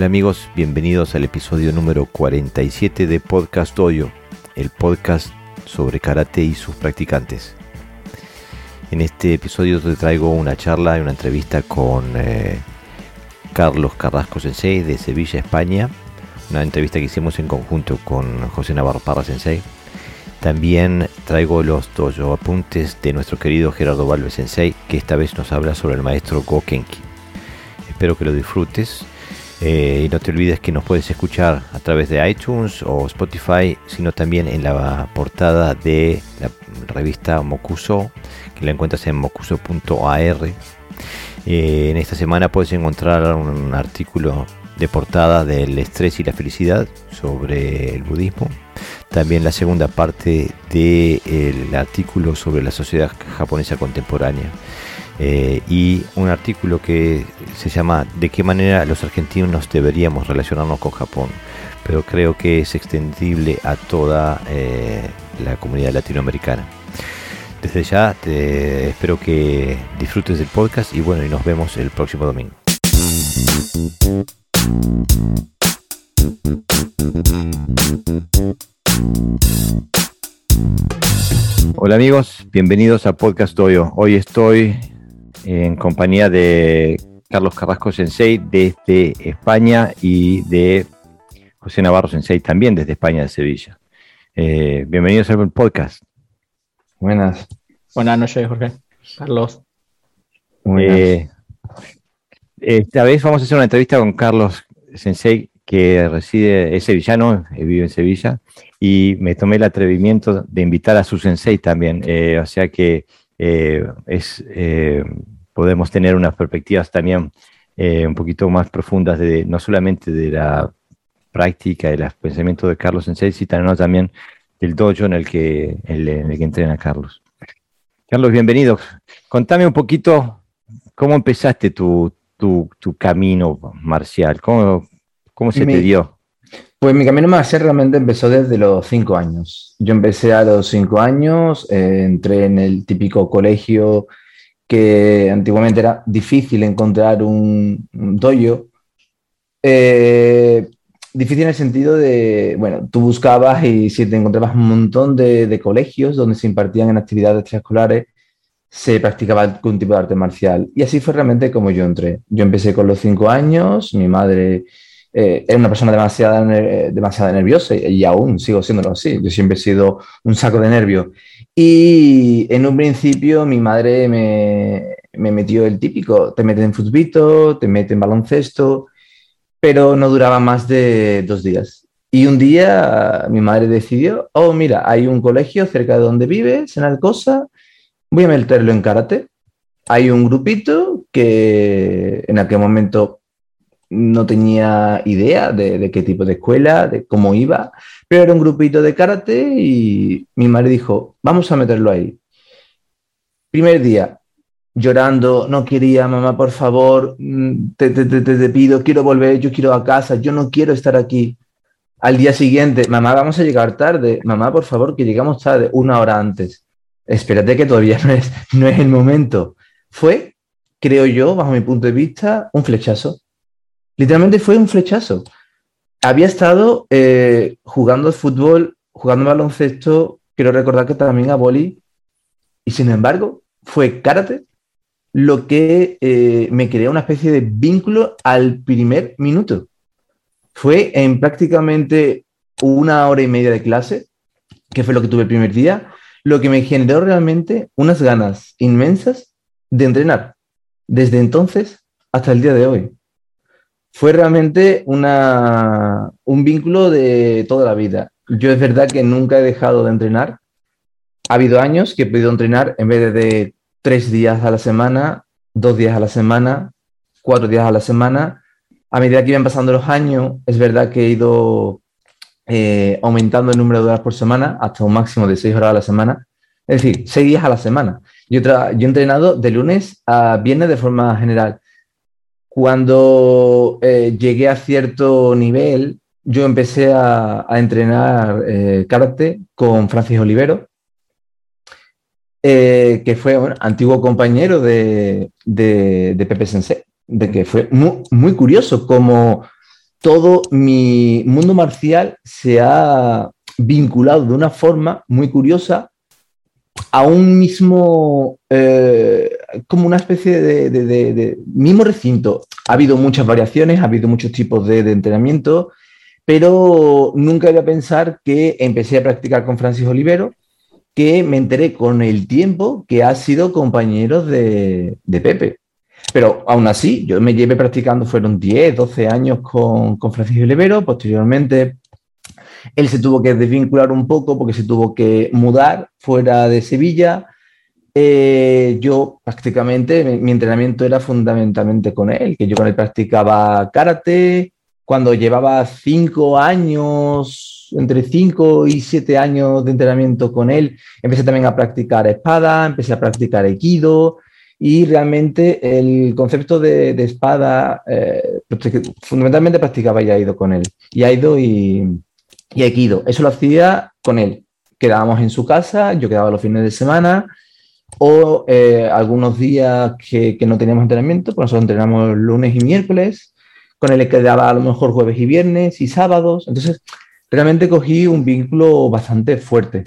Hola amigos, bienvenidos al episodio número 47 de Podcast Oyo, el podcast sobre karate y sus practicantes. En este episodio te traigo una charla y una entrevista con eh, Carlos Carrasco Sensei de Sevilla, España. Una entrevista que hicimos en conjunto con José Navarro Parra Sensei. También traigo los dojo apuntes de nuestro querido Gerardo Valve Sensei, que esta vez nos habla sobre el maestro Gokenki. Espero que lo disfrutes. Eh, y no te olvides que nos puedes escuchar a través de iTunes o Spotify, sino también en la portada de la revista Mokuso, que la encuentras en mokuso.ar. Eh, en esta semana puedes encontrar un artículo de portada del estrés y la felicidad sobre el budismo. También la segunda parte del artículo sobre la sociedad japonesa contemporánea. Eh, y un artículo que se llama ¿De qué manera los argentinos deberíamos relacionarnos con Japón? Pero creo que es extendible a toda eh, la comunidad latinoamericana. Desde ya te espero que disfrutes del podcast y bueno, y nos vemos el próximo domingo. Hola amigos, bienvenidos a Podcast Doyo. Hoy estoy en compañía de Carlos Carrasco Sensei desde España y de José Navarro Sensei también desde España, de Sevilla. Eh, bienvenidos al podcast. Buenas. Buenas noches, Jorge. Carlos. Eh, esta vez vamos a hacer una entrevista con Carlos Sensei, que reside, es sevillano, eh, vive en Sevilla, y me tomé el atrevimiento de invitar a su sensei también. o sea que es podemos tener unas perspectivas también eh, un poquito más profundas, de, no solamente de la práctica, del pensamiento de Carlos Sensei, sino también del dojo en el que, en el que entrena Carlos. Carlos, bienvenido. Contame un poquito cómo empezaste tu, tu, tu camino marcial, cómo, cómo se te dio. Pues mi camino marcial realmente empezó desde los cinco años. Yo empecé a los cinco años, eh, entré en el típico colegio que antiguamente era difícil encontrar un, doyo. Eh, difícil en el sentido de, bueno, tú buscabas y si te encontrabas un montón de, colegios donde se impartían en actividades extraescolares, se practicaba algún tipo de arte marcial. Y así fue realmente como yo entré. Yo empecé con los cinco años, mi madre eh, era una persona demasiado, demasiado nerviosa y, aún sigo siéndolo así. Yo siempre he sido un saco de nervios. Y en un principio mi madre me, me metió el típico, te meten en futbito, te meten en baloncesto, pero no duraba más de dos días. Y un día mi madre decidió, oh, mira, hay un colegio cerca de donde vives, en Alcosa, voy a meterlo en karate. Hay un grupito que en aquel momento no tenía idea de, qué tipo de escuela, de cómo iba, pero era un grupito de karate y mi madre dijo, vamos a meterlo ahí. Primer día, llorando, no quería, mamá, por favor, mm, te, te, pido, quiero volver, yo quiero a casa, yo no quiero estar aquí. Al día siguiente, mamá, vamos a llegar tarde, mamá, por favor, que llegamos tarde, una hora antes. Espérate que todavía no es, no es el momento. Fue, creo yo, bajo mi punto de vista, un flechazo Literalmente fue un flechazo. Había estado eh, jugando fútbol, jugando baloncesto, quiero recordar que también a boli, y sin embargo fue karate lo que eh, me creó una especie de vínculo al primer minuto. Fue en prácticamente una hora y media de clase, que fue lo que tuve el primer día, lo que me generó realmente unas ganas inmensas de entrenar. Desde entonces hasta el día de hoy fue realmente una, un vínculo de toda la vida. Yo es verdad que nunca he dejado de entrenar. Ha habido años que he podido entrenar en vez de tres días a la semana, dos días a la semana, cuatro días a la semana. A medida que iban pasando los años, es verdad que he ido eh, aumentando el número de horas por semana hasta un máximo de seis horas a la semana. Es decir, seis días a la semana. Yo, yo he entrenado de lunes a viernes de forma general. Cuando eh, llegué a cierto nivel, yo empecé a, entrenar eh, con Francis Olivero, eh, que fue un antiguo compañero de, de, Pepe Sensei, de que fue muy, curioso cómo todo mi mundo marcial se ha vinculado de una forma muy curiosa a un mismo, eh, como una especie de, mismo recinto. Ha habido muchas variaciones, ha habido muchos tipos de, entrenamiento, pero nunca iba a pensar que empecé a practicar con Francis Olivero, que me enteré con el tiempo que ha sido compañero de, Pepe. Pero aún así, yo me llevé practicando, fueron 10, 12 años con, con Francisco Olivero, posteriormente él se tuvo que desvincular un poco porque se tuvo que mudar fuera de Sevilla. Eh, yo prácticamente, mi, entrenamiento era fundamentalmente con él, que yo con él practicaba karate. Cuando llevaba cinco años, entre cinco y siete años de entrenamiento con él, empecé también a practicar espada, empecé a practicar aikido y realmente el concepto de, espada, eh, fundamentalmente practicaba ya ido con él. Y ido y, y Aikido. Eso lo hacía con él. Quedábamos en su casa, yo quedaba los fines de semana o eh, algunos días que, no teníamos entrenamiento, pues nosotros entrenamos lunes y miércoles, con él quedaba a lo mejor jueves y viernes y sábados. Entonces, realmente cogí un vínculo bastante fuerte.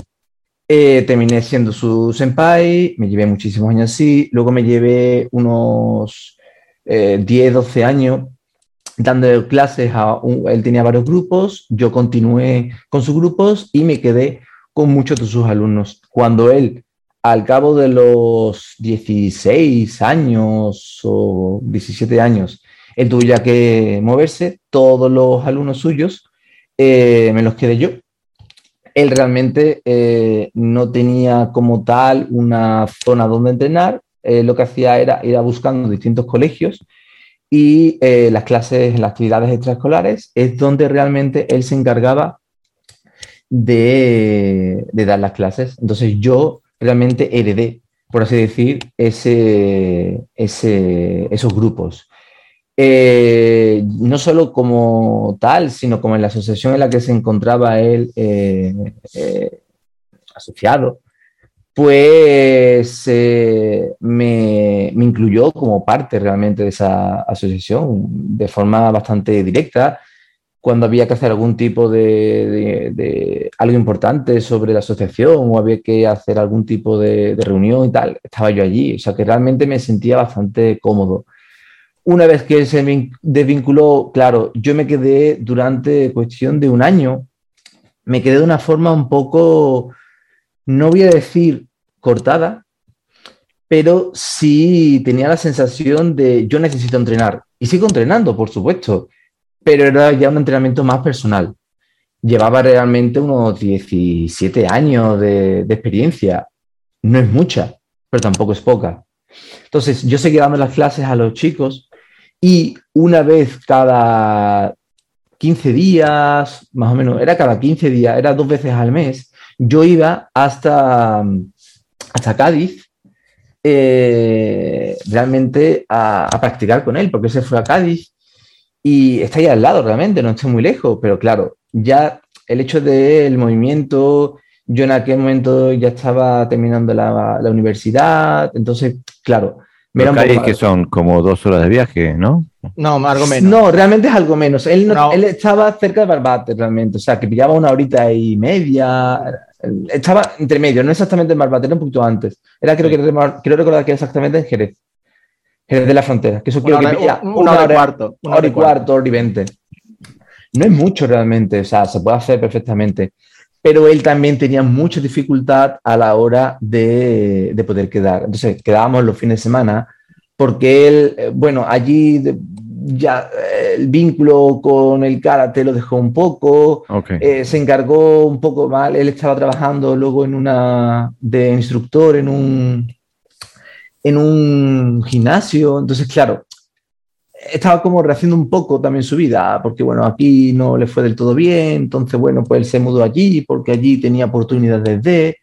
Eh, terminé siendo su senpai, me llevé muchísimos años así, luego me llevé unos 10, eh, 12 años dando clases a él tenía varios grupos, yo continué con sus grupos y me quedé con muchos de sus alumnos. Cuando él, al cabo de los 16 años o 17 años, él tuvo ya que moverse, todos los alumnos suyos eh, me los quedé yo. Él realmente eh, no tenía como tal una zona donde entrenar, eh, lo que hacía era ir a buscando distintos colegios y eh, las clases, las actividades extraescolares, es donde realmente él se encargaba de, dar las clases. Entonces yo realmente heredé, por así decir, ese, esos grupos. Eh, no solo como tal, sino como en la asociación en la que se encontraba él eh, asociado, pues eh, me, incluyó como parte realmente de esa asociación de forma bastante directa. Cuando había que hacer algún tipo de, algo importante sobre la asociación o había que hacer algún tipo de, reunión y tal, estaba yo allí. O sea que realmente me sentía bastante cómodo. Una vez que se desvinculó, claro, yo me quedé durante cuestión de un año, me quedé de una forma un poco no voy a decir cortada, pero sí tenía la sensación de yo necesito entrenar. Y sigo entrenando, por supuesto, pero era ya un entrenamiento más personal. Llevaba realmente unos 17 años de, experiencia. No es mucha, pero tampoco es poca. Entonces, yo seguía dando las clases a los chicos y una vez cada 15 días, más o menos, era cada 15 días, era dos veces al mes, yo iba hasta, hasta Cádiz eh, realmente a, practicar con él, porque se fue a Cádiz y está ahí al lado realmente, no está muy lejos, pero claro, ya el hecho del movimiento, yo en aquel momento ya estaba terminando la, universidad, entonces, claro. Me Cádiz que son como dos horas de viaje, ¿no? No, algo menos. No, realmente es algo menos. Él, él estaba cerca de Barbate, realmente. O sea, que pillaba una horita y media. Estaba entre medio, no exactamente en Barbate, era un poquito antes. Era, creo, que, quiero recordar que era exactamente en Jerez. Jerez de la Frontera. Que eso quiero que pilla una, hora, y cuarto. Una hora y cuarto, hora y veinte. No es mucho realmente, o sea, se puede hacer perfectamente. Pero él también tenía mucha dificultad a la hora de, de poder quedar. Entonces, quedábamos los fines de semana porque él, eh, bueno, allí ya eh, el vínculo con el karate lo dejó un poco, eh, se encargó un poco mal, él estaba trabajando luego en una de instructor en un, en un gimnasio, entonces claro, estaba como rehaciendo un poco también su vida, porque bueno, aquí no le fue del todo bien, entonces bueno, pues él se mudó allí porque allí tenía oportunidades de,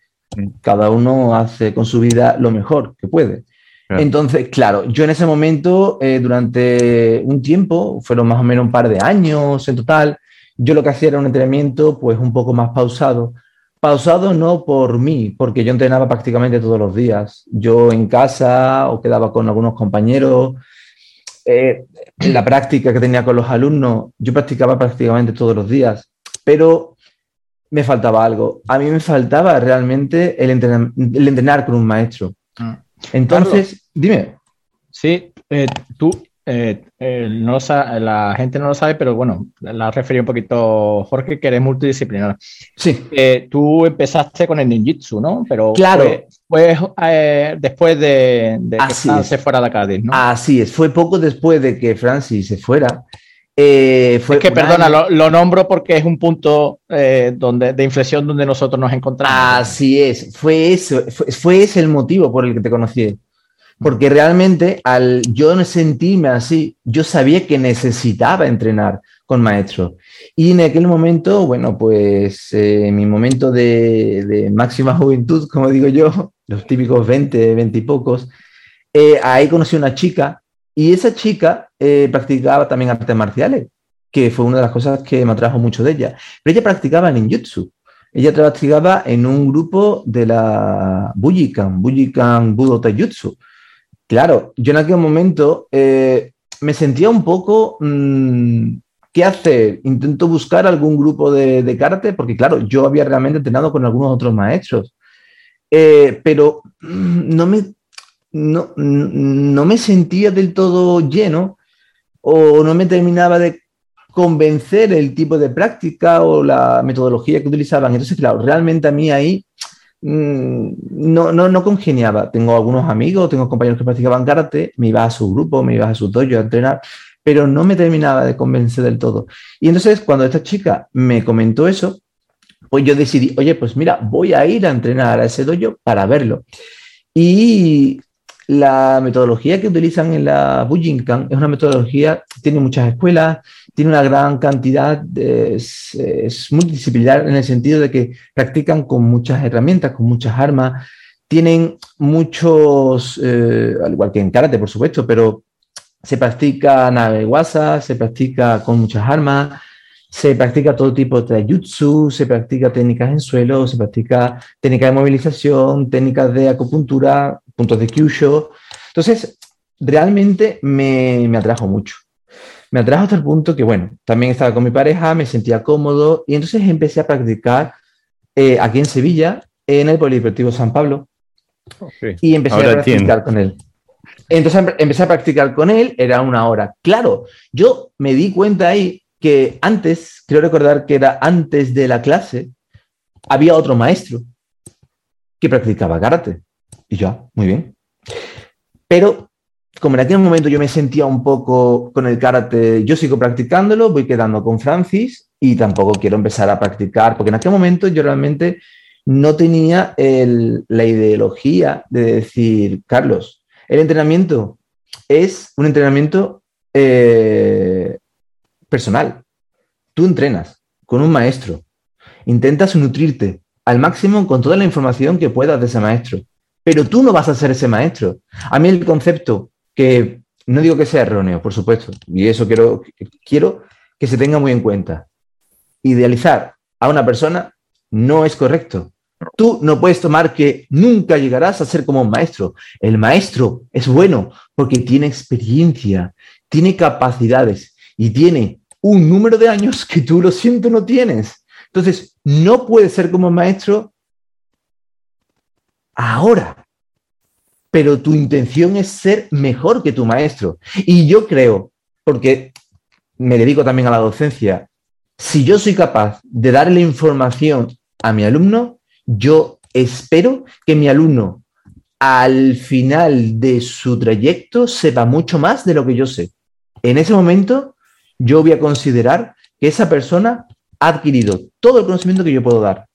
cada uno hace con su vida lo mejor que puede. Entonces, claro, yo en ese momento, eh, durante un tiempo, fueron más o menos un par de años en total, yo lo que hacía era un entrenamiento pues un poco más pausado. Pausado no por mí, porque yo entrenaba prácticamente todos los días. Yo en casa o quedaba con algunos compañeros, eh, la práctica que tenía con los alumnos, yo practicaba prácticamente todos los días, pero me faltaba algo. A mí me faltaba realmente el entrenar, con un maestro. Mm. Entonces, dime. Sí, eh, tú, eh, no la gente no lo sabe, pero bueno, la referí un poquito, Jorge, que eres multidisciplinar. Sí. tú empezaste con el ninjitsu, ¿no? Pero claro. fue, después de, que se fuera de Cádiz, ¿no? Así es, fue poco después de que Francis se fuera. Eh, fue es que, perdona, lo, nombro porque es un punto eh, donde, de inflexión donde nosotros nos encontramos. Así es, fue, eso, fue, ese el motivo por el que te conocí. Porque realmente al yo sentirme así, yo sabía que necesitaba entrenar con maestros. Y en aquel momento, bueno, pues eh, mi momento de, de, máxima juventud, como digo yo, los típicos 20, 20 y pocos, ahí conocí una chica y esa chica eh, practicaba también artes marciales, que fue una de las cosas que me atrajo mucho de ella. Pero ella practicaba ninjutsu. Ella practicaba en un grupo de la Bujikan, Bujikan Budo Taijutsu. Claro, yo en aquel momento eh, me sentía un poco, mm, ¿qué hacer? Intento buscar algún grupo de, de, karate, porque claro, yo había realmente entrenado con algunos otros maestros, eh, pero mm, no me no, no me sentía del todo lleno o no me terminaba de convencer el tipo de práctica o la metodología que utilizaban. Entonces, claro, realmente a mí ahí mm, no, no, no congeniaba. Tengo algunos amigos, tengo compañeros que practicaban karate, me iba a su grupo, me iba a su dojo a entrenar, pero no me terminaba de convencer del todo. Y entonces, cuando esta chica me comentó eso, pues yo decidí, oye, pues mira, voy a ir a entrenar a ese dojo para verlo. Y la metodología que utilizan en la Bujinkan es una metodología, tiene muchas escuelas, tiene una gran cantidad, de, es, multidisciplinar en el sentido de que practican con muchas herramientas, con muchas armas, tienen muchos, eh, al igual que en karate, por supuesto, pero se practica naveguasa, se practica con muchas armas, se practica todo tipo de taijutsu, se practica técnicas en suelo, se practica técnicas de movilización, técnicas de acupuntura, puntos de Kyusho. Entonces, realmente me, me atrajo mucho. Me atrajo hasta el punto que, bueno, también estaba con mi pareja, me sentía cómodo y entonces empecé a practicar eh, aquí en Sevilla, en el Polideportivo San Pablo. Y empecé a practicar con él. Entonces empecé a practicar con él, era una hora. Claro, yo me di cuenta ahí que antes, creo recordar que era antes de la clase, había otro maestro que practicaba karate. Y ya, muy bien. Pero como en aquel momento yo me sentía un poco con el karate, yo sigo practicándolo, voy quedando con Francis y tampoco quiero empezar a practicar, porque en aquel momento yo realmente no tenía la ideología de decir, Carlos, el entrenamiento es un entrenamiento eh, personal. Tú entrenas con un maestro, intentas nutrirte al máximo con toda la información que puedas de ese maestro pero tú no vas a ser ese maestro. A mí el concepto que no digo que sea erróneo, por supuesto, y eso quiero, quiero que se tenga muy en cuenta. Idealizar a una persona no es correcto. Tú no puedes tomar que nunca llegarás a ser como un maestro. El maestro es bueno porque tiene experiencia, tiene capacidades y tiene un número de años que tú, lo siento, no tienes. Entonces, no puedes ser como maestro ahora. Pero tu intención es ser mejor que tu maestro. Y yo creo, porque me dedico también a la docencia, si yo soy capaz de darle información a mi alumno, yo espero que mi alumno al final de su trayecto sepa mucho más de lo que yo sé. En ese momento, yo voy a considerar que esa persona ha adquirido todo el conocimiento que yo puedo dar.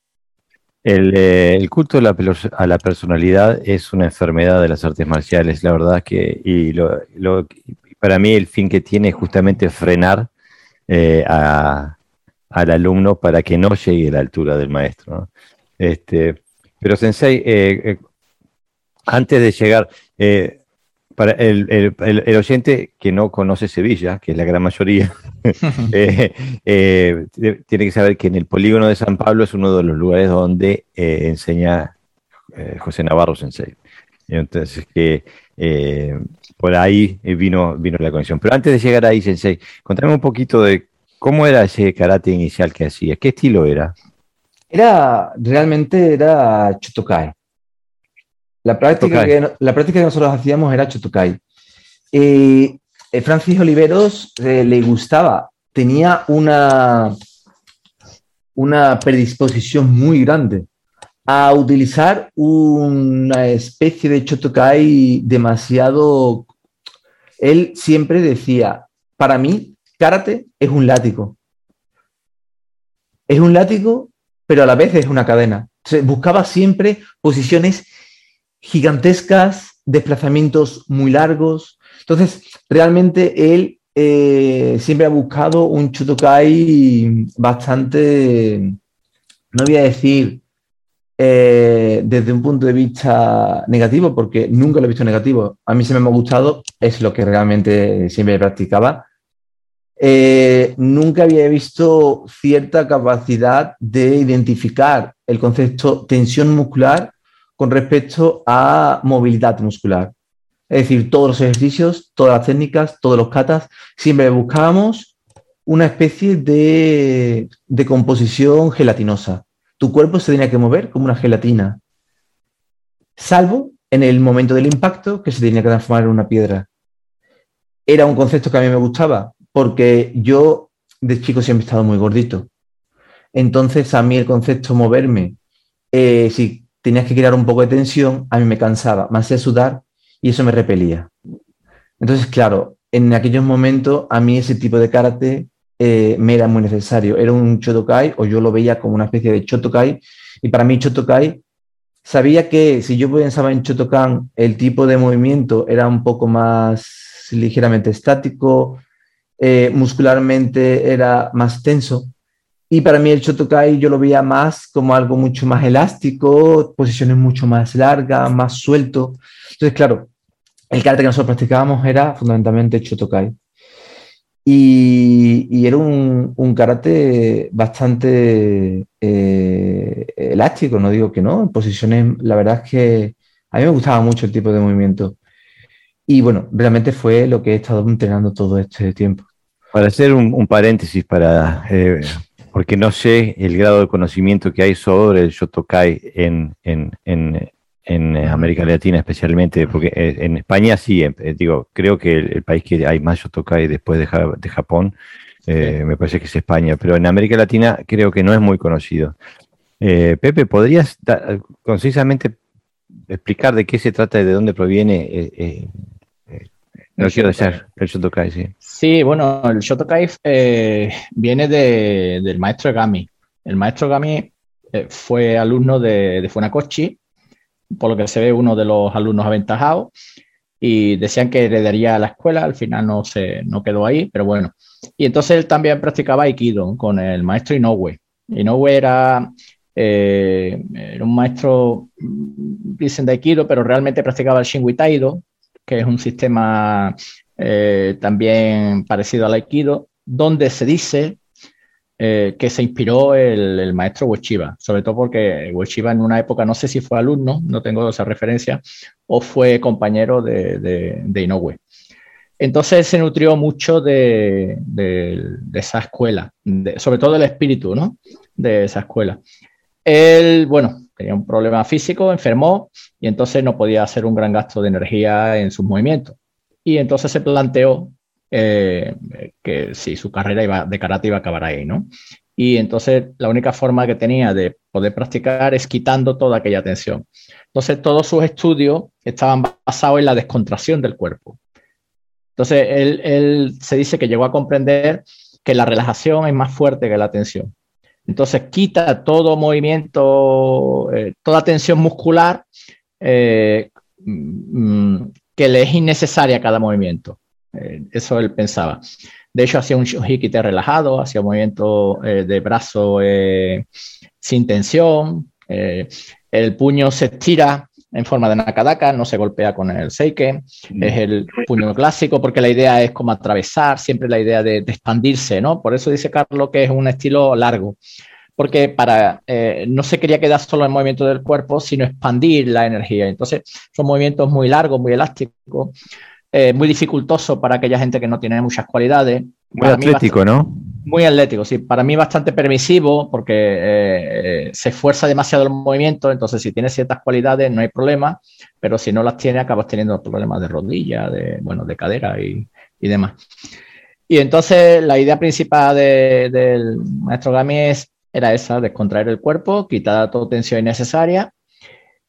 Eh, el, culto a la, personalidad es una enfermedad de las artes marciales, la verdad que, y lo, para mí el fin que tiene es justamente frenar eh, al alumno para que no llegue a la altura del maestro. Este, pero Sensei, eh, antes de llegar, para el, oyente que no conoce Sevilla, que es la gran mayoría, eh, eh, tiene que saber que en el polígono de San Pablo es uno de los lugares donde eh, enseña José Navarro Sensei. Entonces, que eh, por ahí vino, vino la conexión. Pero antes de llegar ahí, Sensei, contame un poquito de cómo era ese karate inicial que hacías, qué estilo era. Era, realmente era Chotokai. La práctica, Que, la práctica que nosotros hacíamos era Chotokai. Eh, Francis Oliveros eh, le gustaba, tenía una, una predisposición muy grande a utilizar una especie de Chotokai demasiado... Él siempre decía, para mí, karate es un látigo. Es un látigo, pero a la vez es una cadena. buscaba siempre posiciones gigantescas, desplazamientos muy largos. Entonces, realmente él eh, siempre ha buscado un Chotokai bastante, no voy a decir eh, desde un punto de vista negativo, porque nunca lo he visto negativo. A mí se me ha gustado, es lo que realmente siempre practicaba. Eh, nunca había visto cierta capacidad de identificar el concepto tensión muscular con respecto a movilidad muscular. Es decir, todos los ejercicios, todas las técnicas, todos los katas, siempre buscábamos una especie de, de composición gelatinosa tu cuerpo se tenía que mover como una gelatina, salvo en el momento del impacto que se tenía que transformar en una piedra. Era un concepto que a mí me gustaba, porque yo de chico siempre he estado muy gordito. Entonces a mí el concepto moverme, eh, si tenías que crear un poco de tensión, a mí me cansaba, me hacía sudar y eso me repelía. Entonces, claro, en aquellos momentos a mí ese tipo de karate eh, me era muy necesario. Era un Chotokai o yo lo veía como una especie de Chotokai y para mí Chotokai sabía que si yo pensaba en Chotokan el tipo de movimiento era un poco más ligeramente estático, eh, muscularmente era más tenso y para mí el Chotokai yo lo veía más como algo mucho más elástico, posiciones mucho más largas, más suelto. Entonces, claro, el karate que nosotros practicábamos era fundamentalmente Chotokai. Y, era un, karate bastante eh, elástico, no digo que no, en posiciones, la verdad es que a mí me gustaba mucho el tipo de movimiento. Y bueno, realmente fue lo que he estado entrenando todo este tiempo. Para hacer un, paréntesis, para, eh, porque no sé el grado de conocimiento que hay sobre el Shotokai en, en, en eh, América Latina especialmente, porque eh, en España sí, eh, digo, creo que el, país que hay más Shotokai después de, de Japón, me parece que es España, pero en América Latina creo que no es muy conocido. Pepe, ¿podrías concisamente explicar de qué se trata y de dónde proviene quiero decir el Shotokai, sí. Sí, bueno, el Shotokai viene de, del maestro Gami. El maestro Gami fue alumno de, de Funakoshi por lo que se ve, uno de los alumnos aventajados y decían que heredaría la escuela, al final no, se, no quedó ahí, pero bueno. Y entonces él también practicaba Aikido con el maestro Inoue. Inoue era, eh, era un maestro, mm, dicen de Aikido, pero realmente practicaba el Shinwi Taido, que es un sistema eh, también parecido al Aikido, donde se dice eh, que se inspiró el, maestro Ueshiba, sobre todo porque Ueshiba en una época, no sé si fue alumno, no tengo esa referencia, o fue compañero de, de, Inoue. Entonces se nutrió mucho de, esa escuela, sobre todo del espíritu ¿no? de esa escuela. Él, bueno, tenía un problema físico, enfermó y entonces no podía hacer un gran gasto de energía en sus movimientos. Y entonces se planteó eh, que si su carrera iba, de karate iba a acabar ahí, ¿no? Y entonces la única forma que tenía de poder practicar es quitando toda aquella tensión. Entonces todos sus estudios estaban basados en la descontracción del cuerpo. Entonces él, se dice que llegó a comprender que la relajación es más fuerte que la tensión. Entonces quita todo movimiento, eh, toda tensión muscular eh, mm, que le es innecesaria a cada movimiento. Eh, eso él pensaba. De hecho, hacía un hikite relajado, hacía movimiento de brazo sin tensión, el puño se estira en forma de nakadaka, no se golpea con el seike, es el puño clásico porque la idea es como atravesar, siempre la idea de, expandirse, ¿no? Por eso dice Carlos que es un estilo largo, porque para, eh, no se quería quedar solo en movimiento del cuerpo, sino expandir la energía. Entonces, son movimientos muy largos, muy elásticos, eh, muy dificultosos para aquella gente que no tiene muchas cualidades. Muy atlético, ¿no? Muy atlético, sí. Para mí bastante permisivo porque eh, se esfuerza demasiado el movimiento, entonces si tiene ciertas cualidades no hay problema, pero si no las tiene acabas teniendo problemas de rodilla, de, bueno, de cadera y, y demás. Y entonces la idea principal del maestro Gami es, era esa, descontraer el cuerpo, quitar toda tensión innecesaria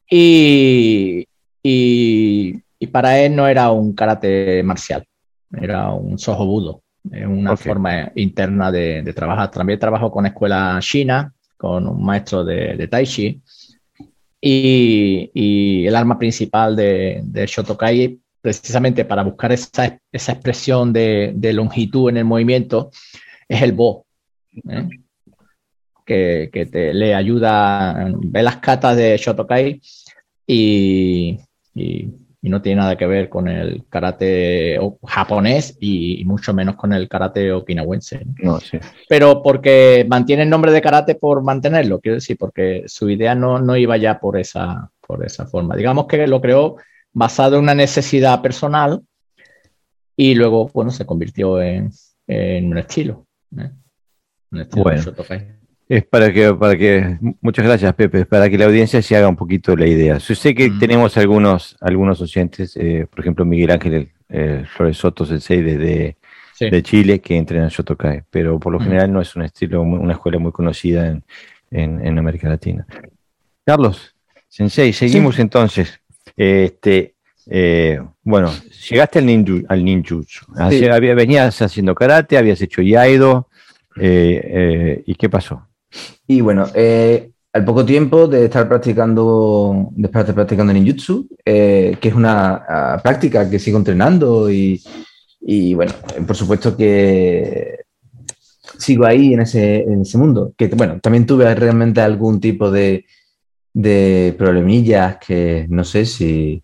y, y, para él no era un karate marcial, era un soho budo, una forma interna de, trabajar. También trabajó con escuela china, con un maestro de, de Tai Chi y, y, el arma principal de, de Shotokai precisamente para buscar esa, esa expresión de, de, longitud en el movimiento, es el bo, ¿eh? que, que, te, le ayuda, ve las catas de Shotokai y, y, no tiene nada que ver con el karate japonés y, mucho menos con el karate okinawense. ¿no? sí. Pero porque mantiene el nombre de karate por mantenerlo, quiero decir, porque su idea no, no iba ya por esa, por esa forma. Digamos que lo creó basado en una necesidad personal y luego, bueno, se convirtió en, un estilo. ¿eh? bueno, es para que, para que, muchas gracias Pepe, para que la audiencia se haga un poquito la idea. Yo sé que mm. tenemos algunos, algunos oyentes, eh, por ejemplo Miguel Ángel eh, Flores Soto, sensei de, de Chile, que entrena en Shotokai, pero por lo mm. general no es un estilo, una escuela muy conocida en, en, América Latina. Carlos, sensei, seguimos entonces. Este, eh, bueno, llegaste al, ninju, al ninjutsu. venías haciendo karate, habías hecho yaido. Eh, ¿Y qué pasó? Y bueno, al poco tiempo de estar practicando, de estar practicando ninjutsu, que es una ah, práctica que sigo entrenando y, y, bueno, por supuesto que sigo ahí en ese, en ese mundo. Que bueno, también tuve realmente algún tipo de, de problemillas que no sé si,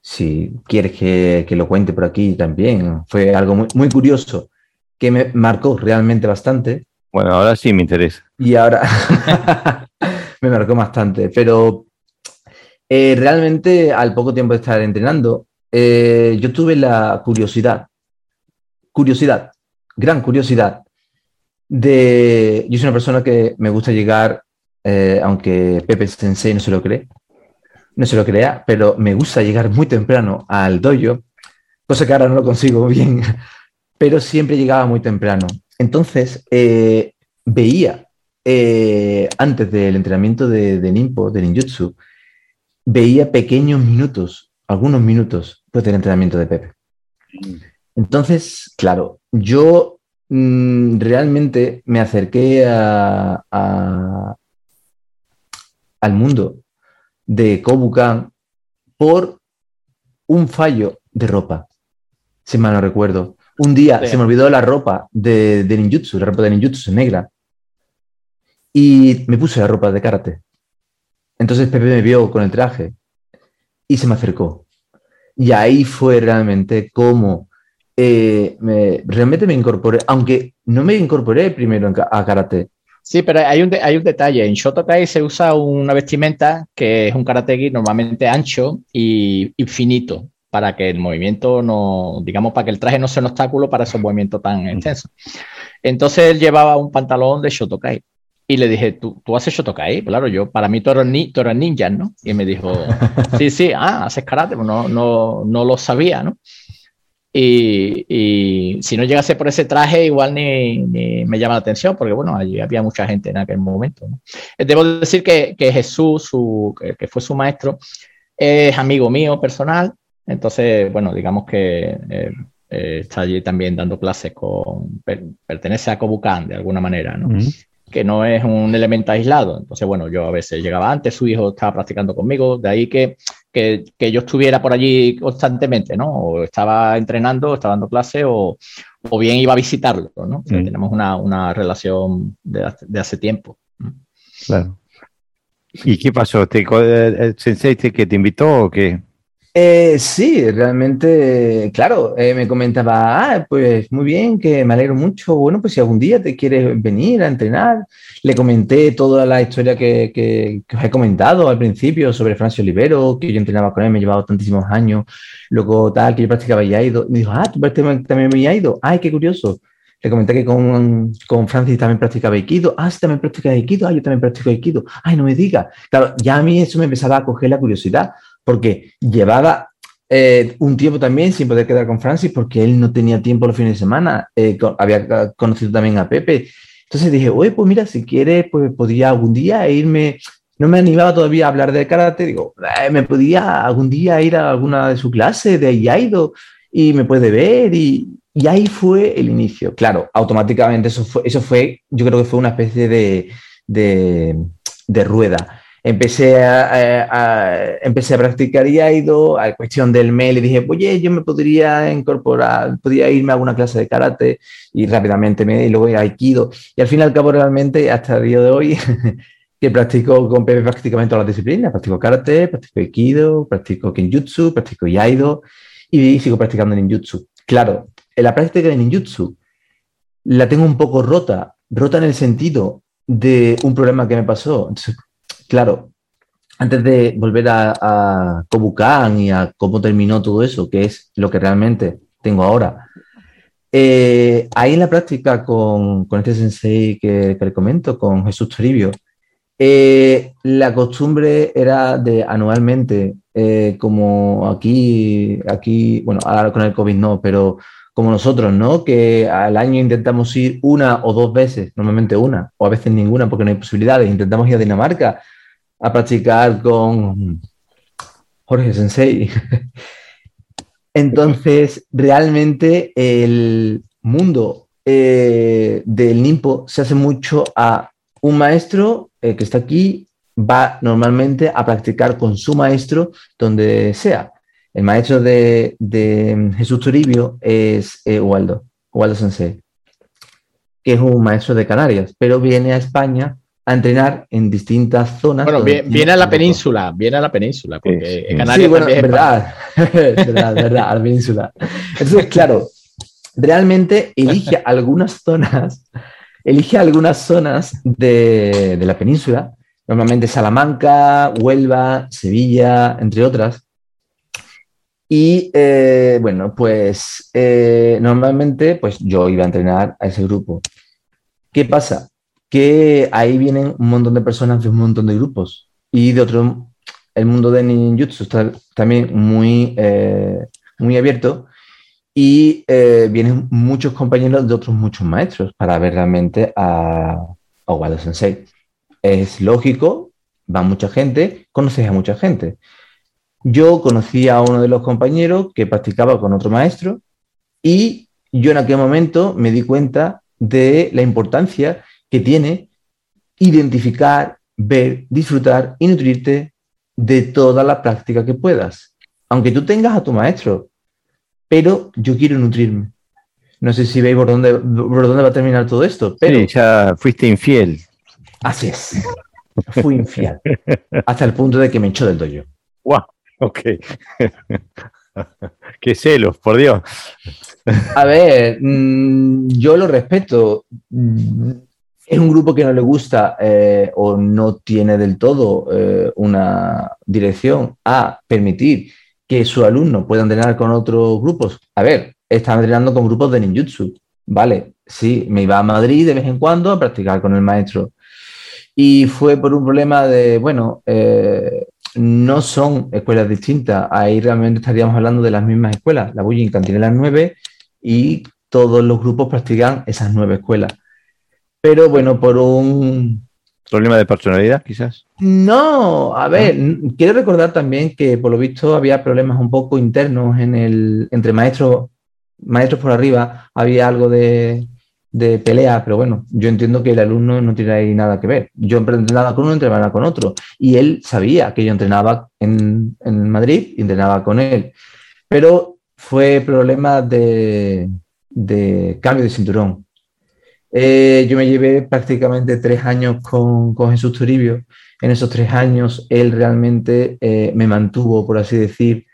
si quieres que, lo cuente por aquí también. Fue algo muy curioso que me marcó realmente bastante. Bueno, ahora sí me interesa. Y ahora me marcó bastante, pero eh, realmente al poco tiempo de estar entrenando, eh, yo tuve la curiosidad, curiosidad, gran curiosidad de... Yo soy una persona que me gusta llegar eh, aunque Pepe Sensei no se lo cree, no se lo crea, pero me gusta llegar muy temprano al dojo, cosa que ahora no lo consigo bien, pero siempre llegaba muy temprano. Entonces, eh, veía, eh, antes del entrenamiento de, de Nimpo, de Ninjutsu, veía pequeños minutos, algunos minutos, pues del entrenamiento de Pepe. Entonces, claro, yo mm, realmente me acerqué a, al mundo de Kobukan por un fallo de ropa, si mal no recuerdo. Un día se me olvidó la ropa de, ninjutsu, la ropa de ninjutsu negra, y me puse la ropa de karate. Entonces Pepe me vio con el traje y se me acercó. Y ahí fue realmente como eh, me, realmente me incorporé, aunque no me incorporé primero a karate, Sí, pero hay un, hay un detalle. En Shotokai se usa una vestimenta que es un karategi normalmente ancho y, finito para que el movimiento no, digamos, para que el traje no sea un obstáculo para esos movimientos tan intensos. Entonces él llevaba un pantalón de Shotokai. Y le dije, ¿tú, tú haces Shotokai? Claro, yo, para mí tú eres, ni, ninja, ¿no? Y me dijo, sí, sí, ah, haces karate. Pues no, no, no lo sabía, ¿no? Y, si no llegase por ese traje, igual ni, me llama la atención, porque bueno, allí había mucha gente en aquel momento. Eh, debo decir que, Jesús, su, que fue su maestro, es amigo mío personal, entonces, bueno, digamos que eh, eh, está allí también dando clases con, pertenece a Kobukan de alguna manera, ¿no? que no es un elemento aislado. Entonces, bueno, yo a veces llegaba antes, su hijo estaba practicando conmigo, de ahí que, que, que yo estuviera por allí constantemente, ¿no? O estaba entrenando, estaba dando clase, o, o bien iba a visitarlo, ¿no? Tenemos una, una relación de hace, de hace, tiempo. Claro. ¿Y qué pasó? ¿Te, ¿El sensei que te invitó o qué? Eh, sí, realmente, claro, eh, me comentaba, ah, pues muy bien, que me alegro mucho. Bueno, pues si algún día te quieres venir a entrenar, le comenté toda la historia que, que, os he comentado al principio sobre Francio Olivero, que yo entrenaba con él, me he llevado tantísimos años, luego tal, que yo practicaba Yaido. Me dijo, ah, tú también me Yaido. Ay, qué curioso. Le comenté que con, con Francis también practicaba Aikido. Ah, sí, también practica Aikido. Ah, yo también practico Aikido. Ay, no me diga. Claro, ya a mí eso me empezaba a coger la curiosidad, porque llevaba eh, un tiempo también sin poder quedar con Francis, porque él no tenía tiempo los fines de semana. Eh, había conocido también a Pepe. Entonces dije, oye, pues mira, si quieres, pues podría algún día irme. No me animaba todavía a hablar de karate. Digo, eh, me podía algún día ir a alguna de sus clases de Aikido y me puede ver y, y ahí fue el inicio. Claro, automáticamente eso fue, eso fue yo creo que fue una especie de, de, rueda. Empecé a, empecé a practicar ido a cuestión del mail y dije, oye, yo me podría incorporar, podría irme a alguna clase de karate y rápidamente me y luego a Aikido. Y al fin y al cabo realmente hasta el día de hoy que practico con Pepe prácticamente todas las disciplinas, practico karate, practico Aikido, practico Kenjutsu, practico Yaido y sigo practicando ninjutsu. Claro, en la práctica de ninjutsu la tengo un poco rota, rota en el sentido de un problema que me pasó. Claro, antes de volver a, a Kobukan y a cómo terminó todo eso, que es lo que realmente tengo ahora, eh, ahí en la práctica con, con este sensei que, le comento, con Jesús Toribio, eh, la costumbre era de anualmente, eh, como aquí, aquí, bueno, ahora con el COVID no, pero como nosotros, ¿no? Que al año intentamos ir una o dos veces, normalmente una, o a veces ninguna porque no hay posibilidades. Intentamos ir a Dinamarca a practicar con Jorge Sensei. Entonces, realmente el mundo eh, del NIMPO se hace mucho a un maestro eh, que está aquí, va normalmente a practicar con su maestro donde sea. El maestro de, Jesús Toribio es eh, Waldo, Waldo Sensei, que es un maestro de Canarias, pero viene a España a entrenar en distintas zonas. Bueno, viene, a la península, viene a la península, porque sí, Canarias sí, bueno, es verdad, verdad, verdad, a la península. Entonces, claro, realmente elige algunas zonas, elige algunas zonas de, de la península, normalmente Salamanca, Huelva, Sevilla, entre otras, y eh, bueno, pues eh, normalmente pues yo iba a entrenar a ese grupo. ¿Qué pasa? Que ahí vienen un montón de personas de un montón de grupos y de otro, el mundo de ninjutsu está también muy, eh, muy abierto y vienen muchos compañeros de otros muchos maestros para ver realmente a, a Wado Sensei. Es lógico, va mucha gente, conoces a mucha gente. Yo conocí a uno de los compañeros que practicaba con otro maestro y yo en aquel momento me di cuenta de la importancia que tiene identificar, ver, disfrutar y nutrirte de toda la práctica que puedas. Aunque tú tengas a tu maestro, pero yo quiero nutrirme. No sé si veis por dónde, por dónde va a terminar todo esto, pero... ya fuiste infiel. Así es. Fui infiel. hasta el punto de que me echó del dojo. ¡Wow! Ok. Qué celos, por Dios. A ver, mm, yo lo respeto. Es un grupo que no le gusta eh, o no tiene del todo eh, una dirección a permitir que su alumno pueda entrenar con otros grupos. A ver, están entrenando con grupos de ninjutsu. Vale, sí, me iba a Madrid de vez en cuando a practicar con el maestro. Y fue por un problema de, bueno, eh, no son escuelas distintas. Ahí realmente estaríamos hablando de las mismas escuelas. La Bullying tiene las nueve y todos los grupos practican esas nueve escuelas. Pero bueno, por un... ¿Problema de personalidad, quizás? No, a ver, quiero recordar también que por lo visto había problemas un poco internos en el, entre maestros, maestros por arriba, había algo de, de pelea, pero bueno, yo entiendo que el alumno no tiene ahí nada que ver. Yo entrenaba con uno, entrenaba con otro. Y él sabía que yo entrenaba en, en Madrid y entrenaba con él. Pero fue problema de, de cambio de cinturón. Eh, yo me llevé prácticamente tres años con, con, Jesús Toribio. En esos tres años él realmente eh, me mantuvo, por así decir,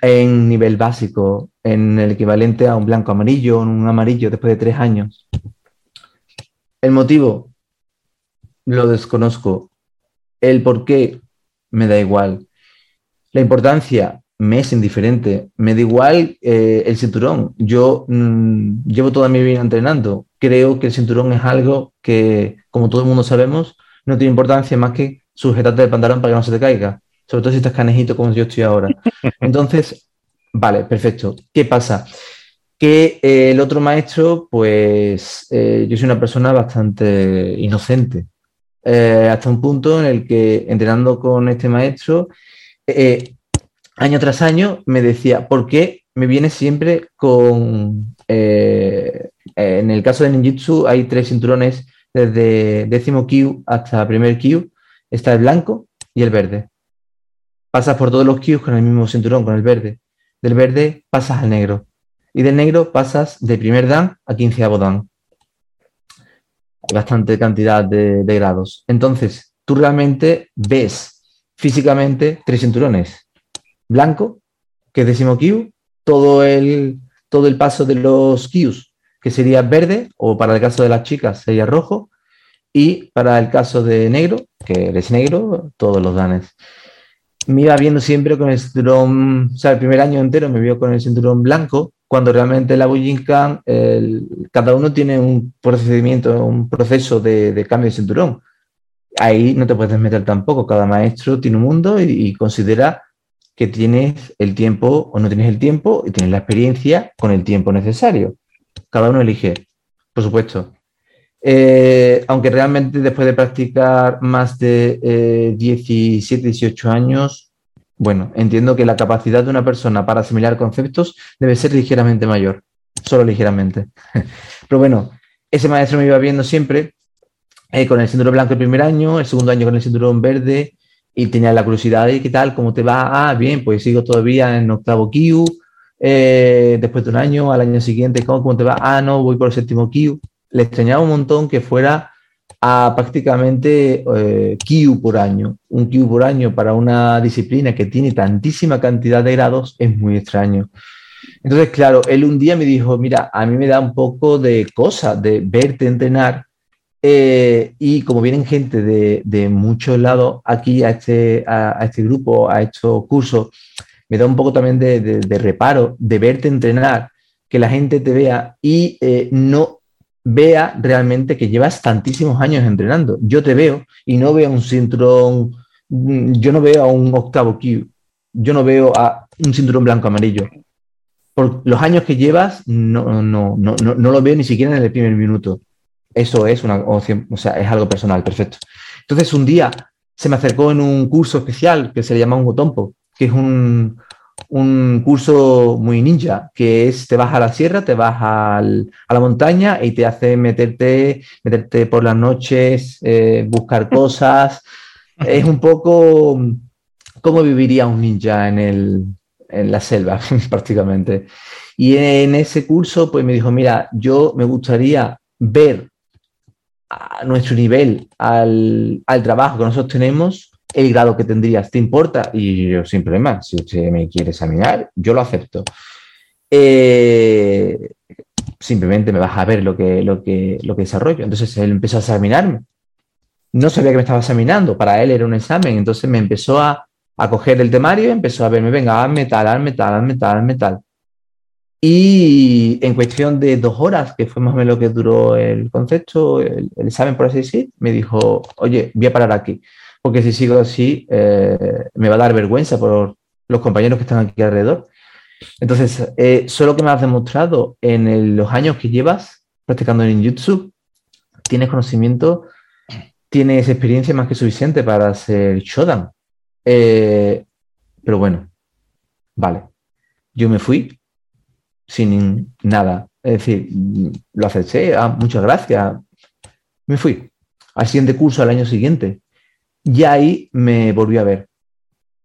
en nivel básico, en el equivalente a un blanco amarillo, un amarillo después de tres años. El motivo lo desconozco. El por qué me da igual. La importancia me es indiferente. Me da igual eh, el cinturón. Yo mm, llevo toda mi vida entrenando. Creo que el cinturón es algo que, como todo el mundo sabemos, no tiene importancia más que sujetarte el pantalón para que no se te caiga. Sobre todo si estás canejito como yo estoy ahora. Entonces, vale, perfecto. ¿Qué pasa? Que eh, el otro maestro, pues eh, yo soy una persona bastante inocente. hasta un punto en el que entrenando con este maestro, año tras año me decía, ¿por qué me viene siempre con... Eh, en el caso de ninjutsu hay tres cinturones desde décimo Q hasta primer Q. Está el blanco y el verde. Pasas por todos los Qs con el mismo cinturón, con el verde. Del verde pasas al negro. Y del negro pasas de primer dan a 15 dan. Bastante cantidad de, de grados. Entonces, tú realmente ves físicamente tres cinturones blanco, que es décimo Q, todo el, todo el paso de los Qs, que sería verde, o para el caso de las chicas sería rojo, y para el caso de negro, que eres negro, todos los danes. Me iba viendo siempre con el cinturón, o sea, el primer año entero me vio con el cinturón blanco, cuando realmente la Bujinkan, cada uno tiene un procedimiento, un proceso de, cambio de cinturón. Ahí no te puedes meter tampoco, cada maestro tiene un mundo y considera que tienes el tiempo o no tienes el tiempo y tienes la experiencia con el tiempo necesario. Cada uno elige, por supuesto. Eh, aunque realmente después de practicar más de 17, eh, 18 años, bueno, entiendo que la capacidad de una persona para asimilar conceptos debe ser ligeramente mayor, solo ligeramente. Pero bueno, ese maestro me iba viendo siempre eh, con el cinturón blanco el primer año, el segundo año con el cinturón verde, y tenía la curiosidad de qué tal, cómo te va. Ah, bien, pues sigo todavía en octavo Q. Eh, después de un año, al año siguiente, ¿cómo, ¿cómo, te va? Ah, no, voy por el séptimo Q. Le extrañaba un montón que fuera a prácticamente eh, Q por año. Un Q por año para una disciplina que tiene tantísima cantidad de grados es muy extraño. Entonces, claro, él un día me dijo, mira, a mí me da un poco de cosa de verte entrenar eh, y como vienen gente de, de muchos lados aquí a este, a, este grupo, a estos cursos, me da un poco también de, reparo de verte entrenar, que la gente te vea y eh, no vea realmente que llevas tantísimos años entrenando. Yo te veo y no veo un cinturón, mm, yo no veo a un octavo Q, yo no veo a un cinturón blanco amarillo. Por los años que llevas, no, no, no, no lo veo ni siquiera en el primer minuto. Eso es, una, o sea, es algo personal, perfecto. Entonces, un día se me acercó en un curso especial que se llama un Otompo, que es un, un curso muy ninja, que es te vas a la sierra, te vas a la montaña y te hace meterte, meterte por las noches, eh, buscar cosas. es un poco cómo viviría un ninja en, el, en la selva, prácticamente. Y en ese curso, pues me dijo, mira, yo me gustaría ver a nuestro nivel, al, trabajo que nosotros tenemos, el grado que tendrías, ¿te importa? Y yo sin problema, si usted me quiere examinar, yo lo acepto. Eh, simplemente me vas a ver lo que, lo, que, lo que desarrollo. Entonces él empezó a examinarme. No sabía que me estaba examinando, para él era un examen, entonces me empezó a, a coger el temario, empezó a verme, venga, hazme tal, hazme tal, hazme tal, hazme tal. Y en cuestión de dos horas, que fue más o menos lo que duró el concepto, el, examen, por así decir, me dijo, oye, voy a parar aquí, porque si sigo así, eh, me va a dar vergüenza por los compañeros que están aquí alrededor. Entonces, eh, solo que me has demostrado en los años que llevas practicando en YouTube, tienes conocimiento, tienes experiencia más que suficiente para ser Shodan. Eh, pero bueno, vale. Yo me fui, sin nada. Es decir, lo acepté, ah, muchas gracias. Me fui al siguiente curso al año siguiente. Y ahí me volví a ver.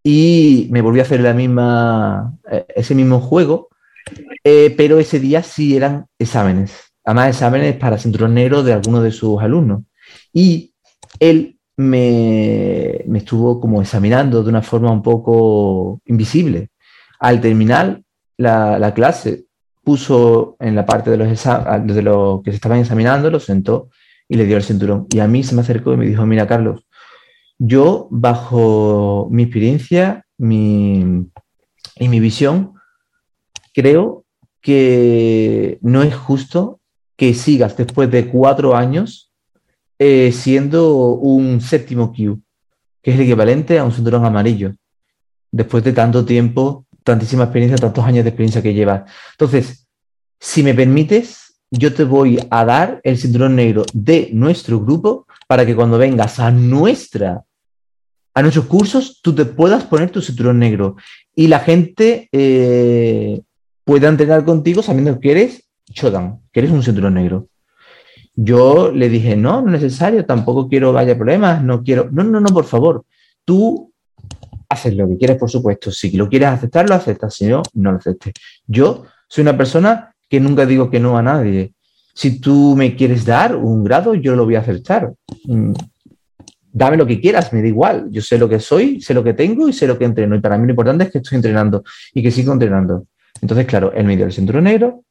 Y me volví a hacer la misma, eh, ese mismo juego, eh, pero ese día sí eran exámenes. Además, exámenes para cinturón negro de algunos de sus alumnos. Y él me, me estuvo como examinando de una forma un poco invisible Al terminar la, clase, puso en la parte de los, de los que se estaban examinando, lo sentó y le dio el cinturón. Y a mí se me acercó y me dijo, mira Carlos, yo bajo mi experiencia y mi visión, creo que no es justo que sigas después de cuatro años eh, siendo un séptimo Q, que es el equivalente a un cinturón amarillo, después de tanto tiempo, tantísima experiencia, tantos años de experiencia que llevas. Entonces, si me permites, yo te voy a dar el cinturón negro de nuestro grupo para que cuando vengas a nuestra a nuestros cursos, tú te puedas poner tu cinturón negro y la gente eh, pueda entrenar contigo sabiendo que eres Shodan, que eres un cinturón negro. Yo le dije, no, no es necesario, tampoco quiero que haya problemas, no quiero, no, no, no, por favor, tú haces lo que quieres, por supuesto, si lo quieres aceptar, lo aceptas, si no, no lo aceptes. Yo soy una persona que nunca digo que no a nadie. Si tú me quieres dar un grado, yo lo voy a aceptar. Dame lo que quieras, me da igual. Yo sé lo que soy, sé lo que tengo y sé lo que entreno. Y para mí lo importante es que estoy entrenando y que sigo entrenando. Entonces, claro, él me dio el cinturón negro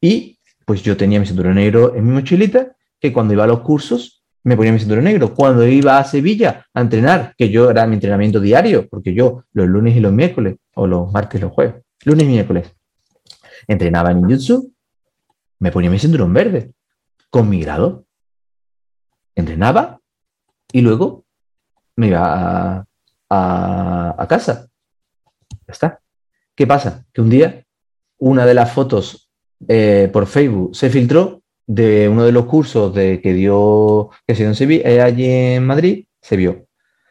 y pues yo tenía mi cinturón negro en mi mochilita, que cuando iba a los cursos me ponía mi cinturón negro. Cuando iba a Sevilla a entrenar, que yo era mi entrenamiento diario, porque yo los lunes y los miércoles, o los martes y los jueves, lunes y miércoles, entrenaba en Ninjutsu, me ponía mi cinturón verde, con mi grado. Entrenaba y luego me iba a, casa. Ya está. ¿Qué pasa? Que un día una de las fotos eh, por Facebook se filtró de uno de los cursos de, que dio que se dio en Sevilla, eh, allí en Madrid, se vio.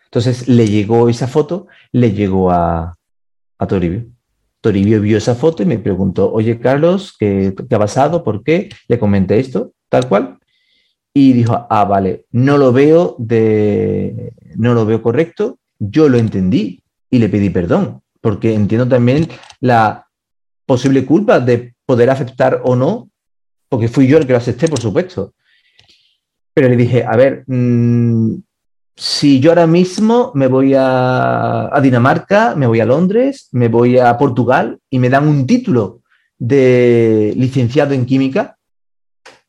Entonces le llegó esa foto, le llegó a, a Toribio. Toribio vio esa foto y me preguntó, oye Carlos, ¿qué, ¿qué, ha pasado? ¿Por qué? Le comenté esto, tal cual y dijo, ah, vale, no lo veo de, no lo veo correcto, yo lo entendí y le pedí perdón, porque entiendo también la posible culpa de poder aceptar o no, porque fui yo el que lo acepté, por supuesto. Pero le dije, a ver, mm, si yo ahora mismo me voy a, a, Dinamarca, me voy a Londres, me voy a Portugal y me dan un título de licenciado en química,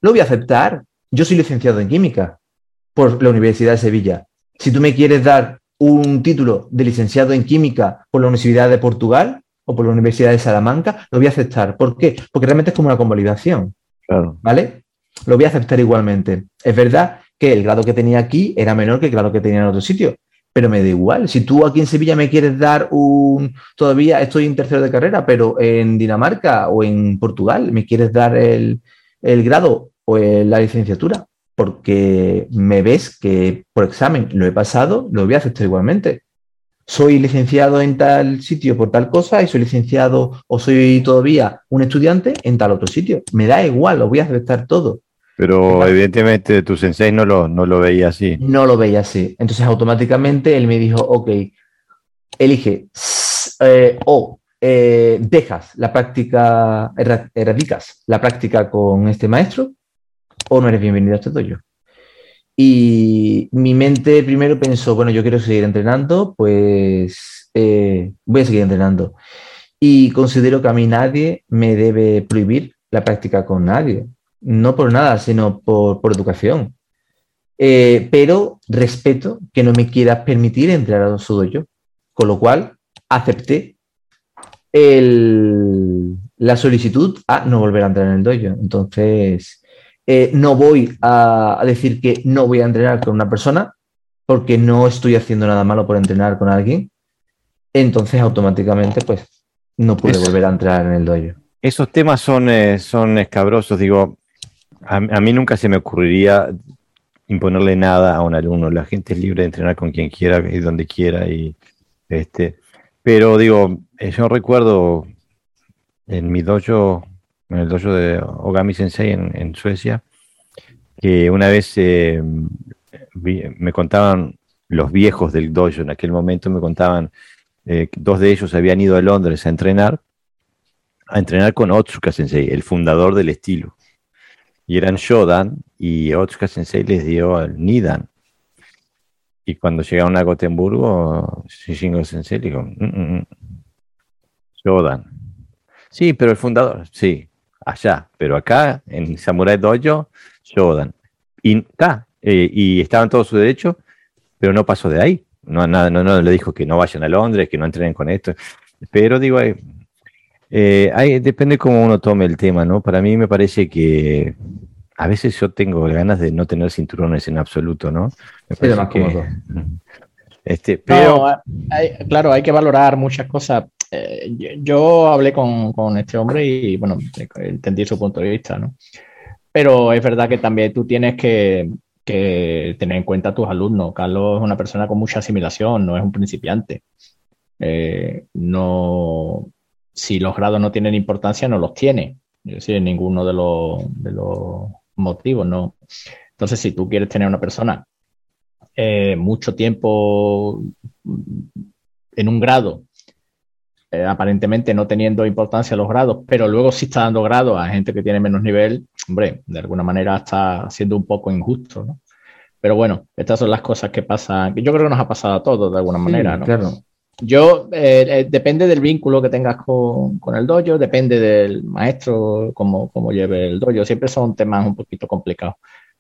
lo voy a aceptar, yo soy licenciado en química por la Universidad de Sevilla. Si tú me quieres dar un título de licenciado en química por la Universidad de Portugal o por la Universidad de Salamanca, lo voy a aceptar. ¿Por qué? Porque realmente es como una convalidación. Claro. ¿Vale? Lo voy a aceptar igualmente. Es verdad que el grado que tenía aquí era menor que el grado que tenía en otro sitio, pero me da igual. Si tú aquí en Sevilla me quieres dar un, todavía estoy en tercero de carrera, pero en Dinamarca o en Portugal me quieres dar el, el grado pues la licenciatura, porque me ves que por examen lo he pasado, lo voy a aceptar igualmente. Soy licenciado en tal sitio por tal cosa y soy licenciado o soy todavía un estudiante en tal otro sitio. Me da igual, lo voy a aceptar todo. Pero evidentemente tu sensei no lo, no lo veía así. No lo veía así. Entonces automáticamente él me dijo, ok, elige eh, o eh, dejas la práctica, erradicas la práctica con este maestro o no eres bienvenido a este dojo. Y mi mente primero pensó, bueno, yo quiero seguir entrenando, pues eh, voy a seguir entrenando. Y considero que a mí nadie me debe prohibir la práctica con nadie. No por nada, sino por, educación. Eh, pero respeto que no me quieras permitir entrar a su dojo. Con lo cual, acepté la solicitud a no volver a entrar en el dojo. Entonces, eh, no voy a, decir que no voy a entrenar con una persona porque no estoy haciendo nada malo por entrenar con alguien. Entonces, automáticamente, pues, no pude volver a entrar en el dojo. Esos temas son, eh, son escabrosos. Digo, a, mí nunca se me ocurriría imponerle nada a un alumno. La gente es libre de entrenar con quien quiera y donde quiera. Y, este, pero digo, eh, yo recuerdo en mi dojo en el dojo de Ogami Sensei en, Suecia, que una vez eh, me contaban los viejos del dojo en aquel momento, me contaban, eh, dos de ellos habían ido a Londres a entrenar, a entrenar con Otsuka Sensei, el fundador del estilo. Y eran Shodan y Otsuka Sensei les dio el Nidan. Y cuando llegaron a Gotemburgo, Shingo Sensei dijo, mm, mm, mm, Shodan. Sí, pero el fundador, sí, allá, pero acá en Samurai Dojo, Shodan. Y, está eh, y estaban todos su derecho, pero no pasó de ahí. No, nada, no, no le dijo que no vayan a Londres, que no entrenen con esto. Pero digo, eh, eh depende cómo uno tome el tema, ¿no? Para mí me parece que a veces yo tengo ganas de no tener cinturones en absoluto, ¿no? Me más que, este, pero... claro, hay que valorar muchas cosas. Eh, yo, hablé con, con, este hombre y, bueno, entendí su punto de vista, ¿no? Pero es verdad que también tú tienes que, que tener en cuenta a tus alumnos. Carlos es una persona con mucha asimilación, no es un principiante. Eh, no, si los grados no tienen importancia, no los tiene. Es decir, ninguno de los, de los motivos, ¿no? Entonces, si tú quieres tener una persona eh, mucho tiempo en un grado, eh, aparentemente no teniendo importancia los grados, pero luego sí está dando grado a gente que tiene menos nivel, hombre, de alguna manera está siendo un poco injusto, ¿no? Pero bueno, estas son las cosas que pasan, que yo creo que nos ha pasado a todos de alguna manera, ¿no? Claro. Yo, eh, depende del vínculo que tengas con, con, el dojo, depende del maestro, cómo, cómo lleve el dojo. Siempre son temas un poquito complicados.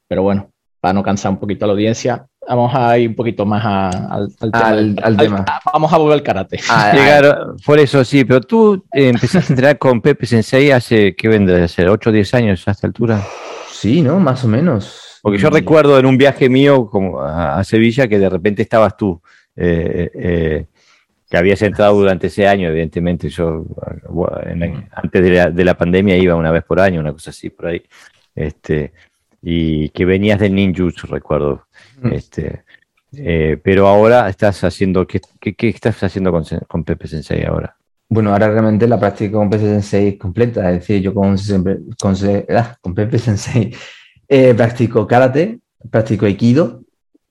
Pero bueno, para no cansar un poquito a la audiencia, vamos a ir un poquito más al, tema. vamos a volver al karate. Ah, Llegar, por eso sí, pero tú eh, empezaste a entrenar con Pepe Sensei hace, ¿qué vende? ¿Hace 8 o 10 años a esta altura? Sí, ¿no? Más o menos. Porque yo recuerdo en un viaje mío como a, Sevilla que de repente estabas tú, eh, eh, que habías entrado durante ese año, evidentemente. Yo antes de la, de la pandemia iba una vez por año, una cosa así por ahí. Este, y que venías del ninjutsu, recuerdo. Este, eh, pero ahora estás haciendo, ¿qué, qué, estás haciendo con, con, Pepe Sensei ahora? Bueno, ahora realmente la práctica con Pepe Sensei es completa, es decir, yo con, con, ah, con Pepe Sensei eh, practico karate, practico aikido,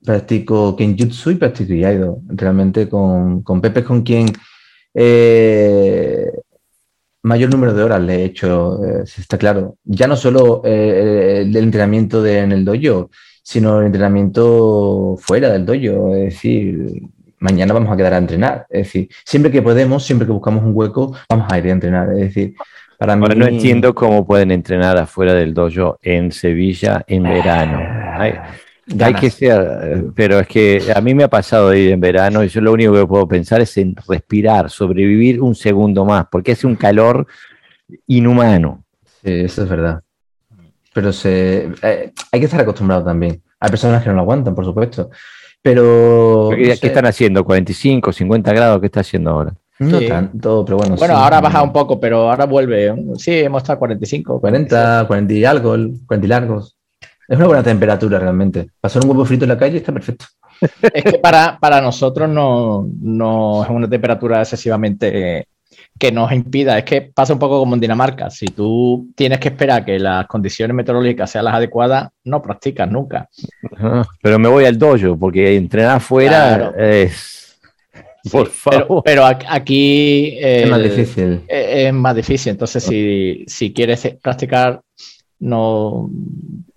practico kenjutsu y practico iaido. Realmente con, con Pepe es con quien eh, mayor número de horas le he hecho, eh, está claro. Ya no solo eh, el entrenamiento de, en el dojo, sino el entrenamiento fuera del dojo. Es decir, mañana vamos a quedar a entrenar. Es decir, siempre que podemos, siempre que buscamos un hueco, vamos a ir a entrenar. Es decir, para mí... no entiendo cómo pueden entrenar afuera del dojo en Sevilla en verano. Hay que ser, pero es que a mí me ha pasado de ir en verano y yo lo único que puedo pensar es en respirar, sobrevivir un segundo más, porque hace un calor inhumano. Sí, eso es verdad. Pero se, eh, hay que estar acostumbrado también. Hay personas que no lo aguantan, por supuesto. Pero. ¿Qué, están haciendo? ¿45, 50 grados? ¿Qué está haciendo ahora? No tanto, pero bueno. Bueno, ahora ha bajado un poco, pero ahora vuelve. Sí, hemos estado a 45. 40, 40 y algo, 40 y largos. Es una buena temperatura realmente. Pasar un huevo frito en la calle está perfecto. Es que para, para nosotros no, no, es una temperatura excesivamente que nos impida. Es que pasa un poco como en Dinamarca. Si tú tienes que esperar que las condiciones meteorológicas sean las adecuadas, no practicas nunca. Pero me voy al dojo, porque entrenar afuera es. Por favor. Pero, aquí es más difícil. Es, más difícil. Entonces, si, si quieres practicar, no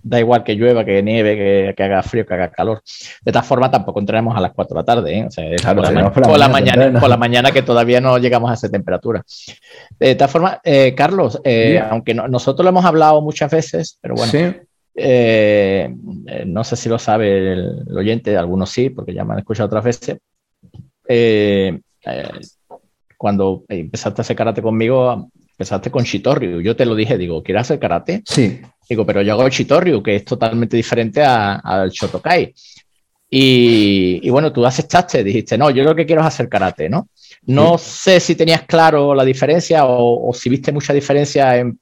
da igual que llueva, que nieve, que, haga frío, que haga calor. De esta forma tampoco entraremos a las 4 de la tarde, ¿eh? o sea, por, la, mañana, por la mañana que todavía no llegamos a esa temperatura. De esta forma, eh, Carlos, eh, aunque nosotros lo hemos hablado muchas veces, pero bueno, no sé si lo sabe el, oyente, algunos sí, porque ya me han escuchado otras veces. cuando empezaste a hacer karate conmigo, empezaste con Shitoryu. Yo te lo dije, digo, ¿quieres hacer karate? Sí. Digo, pero yo hago Shitoryu, que es totalmente diferente al Shotokai. Y, bueno, tú aceptaste, dijiste, no, yo lo que quiero es hacer karate, ¿no? No sé si tenías claro la diferencia o, si viste mucha diferencia en,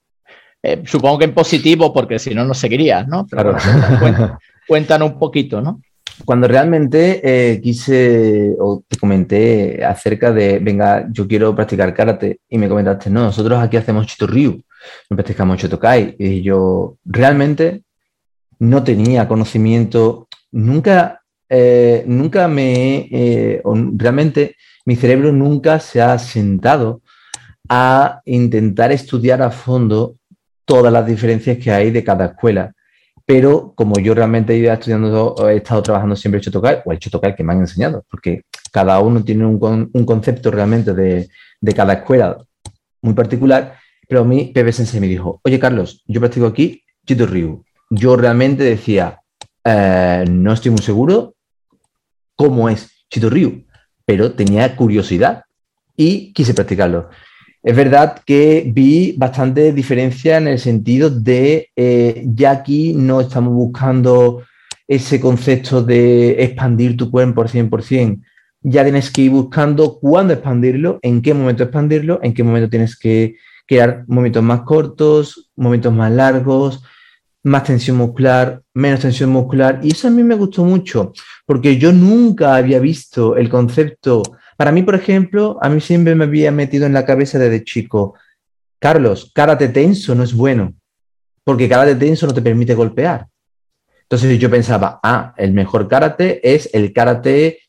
eh, supongo que en positivo, porque si no, no seguirías, ¿no? claro. cuéntanos un poquito, ¿no? Cuando realmente eh, quise o te comenté acerca de, venga, yo quiero practicar karate y me comentaste, no, nosotros aquí hacemos Chitoryu, no practicamos Chotokai. Y yo realmente no tenía conocimiento, nunca, eh, nunca me, eh, realmente mi cerebro nunca se ha sentado a intentar estudiar a fondo todas las diferencias que hay de cada escuela pero como yo realmente ido estudiando, he estado trabajando siempre el Chotokai, o el Chotokai que me han enseñado, porque cada uno tiene un, concepto realmente de, cada escuela muy particular, pero a mí Pepe Sensei me dijo, oye Carlos, yo practico aquí Chito Ryu. Yo realmente decía, eh, no estoy muy seguro cómo es Chito Ryu, pero tenía curiosidad y quise practicarlo. Es verdad que vi bastante diferencia en el sentido de eh, ya aquí no estamos buscando ese concepto de expandir tu cuerpo al 100%. Ya tienes que ir buscando cuándo expandirlo, en qué momento expandirlo, en qué momento tienes que crear momentos más cortos, momentos más largos, más tensión muscular, menos tensión muscular. Y eso a mí me gustó mucho, porque yo nunca había visto el concepto para mí, por ejemplo, a mí siempre me había metido en la cabeza desde chico, Carlos, karate tenso no es bueno, porque karate tenso no te permite golpear. Entonces yo pensaba, ah, el mejor karate es el karate,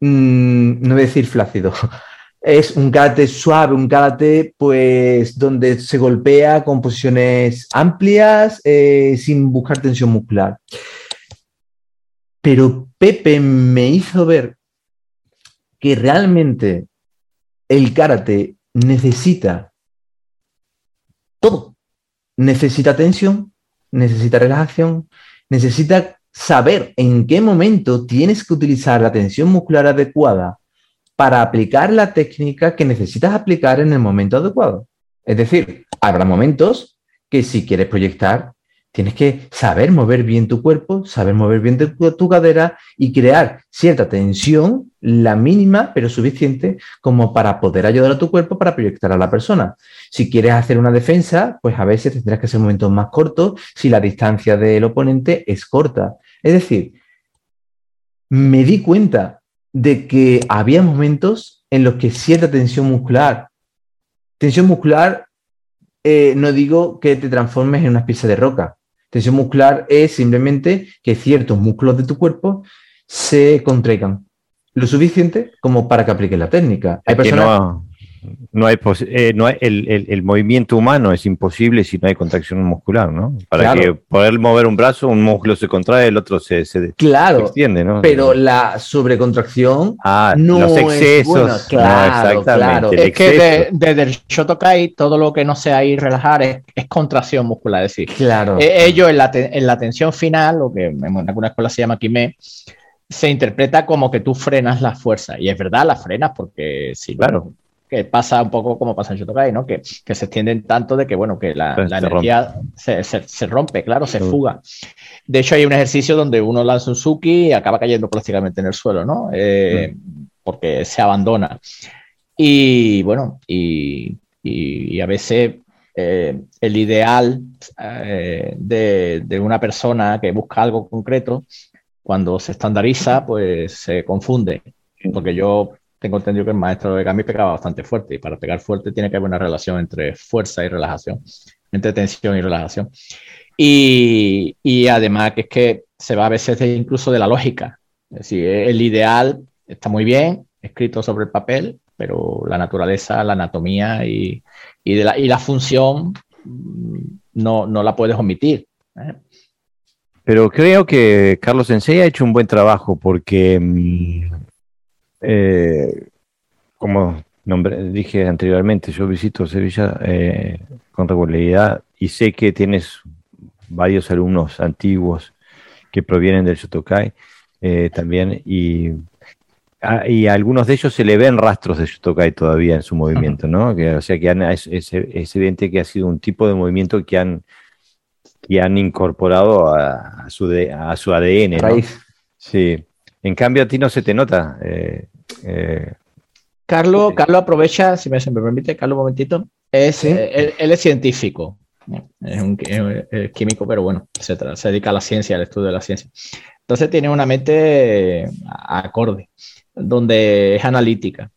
mm, no voy a decir flácido, es un karate suave, un karate pues donde se golpea con posiciones amplias eh, sin buscar tensión muscular. Pero Pepe me hizo ver que realmente el karate necesita todo. Necesita tensión, necesita relajación, necesita saber en qué momento tienes que utilizar la tensión muscular adecuada para aplicar la técnica que necesitas aplicar en el momento adecuado. Es decir, habrá momentos que si quieres proyectar, Tienes que saber mover bien tu cuerpo, saber mover bien tu, cadera y crear cierta tensión, la mínima, pero suficiente, como para poder ayudar a tu cuerpo para proyectar a la persona. Si quieres hacer una defensa, pues a veces tendrás que hacer momentos más cortos si la distancia del oponente es corta. Es decir, me di cuenta de que había momentos en los que cierta tensión muscular, tensión muscular, eh, no digo que te transformes en una pieza de roca, Tensión muscular es simplemente que ciertos músculos de tu cuerpo se contraigan lo suficiente como para que aplique la técnica. Hay personas no hay, eh, no hay el, el, movimiento humano es imposible si no hay contracción muscular, ¿no? Para que poder mover un brazo, un músculo se contrae, el otro se, se, claro, extiende, ¿no? Pero la sobrecontracción ah, no los excesos, es Claro, claro. Es que desde el Shotokai todo lo que no sea ir relajar es, contracción muscular, es decir, claro. Eh, ello en la, en la tensión final, lo que en alguna escuela se llama Kime, se interpreta como que tú frenas la fuerza. Y es verdad, la frenas porque sí, claro que pasa un poco como pasa en Shotokai, ¿no? Que, que se extienden tanto de que, bueno, que la, pues energía se, se, rompe, claro, se fuga. De hecho, hay un ejercicio donde uno lanza un Suki y acaba cayendo prácticamente en el suelo, ¿no? Eh, porque se abandona. Y bueno, y, y, a veces eh, el ideal eh, de, de, una persona que busca algo concreto, cuando se estandariza, pues se confunde. Porque yo tengo entendido que el maestro de Gami pegaba bastante fuerte y para pegar fuerte tiene que haber una relación entre fuerza y relajación, entre tensión y relajación. Y, y además que es que se va a veces incluso de la lógica. Es decir, el ideal está muy bien escrito sobre el papel, pero la naturaleza, la anatomía y, y, de la, y la, función mm, no, no, la puedes omitir. ¿eh? Pero creo que Carlos Sensei ha hecho un buen trabajo porque mm, eh, como dije anteriormente, yo visito Sevilla eh, con regularidad y sé que tienes varios alumnos antiguos que provienen del Shotokai eh, también y, y, a algunos de ellos se le ven rastros de Shotokai todavía en su movimiento, ¿no? Que, o sea que es, evidente que ha sido un tipo de movimiento que han, que han incorporado a, su, a su ADN. Sí. En cambio a ti no se te nota. Eh, Carlos, Carlos aprovecha, si me, permite, Carlos, un momentito. Es, eh, él, es científico, es un químico, pero bueno, se, se, dedica a la ciencia, al estudio de la ciencia. Entonces tiene una mente acorde, donde es analítica.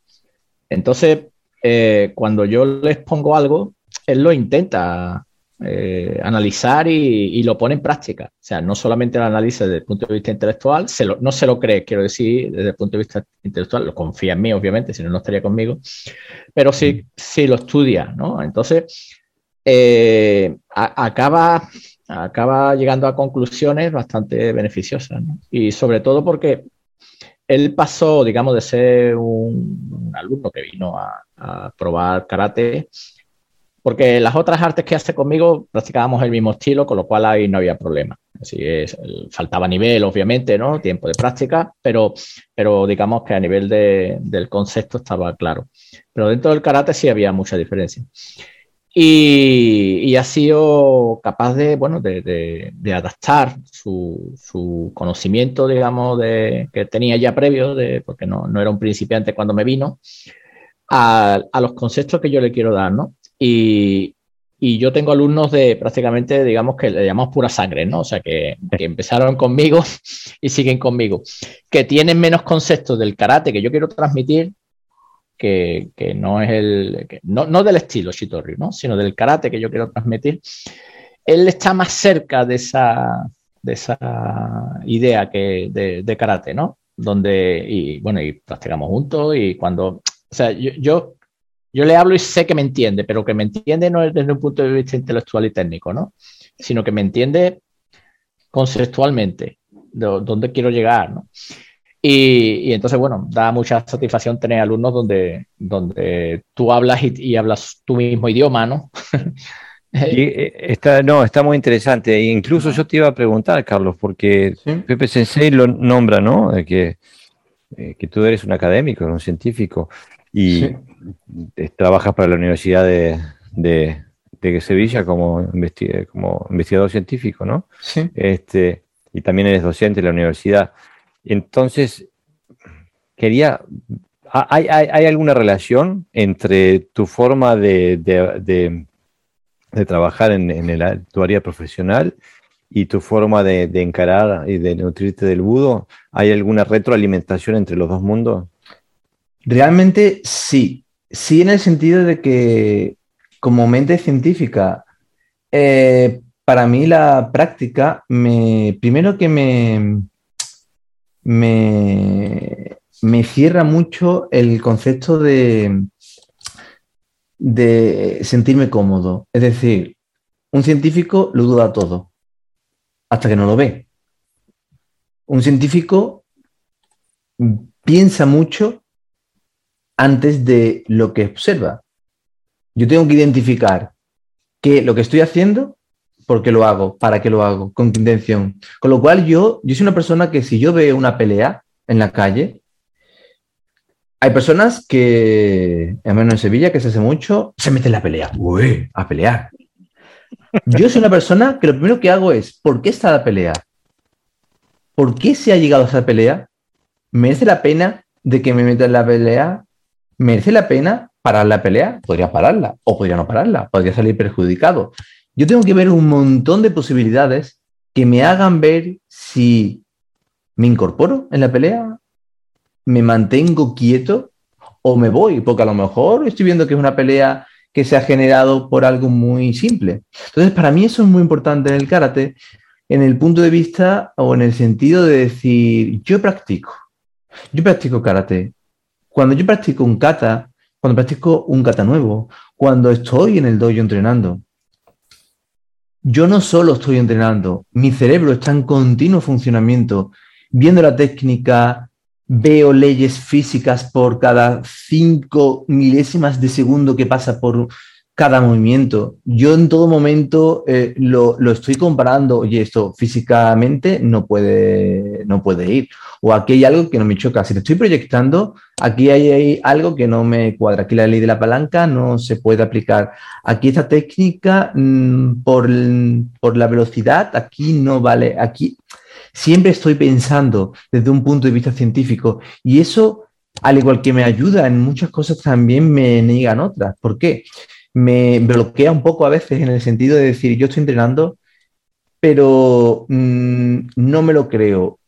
Entonces, eh, cuando yo les pongo algo, él lo intenta eh, analizar y, lo pone en práctica. O sea, no solamente lo analiza desde el punto de vista intelectual, no se lo cree, quiero decir, desde el punto de vista intelectual, lo confía en mí, obviamente, si no, no estaría conmigo, pero sí, sí lo estudia, ¿no? Entonces, eh, acaba, acaba llegando a conclusiones bastante beneficiosas, Y sobre todo porque él pasó, digamos, de ser un, alumno que vino a, a probar karate porque las otras artes que hace conmigo practicábamos el mismo estilo, con lo cual ahí no había problema. Así es, faltaba nivel, obviamente, ¿no? Tiempo de práctica, pero, pero digamos que a nivel de, del concepto estaba claro. Pero dentro del karate sí había mucha diferencia. Y, y ha sido capaz de, bueno, de, de, adaptar su, su, conocimiento, digamos, de, que tenía ya previo, de, porque no, no era un principiante cuando me vino, a, a, los conceptos que yo le quiero dar, ¿no? Y, yo tengo alumnos de prácticamente, digamos que le llamamos pura sangre, ¿no? O sea, que, empezaron conmigo y siguen conmigo, que tienen menos conceptos del karate que yo quiero transmitir, que, no es el, no, del estilo Shitori, ¿no? Sino del karate que yo quiero transmitir. Él está más cerca de esa, de esa idea que de, karate, ¿no? Donde, y bueno, y practicamos juntos y cuando, o sea, yo yo le hablo y sé que me entiende, pero que me entiende no es desde un punto de vista intelectual y técnico, ¿no? Sino que me entiende conceptualmente, de dónde quiero llegar, ¿no? Y, entonces, bueno, da mucha satisfacción tener alumnos donde, donde tú hablas y, hablas tu mismo idioma, ¿no? Eh, está, no, está muy interesante. E incluso yo te iba a preguntar, Carlos, porque Pepe Sensei lo nombra, ¿no? Que, eh, que tú eres un académico, un científico. Y trabajas para la Universidad de, de, Sevilla como, como investigador científico, ¿no? Sí. Este, y también eres docente de la universidad. Entonces, quería, ¿hay, hay, alguna relación entre tu forma de, de trabajar en, en tu área profesional y tu forma de, encarar y de nutrirte del budo? ¿Hay alguna retroalimentación entre los dos mundos? Realmente sí, sí en el sentido de que como mente científica, eh, para mí la práctica, me, primero que me, me, me cierra mucho el concepto de, de sentirme cómodo. Es decir, un científico lo duda todo, hasta que no lo ve. Un científico piensa mucho antes de lo que observa. Yo tengo que identificar que lo que estoy haciendo, por qué lo hago, para qué lo hago, con qué intención. Con lo cual yo, yo soy una persona que si yo veo una pelea en la calle, hay personas que, al menos en Sevilla, que se hace mucho, se meten en la pelea. Uy, a pelear. Yo soy una persona que lo primero que hago es, ¿por qué está la pelea? ¿Por qué se ha llegado a esa pelea? ¿Merece la pena de que me meta en la pelea? ¿Merece la pena parar la pelea? Podría pararla o podría no pararla, podría salir perjudicado. Yo tengo que ver un montón de posibilidades que me hagan ver si me incorporo en la pelea, me mantengo quieto o me voy, porque a lo mejor estoy viendo que es una pelea que se ha generado por algo muy simple. Entonces, para mí eso es muy importante en el karate, en el punto de vista o en el sentido de decir, yo practico, yo practico karate, cuando yo practico un kata, cuando practico un kata nuevo, cuando estoy en el dojo entrenando, yo no solo estoy entrenando, mi cerebro está en continuo funcionamiento, viendo la técnica, veo leyes físicas por cada cinco milésimas de segundo que pasa por cada movimiento. Yo en todo momento eh, lo, estoy comparando, oye, esto físicamente no puede, no puede ir. O aquí hay algo que no me choca. Si te estoy proyectando, aquí hay, algo que no me cuadra. Aquí la ley de la palanca no se puede aplicar. Aquí esta técnica, mm, por, por la velocidad, aquí no vale. Aquí siempre estoy pensando desde un punto de vista científico. Y eso, al igual que me ayuda en muchas cosas, también me niegan otras. ¿Por qué? Me bloquea un poco a veces en el sentido de decir, yo estoy entrenando, pero mm, no me lo creo.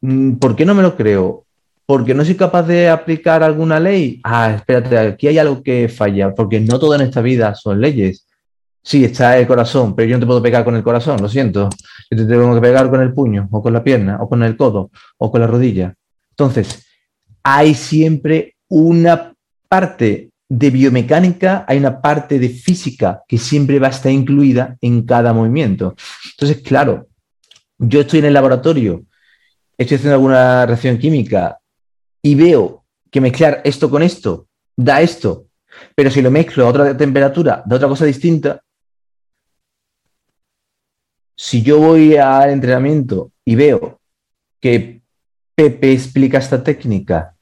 Mm, ¿Por qué no me lo creo? Porque no soy capaz de aplicar alguna ley. Ah, espérate, aquí hay algo que falla, porque no todo en esta vida son leyes. Sí, está el corazón, pero yo no te puedo pegar con el corazón, lo siento. Yo te tengo que pegar con el puño, o con la pierna, o con el codo, o con la rodilla. Entonces, hay siempre una parte de biomecánica hay una parte de física que siempre va a estar incluida en cada movimiento. Entonces, claro, yo estoy en el laboratorio, estoy haciendo alguna reacción química y veo que mezclar esto con esto da esto, Pero si lo mezclo a otra temperatura de otra cosa distinta, si yo voy al entrenamiento y veo que Pepe explica esta técnica,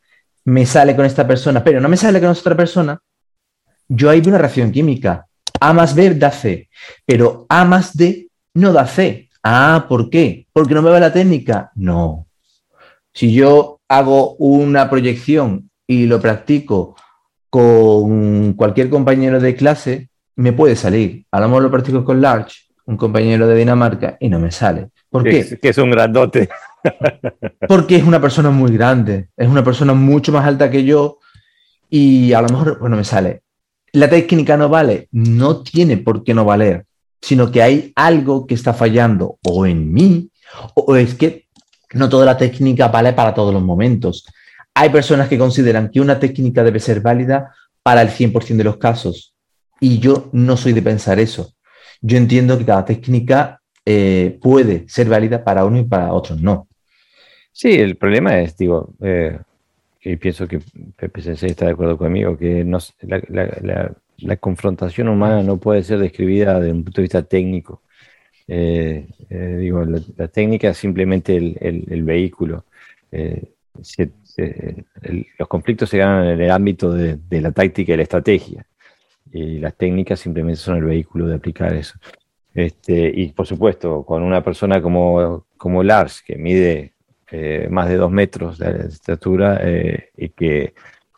me sale con esta persona, pero no me sale con otra persona, yo hay una reacción química. A más B da C, pero A más D no da C. Ah, ¿por qué? ¿Porque no me va la técnica? No. Si yo hago una proyección y lo practico con cualquier compañero de clase, me puede salir. A lo mejor lo practico con Large, un compañero de Dinamarca, y no me sale. ¿Por qué? que es un grandote. Porque es una persona muy grande, es una persona mucho más alta que yo y a lo mejor, bueno, me sale. La técnica no vale, no tiene por qué no valer, sino que hay algo que está fallando o en mí o es que no toda la técnica vale para todos los momentos. Hay personas que consideran que una técnica debe ser válida para el 100% de los casos y yo no soy de pensar eso. Yo entiendo que cada técnica eh, puede ser válida para uno y para otros no. Sí, el problema es, digo, eh, que pienso que Pepe Sensei está de acuerdo conmigo, que no, la, confrontación humana no puede ser describida desde un punto de vista técnico. Eh, digo, la, técnica es simplemente el, vehículo. los conflictos se ganan en el ámbito de, de, la táctica y la estrategia. Y las técnicas simplemente son el vehículo de aplicar eso. Este, y por supuesto, con una persona como, como Lars, que mide eh, más de dos metros de estatura eh, y que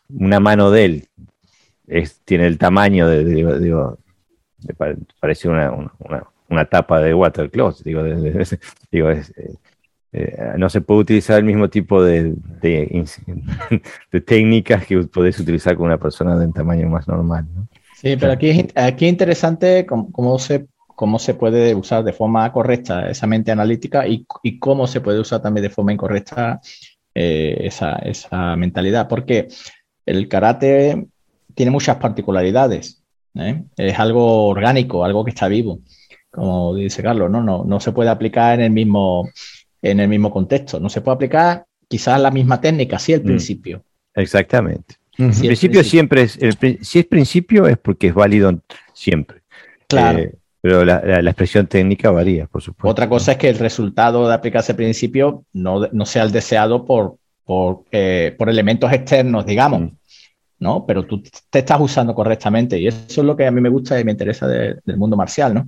una mano de él tiene el tamaño de, digo, parece una, una, tapa de water closet. Digo, digo eh, no se puede utilizar el mismo tipo de, de, técnicas que podés utilizar con una persona de un tamaño más normal. Sí, pero aquí es, aquí es interesante cómo, se cómo se puede usar de forma correcta esa mente analítica y, cómo se puede usar también de forma incorrecta eh, esa, mentalidad, porque el karate tiene muchas particularidades, ¿eh? es algo orgánico, algo que está vivo, como dice Carlos, ¿no? No, no se puede aplicar en el, mismo, en el mismo contexto, no se puede aplicar quizás la misma técnica, sí el mm. principio. Exactamente. el, principio siempre es, si es principio es porque es válido siempre. Claro. Eh, pero la, expresión técnica varía, por supuesto. Otra cosa es que el resultado de aplicarse principio no, no sea el deseado por, por, eh, por elementos externos, digamos, mm. ¿no? Pero tú te estás usando correctamente y eso es lo que a mí me gusta y me interesa del mundo marcial, ¿no?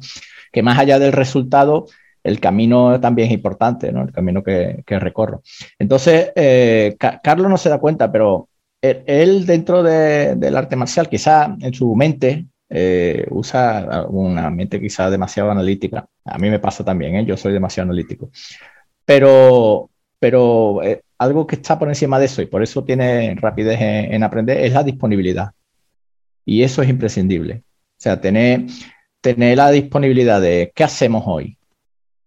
Que más allá del resultado, el camino también es importante, ¿no? El camino que, que recorro. Entonces, eh, Carlos no se da cuenta, pero él, dentro del arte marcial, quizá en su mente, eh, usa una mente quizá demasiado analítica. A mí me pasa también, ¿eh? yo soy demasiado analítico. Pero, pero eh, algo que está por encima de eso y por eso tiene rapidez en, aprender es la disponibilidad. Y eso es imprescindible. O sea, tener, tener la disponibilidad de qué hacemos hoy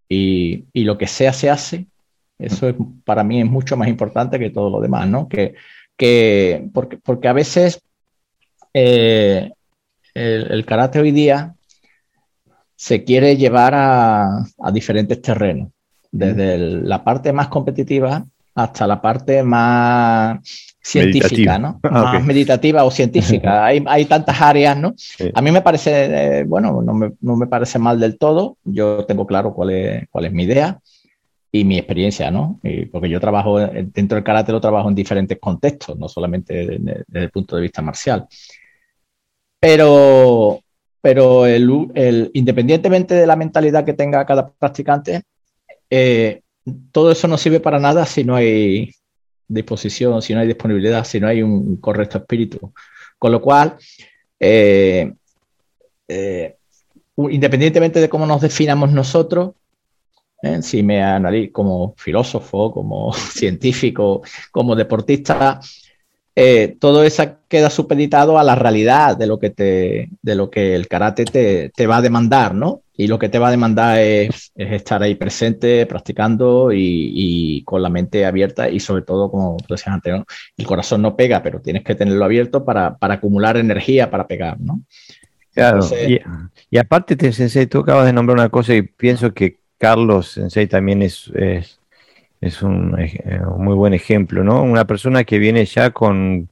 y, y lo que sea se hace, eso es, para mí es mucho más importante que todo lo demás, ¿no? Que, que porque, porque a veces eh, el, karate hoy día se quiere llevar a, diferentes terrenos, desde la parte más competitiva hasta la parte más científica, ¿no? Ah, más meditativa o científica. hay, tantas áreas, ¿no? A mí me parece, eh, bueno, no me, parece mal del todo. Yo tengo claro cuál es, cuál es mi idea y mi experiencia, ¿no? porque yo trabajo dentro del karate, lo trabajo en diferentes contextos, no solamente desde el punto de vista marcial. Pero, pero el, independientemente de la mentalidad que tenga cada practicante, eh, todo eso no sirve para nada si no hay disposición, si no hay disponibilidad, si no hay un correcto espíritu. Con lo cual, eh, eh, independientemente de cómo nos definamos nosotros, si me analizo como filósofo, como científico, como deportista, eh, todo eso queda supeditado a la realidad de lo que, te, de lo que el karate te, va a demandar, ¿no? Y lo que te va a demandar es, estar ahí presente, practicando y, con la mente abierta y sobre todo, como tú decías antes, el corazón no pega, pero tienes que tenerlo abierto para, acumular energía para pegar, ¿no? Claro, y, aparte, Sensei, tú acabas de nombrar una cosa y pienso que Carlos Sensei también es es un, muy buen ejemplo, ¿no? Una persona que viene ya con,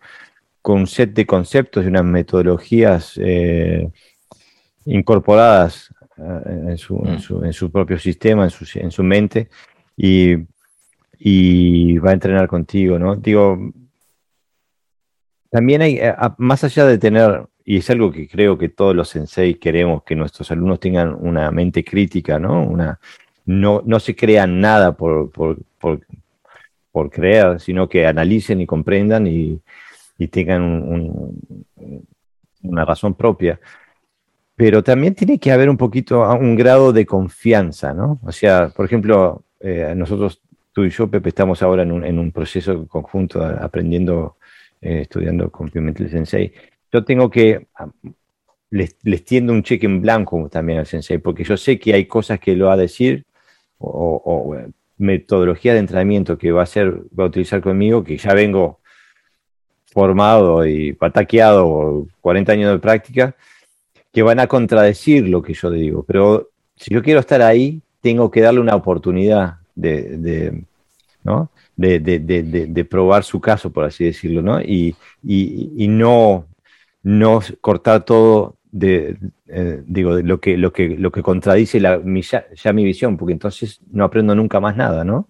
con un set de conceptos y unas metodologías eh, incorporadas eh, en, su, en, su, propio sistema, en su, en su mente, y, y, va a entrenar contigo, ¿no? Digo, también hay, eh, más allá de tener, y es algo que creo que todos los sensei queremos, que nuestros alumnos tengan una mente crítica, ¿no? Una, no, no se crean nada por, por, por, por creer, sino que analicen y comprendan y, y tengan una razón propia. Pero también tiene que haber un poquito, un grado de confianza, ¿no? O sea, por ejemplo, eh, nosotros, tú y yo, Pepe, estamos ahora en un, en un proceso conjunto aprendiendo, eh, estudiando con Pimentel Sensei. Yo tengo que, les, les, tiendo un cheque en blanco también al Sensei, porque yo sé que hay cosas que lo va a decir o, o metodología de entrenamiento que va a hacer, va a utilizar conmigo, que ya vengo formado y pataqueado por 40 años de práctica, que van a contradecir lo que yo digo. Pero si yo quiero estar ahí, tengo que darle una oportunidad de, de ¿no? De, de, probar su caso, por así decirlo, ¿no? Y, y, no, no cortar todo eh, digo, de lo que, lo que, lo que contradice la, ya, ya, mi visión, porque entonces no aprendo nunca más nada, ¿no?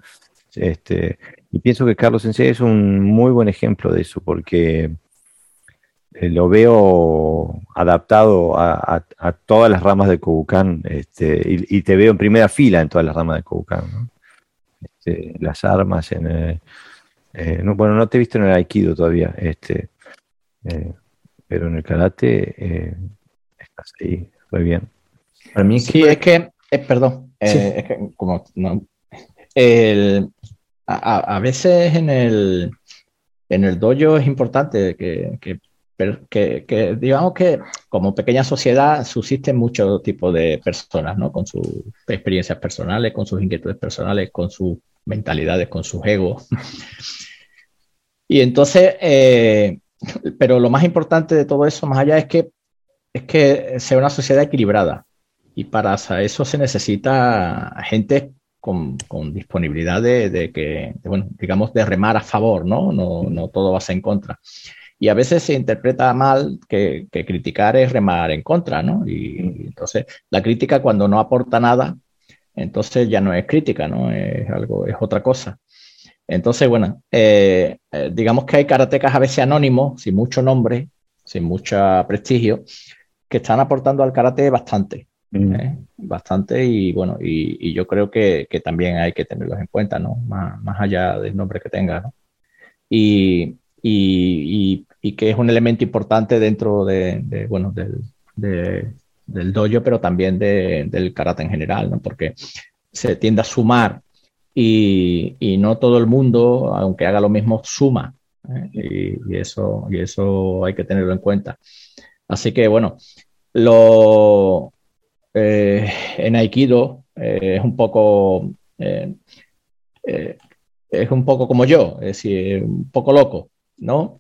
Este, y pienso que Carlos Sensei es un muy buen ejemplo de eso, porque eh, lo veo adaptado a, todas las ramas de Kobukan este, y, te veo en primera fila en todas las ramas de Kobukan. Este, las armas, en eh, eh, bueno, no te he visto en el Aikido todavía, este, pero en el karate ahí, muy bien. Para mí sí, es que, perdón, es que como no, el, a, veces en el, en el dojo es importante que, que, digamos que como pequeña sociedad subsisten muchos tipos de personas, ¿no? Con sus experiencias personales, con sus inquietudes personales, con sus mentalidades, con sus egos. y entonces, eh, pero lo más importante de todo eso, más allá, es que, es que sea una sociedad equilibrada. Y para eso se necesita gente con, disponibilidad de, que, bueno, digamos, de remar a favor, ¿no? No, no todo va a ser en contra. Y a veces se interpreta mal que, criticar es remar en contra, ¿no? Y, entonces la crítica cuando no aporta nada, entonces ya no es crítica, ¿no? Es algo, es otra cosa. Entonces, bueno, eh, eh, digamos que hay karatecas a veces anónimos, sin mucho nombre, sin mucho prestigio, que están aportando al karate bastante. ¿eh? bastante y bueno, y, yo creo que, también hay que tenerlos en cuenta, ¿no? Más, allá del nombre que tenga, ¿no? Y, que es un elemento importante dentro de, bueno, del, del dojo, pero también del karate en general, ¿no? Porque se tiende a sumar y, no todo el mundo, aunque haga lo mismo, suma. ¿eh? Y, eso, y eso hay que tenerlo en cuenta. Así que bueno, lo, eh, en Aikido eh, es un poco eh, es un poco como yo, es decir, un poco loco, ¿no?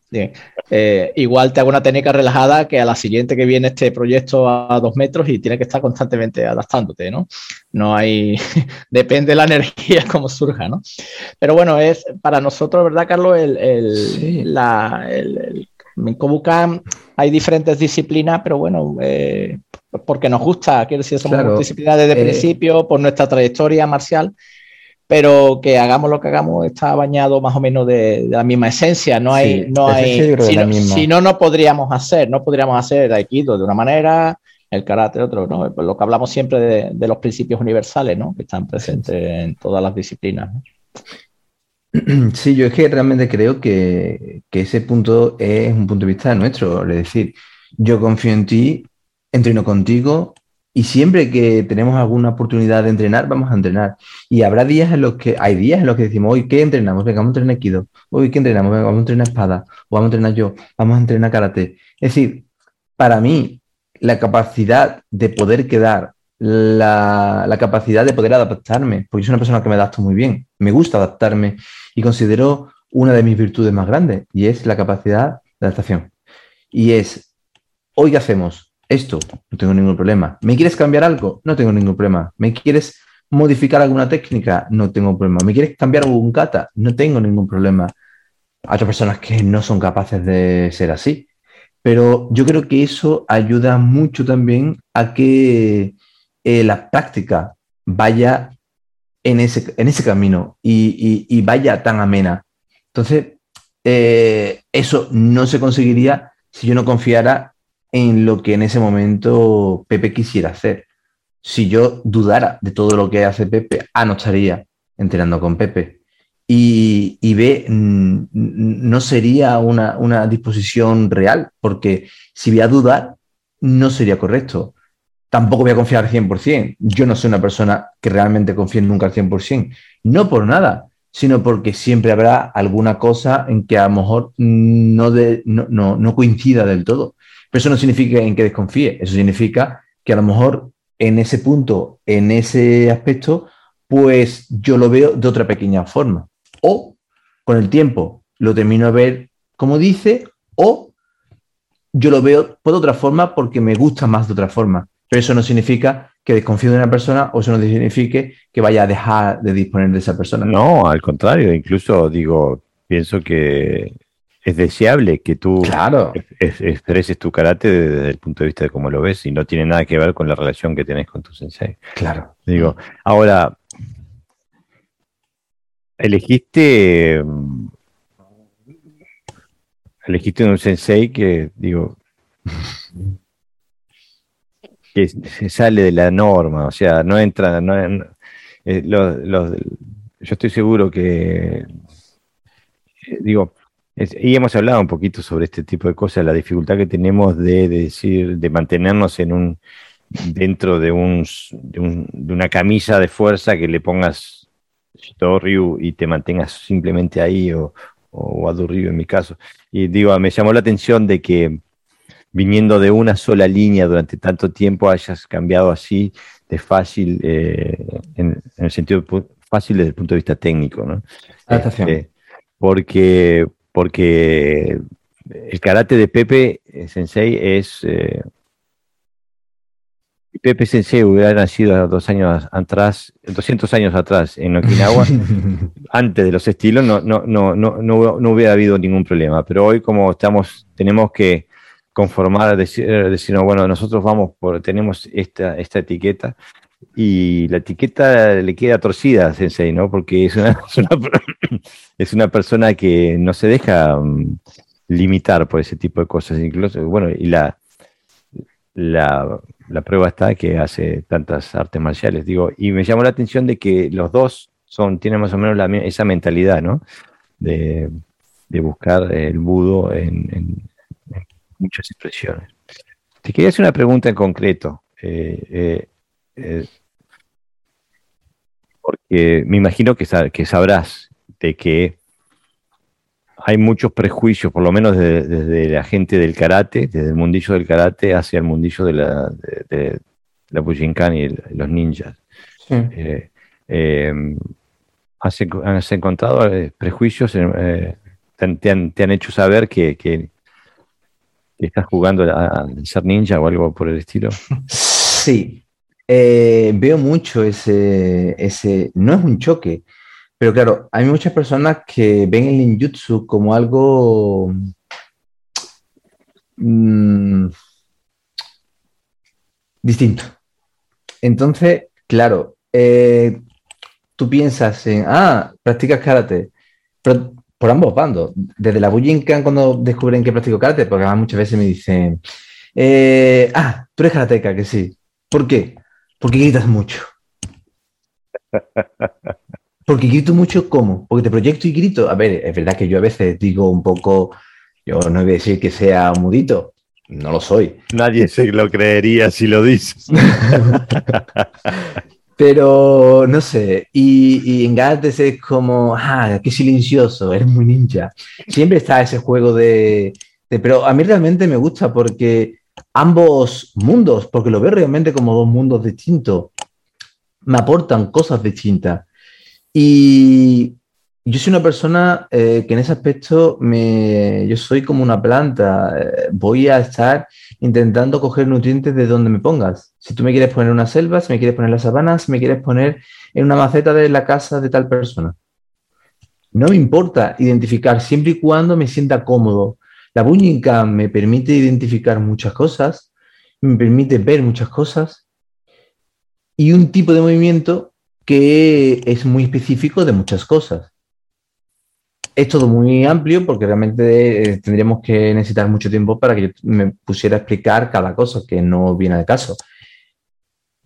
igual te hago una técnica relajada que a la siguiente que viene este proyecto a dos metros y tiene que estar constantemente adaptándote, ¿no? No hay, depende de la energía como surja, ¿no? Pero bueno, es para nosotros, ¿verdad, Carlos? El, el, la, el, en Kobukan hay diferentes disciplinas, pero bueno, eh, porque nos gusta, quiero decir, somos disciplinas desde el eh, principio, por nuestra trayectoria marcial, pero que hagamos lo que hagamos está bañado más o menos de, la misma esencia. No hay, no hay, si no, no, podríamos hacer, no podríamos hacer Aikido de una manera, el karate de otro, ¿no? Lo que hablamos siempre de, los principios universales, ¿no? Que están presentes en todas las disciplinas. Sí, yo es que realmente creo que, que, ese punto es un punto de vista nuestro. Es decir, yo confío en ti entreno contigo y siempre que tenemos alguna oportunidad de entrenar, vamos a entrenar. Y habrá días en los que, hay días en los que decimos, hoy, ¿qué entrenamos? Venga, vamos a entrenar Kido. Hoy, ¿qué entrenamos? Venga, vamos a entrenar espada. O vamos a entrenar yo. Vamos a entrenar karate. Es decir, para mí, la capacidad de poder quedar, la, capacidad de poder adaptarme, porque soy una persona que me adapto muy bien, me gusta adaptarme y considero una de mis virtudes más grandes y es la capacidad de adaptación. Y es, hoy hacemos? esto, no tengo ningún problema. ¿Me quieres cambiar algo? No tengo ningún problema. ¿Me quieres modificar alguna técnica? No tengo problema. ¿Me quieres cambiar algún kata? No tengo ningún problema. Hay otras personas que no son capaces de ser así. Pero yo creo que eso ayuda mucho también a que eh, la práctica vaya en ese, en ese camino y, vaya tan amena. Entonces, eh, eso no se conseguiría si yo no confiara en lo que en ese momento Pepe quisiera hacer. Si yo dudara de todo lo que hace Pepe, ah, no estaría entrenando con Pepe. Y, y B, no sería una, una, disposición real, porque si voy a dudar, no sería correcto. Tampoco voy a confiar al 100%. Yo no soy una persona que realmente confíe nunca al 100%. No por nada, sino porque siempre habrá alguna cosa en que a lo mejor no, no, no, no coincida del todo. Pero eso no significa en que desconfíe, eso significa que a lo mejor en ese punto, en ese aspecto, pues yo lo veo de otra pequeña forma. O con el tiempo lo termino a ver como dice, o yo lo veo por otra forma porque me gusta más de otra forma. Pero eso no significa que desconfíe de una persona o eso no signifique que vaya a dejar de disponer de esa persona. No, al contrario, incluso digo, pienso que es deseable que tú claro. expreses tu carácter desde el punto de vista de cómo lo ves y no tiene nada que ver con la relación que tienes con tu sensei. Claro. Digo, ahora, elegiste elegiste un sensei que, digo, que se sale de la norma, o sea, no entra, no, eh, yo estoy seguro que, eh, digo, y hemos hablado un poquito sobre este tipo de cosas, la dificultad que tenemos de, decir, de mantenernos en un dentro de, un, de, una camisa de fuerza que le pongas Ryu y te mantengas simplemente ahí o, o Ryu en mi caso. Y digo, me llamó la atención de que viniendo de una sola línea durante tanto tiempo hayas cambiado así de fácil, eh, en, el sentido fácil desde el punto de vista técnico, ¿no? Este, porque porque el karate de Pepe eh, Sensei es... Eh, Pepe Sensei hubiera nacido dos años atrás, 200 años atrás en Okinawa, antes de los estilos, no, no, no, no, no, hubiera habido ningún problema. Pero hoy como estamos, tenemos que conformar, decir, decir bueno, nosotros vamos por, tenemos esta, esta etiqueta, y la etiqueta le queda torcida a Sensei, ¿no? Porque es una, es una, persona que no se deja mm, limitar por ese tipo de cosas. Incluso, bueno, y la, la, prueba está que hace tantas artes marciales, digo, y me llamó la atención de que los dos son, tienen más o menos la, esa mentalidad, ¿no? De, buscar el budo en, muchas expresiones. Te quería hacer una pregunta en concreto. Eh, eh, porque me imagino que, que, sabrás de que hay muchos prejuicios, por lo menos desde la gente del karate, desde el mundillo del karate hacia el mundillo de la, de, la Bujinkan y los ninjas. Eh, em, ¿has, encontrado eh, prejuicios? te, han, hecho saber que, que, estás jugando a ser ninja o algo por el estilo? Sí, eh, veo mucho ese, ese, no es un choque, pero claro, hay muchas personas que ven el ninjutsu como algo mm, distinto. Entonces, claro, eh, tú piensas en, ah, practicas karate, pero por ambos bandos, desde la Bujinkan cuando descubren que practico karate, porque además muchas veces me dicen, eh, ah, tú eres karateca, que sí. ¿Por qué? Porque gritas mucho. Porque grito mucho, ¿cómo? Porque te proyecto y grito. A ver, es verdad que yo a veces digo un poco, yo no voy a decir que sea mudito, no lo soy. Nadie se lo creería si lo dices. Pero no sé, y, y en Gates es como, ah, qué silencioso, eres muy ninja. Siempre está ese juego de, de, Pero a mí realmente me gusta porque ambos mundos, porque lo veo realmente como dos mundos distintos, me aportan cosas distintas. Y yo soy una persona eh, que en ese aspecto me, yo soy como una planta. Eh, voy a estar intentando coger nutrientes de donde me pongas. Si tú me quieres poner una selva, si me quieres poner la sabana, si me quieres poner en una maceta de la casa de tal persona. No me importa identificar siempre y cuando me sienta cómodo. La Bujinkan me permite identificar muchas cosas, me permite ver muchas cosas y un tipo de movimiento que es muy específico de muchas cosas. Es todo muy amplio porque realmente eh, tendríamos que necesitar mucho tiempo para que yo me pusiera a explicar cada cosa, que no viene al caso.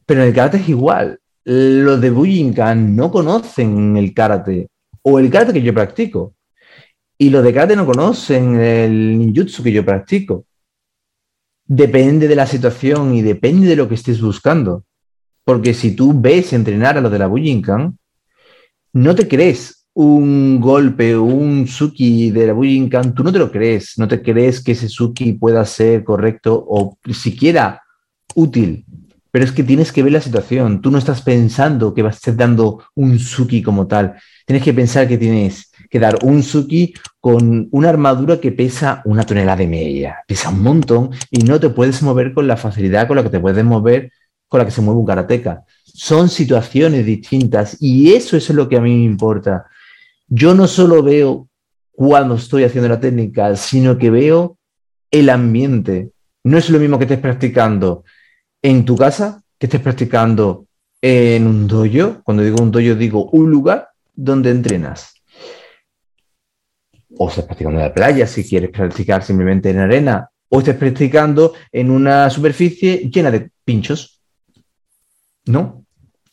Pero en el karate es igual. Los de Bujinkan no conocen el karate o el karate que yo practico. Y los de karate no conocen el ninjutsu que yo practico. Depende de la situación y depende de lo que estés buscando. Porque si tú ves entrenar a los de la Bujinkan, no te crees un golpe, un suki de la Bujinkan, tú no te lo crees, no te crees que ese suki pueda ser correcto o siquiera útil. Pero es que tienes que ver la situación. Tú no estás pensando que vas a estar dando un suki como tal. Tienes que pensar que tienes que dar un suki con una armadura que pesa una tonelada y media. Pesa un montón y no te puedes mover con la facilidad con la que te puedes mover con la que se mueve un karateca. Son situaciones distintas y eso es lo que a mí me importa. Yo no solo veo cuando estoy haciendo la técnica, sino que veo el ambiente. No es lo mismo que estés practicando en tu casa, que estés practicando en un dojo. Cuando digo un dojo, digo un lugar donde entrenas. O estés practicando en la playa si quieres practicar simplemente en arena. O estés practicando en una superficie llena de pinchos. ¿No?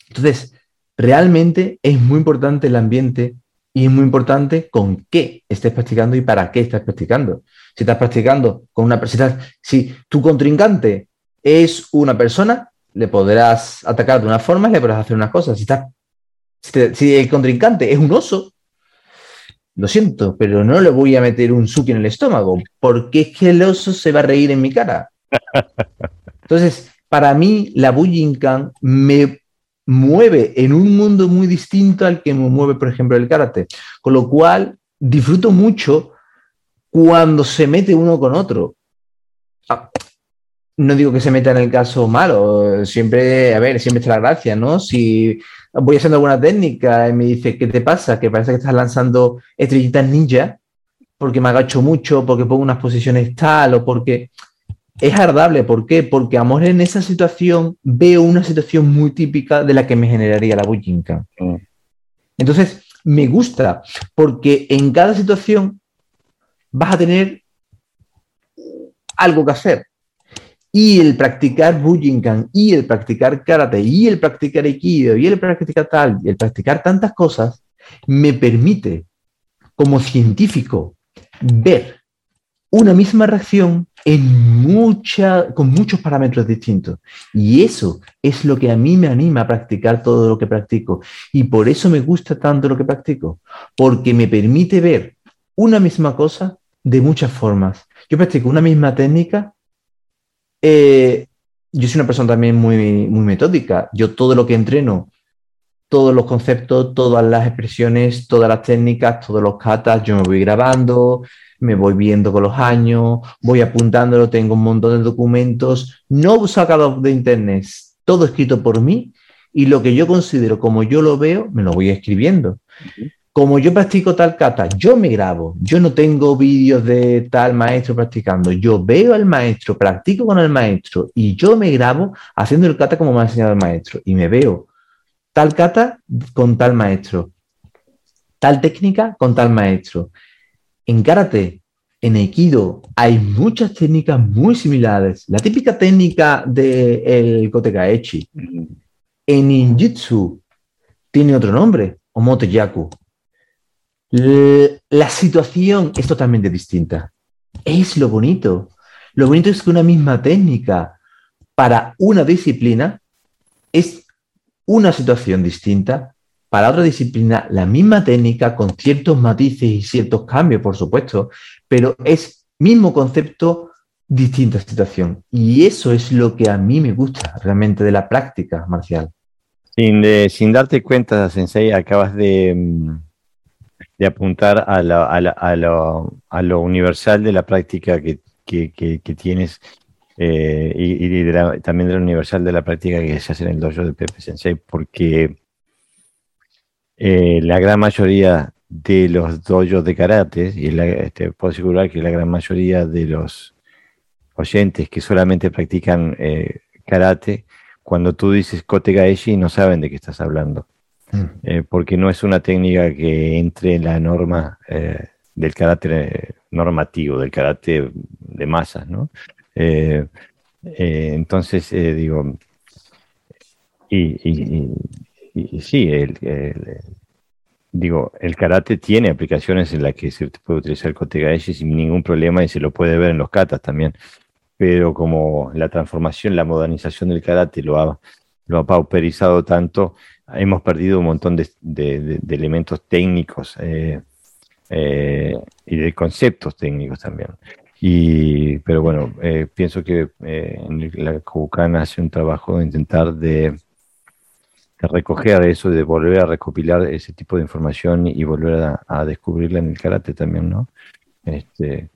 Entonces, realmente es muy importante el ambiente y es muy importante con qué estés practicando y para qué estás practicando. Si estás practicando con una persona, si tu contrincante es una persona, le podrás atacar de una forma y le podrás hacer unas cosas. Si, está, si, el contrincante es un oso, lo siento, pero no le voy a meter un suki en el estómago, porque es que el oso se va a reír en mi cara. Entonces, para mí, la Bujinkan me mueve en un mundo muy distinto al que me mueve, por ejemplo, el karate. Con lo cual, disfruto mucho cuando se mete uno con otro. Ah, no digo que se meta en el caso malo, siempre, a ver, siempre está la gracia, ¿no? Si voy haciendo alguna técnica y me dice, ¿qué te pasa? Que parece que estás lanzando estrellitas ninja porque me agacho mucho, porque pongo unas posiciones tal o porque es agradable. ¿Por qué? Porque amor en esa situación veo una situación muy típica de la que me generaría la Bujinkan. Mm. Entonces, me gusta porque en cada situación vas a tener algo que hacer y el practicar Bujinkan, y el practicar Karate, y el practicar Aikido, y el practicar tal, y el practicar tantas cosas, me permite, como científico, ver una misma reacción en mucha, con muchos parámetros distintos. Y eso es lo que a mí me anima a practicar todo lo que practico. Y por eso me gusta tanto lo que practico, porque me permite ver una misma cosa de muchas formas. Yo practico una misma técnica eh, yo soy una persona también muy, muy metódica. Yo todo lo que entreno, todos los conceptos, todas las expresiones, todas las técnicas, todos los katas, yo me voy grabando, me voy viendo con los años, voy apuntándolo, tengo un montón de documentos, no sacados de internet, todo escrito por mí y lo que yo considero como yo lo veo, me lo voy escribiendo. Como yo practico tal kata, yo me grabo, yo no tengo vídeos de tal maestro practicando, yo veo al maestro, practico con el maestro y yo me grabo haciendo el kata como me ha enseñado el maestro y me veo tal kata con tal maestro, tal técnica con tal maestro. En karate, en aikido, hay muchas técnicas muy similares. La típica técnica del el kotekaechi. En ninjutsu tiene otro nombre, omotoyaku la situación es totalmente distinta. Es lo bonito. Lo bonito es que una misma técnica para una disciplina es una situación distinta. Para otra disciplina, la misma técnica con ciertos matices y ciertos cambios, por supuesto, pero es mismo concepto, distinta situación. Y eso es lo que a mí me gusta realmente de la práctica marcial. Sin, sin darte cuenta, Sensei, acabas de, mm, de apuntar a, a, lo, universal de la práctica que, tienes eh, y, también de lo universal de la práctica que se hace en el dojo de Pepe Sensei, porque eh, la gran mayoría de los dojos de karate, y la, este, puedo asegurar que la gran mayoría de los oyentes que solamente practican eh, karate, cuando tú dices kote gaeshi no saben de qué estás hablando, mm. porque no es una técnica que entre en la norma del karate normativo, del karate de masas, ¿no? Entonces, digo, y, sí, el, digo, el karate tiene aplicaciones en las que se puede utilizar el Kotegaeshi sin ningún problema y se lo puede ver en los katas también. Pero como la transformación, la modernización del karate lo ha, lo ha pauperizado tanto, hemos perdido un montón de, elementos técnicos eh, eh, y de conceptos técnicos también. Y, pero bueno, eh, pienso que la Kobukan hace un trabajo de intentar de recoger eso, de volver a recopilar ese tipo de información y volver a, descubrirla en el karate también, ¿no? Este,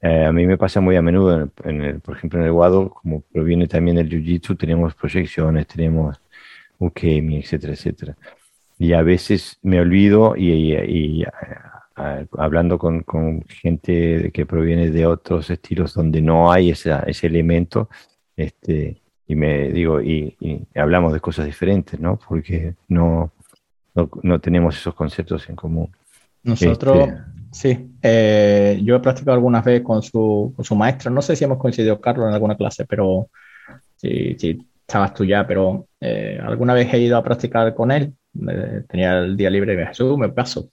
eh, a mí me pasa muy a menudo, en el, por ejemplo, en el Wado, como proviene también del Jiu-Jitsu, tenemos proyecciones, tenemos Ukemi, etcétera, etcétera. Y a veces me olvido y, hablando con, con, gente que proviene de otros estilos donde no hay ese elemento, este, y me digo, y, hablamos de cosas diferentes, ¿no? Porque no, no, tenemos esos conceptos en común. Nosotros, este, sí, eh, yo he practicado algunas veces con su, con su maestra, no sé si hemos coincidido, Carlos, en alguna clase, pero sí, sí estabas tú ya, pero eh, alguna vez he ido a practicar con él, tenía el día libre y me Jesús, me paso.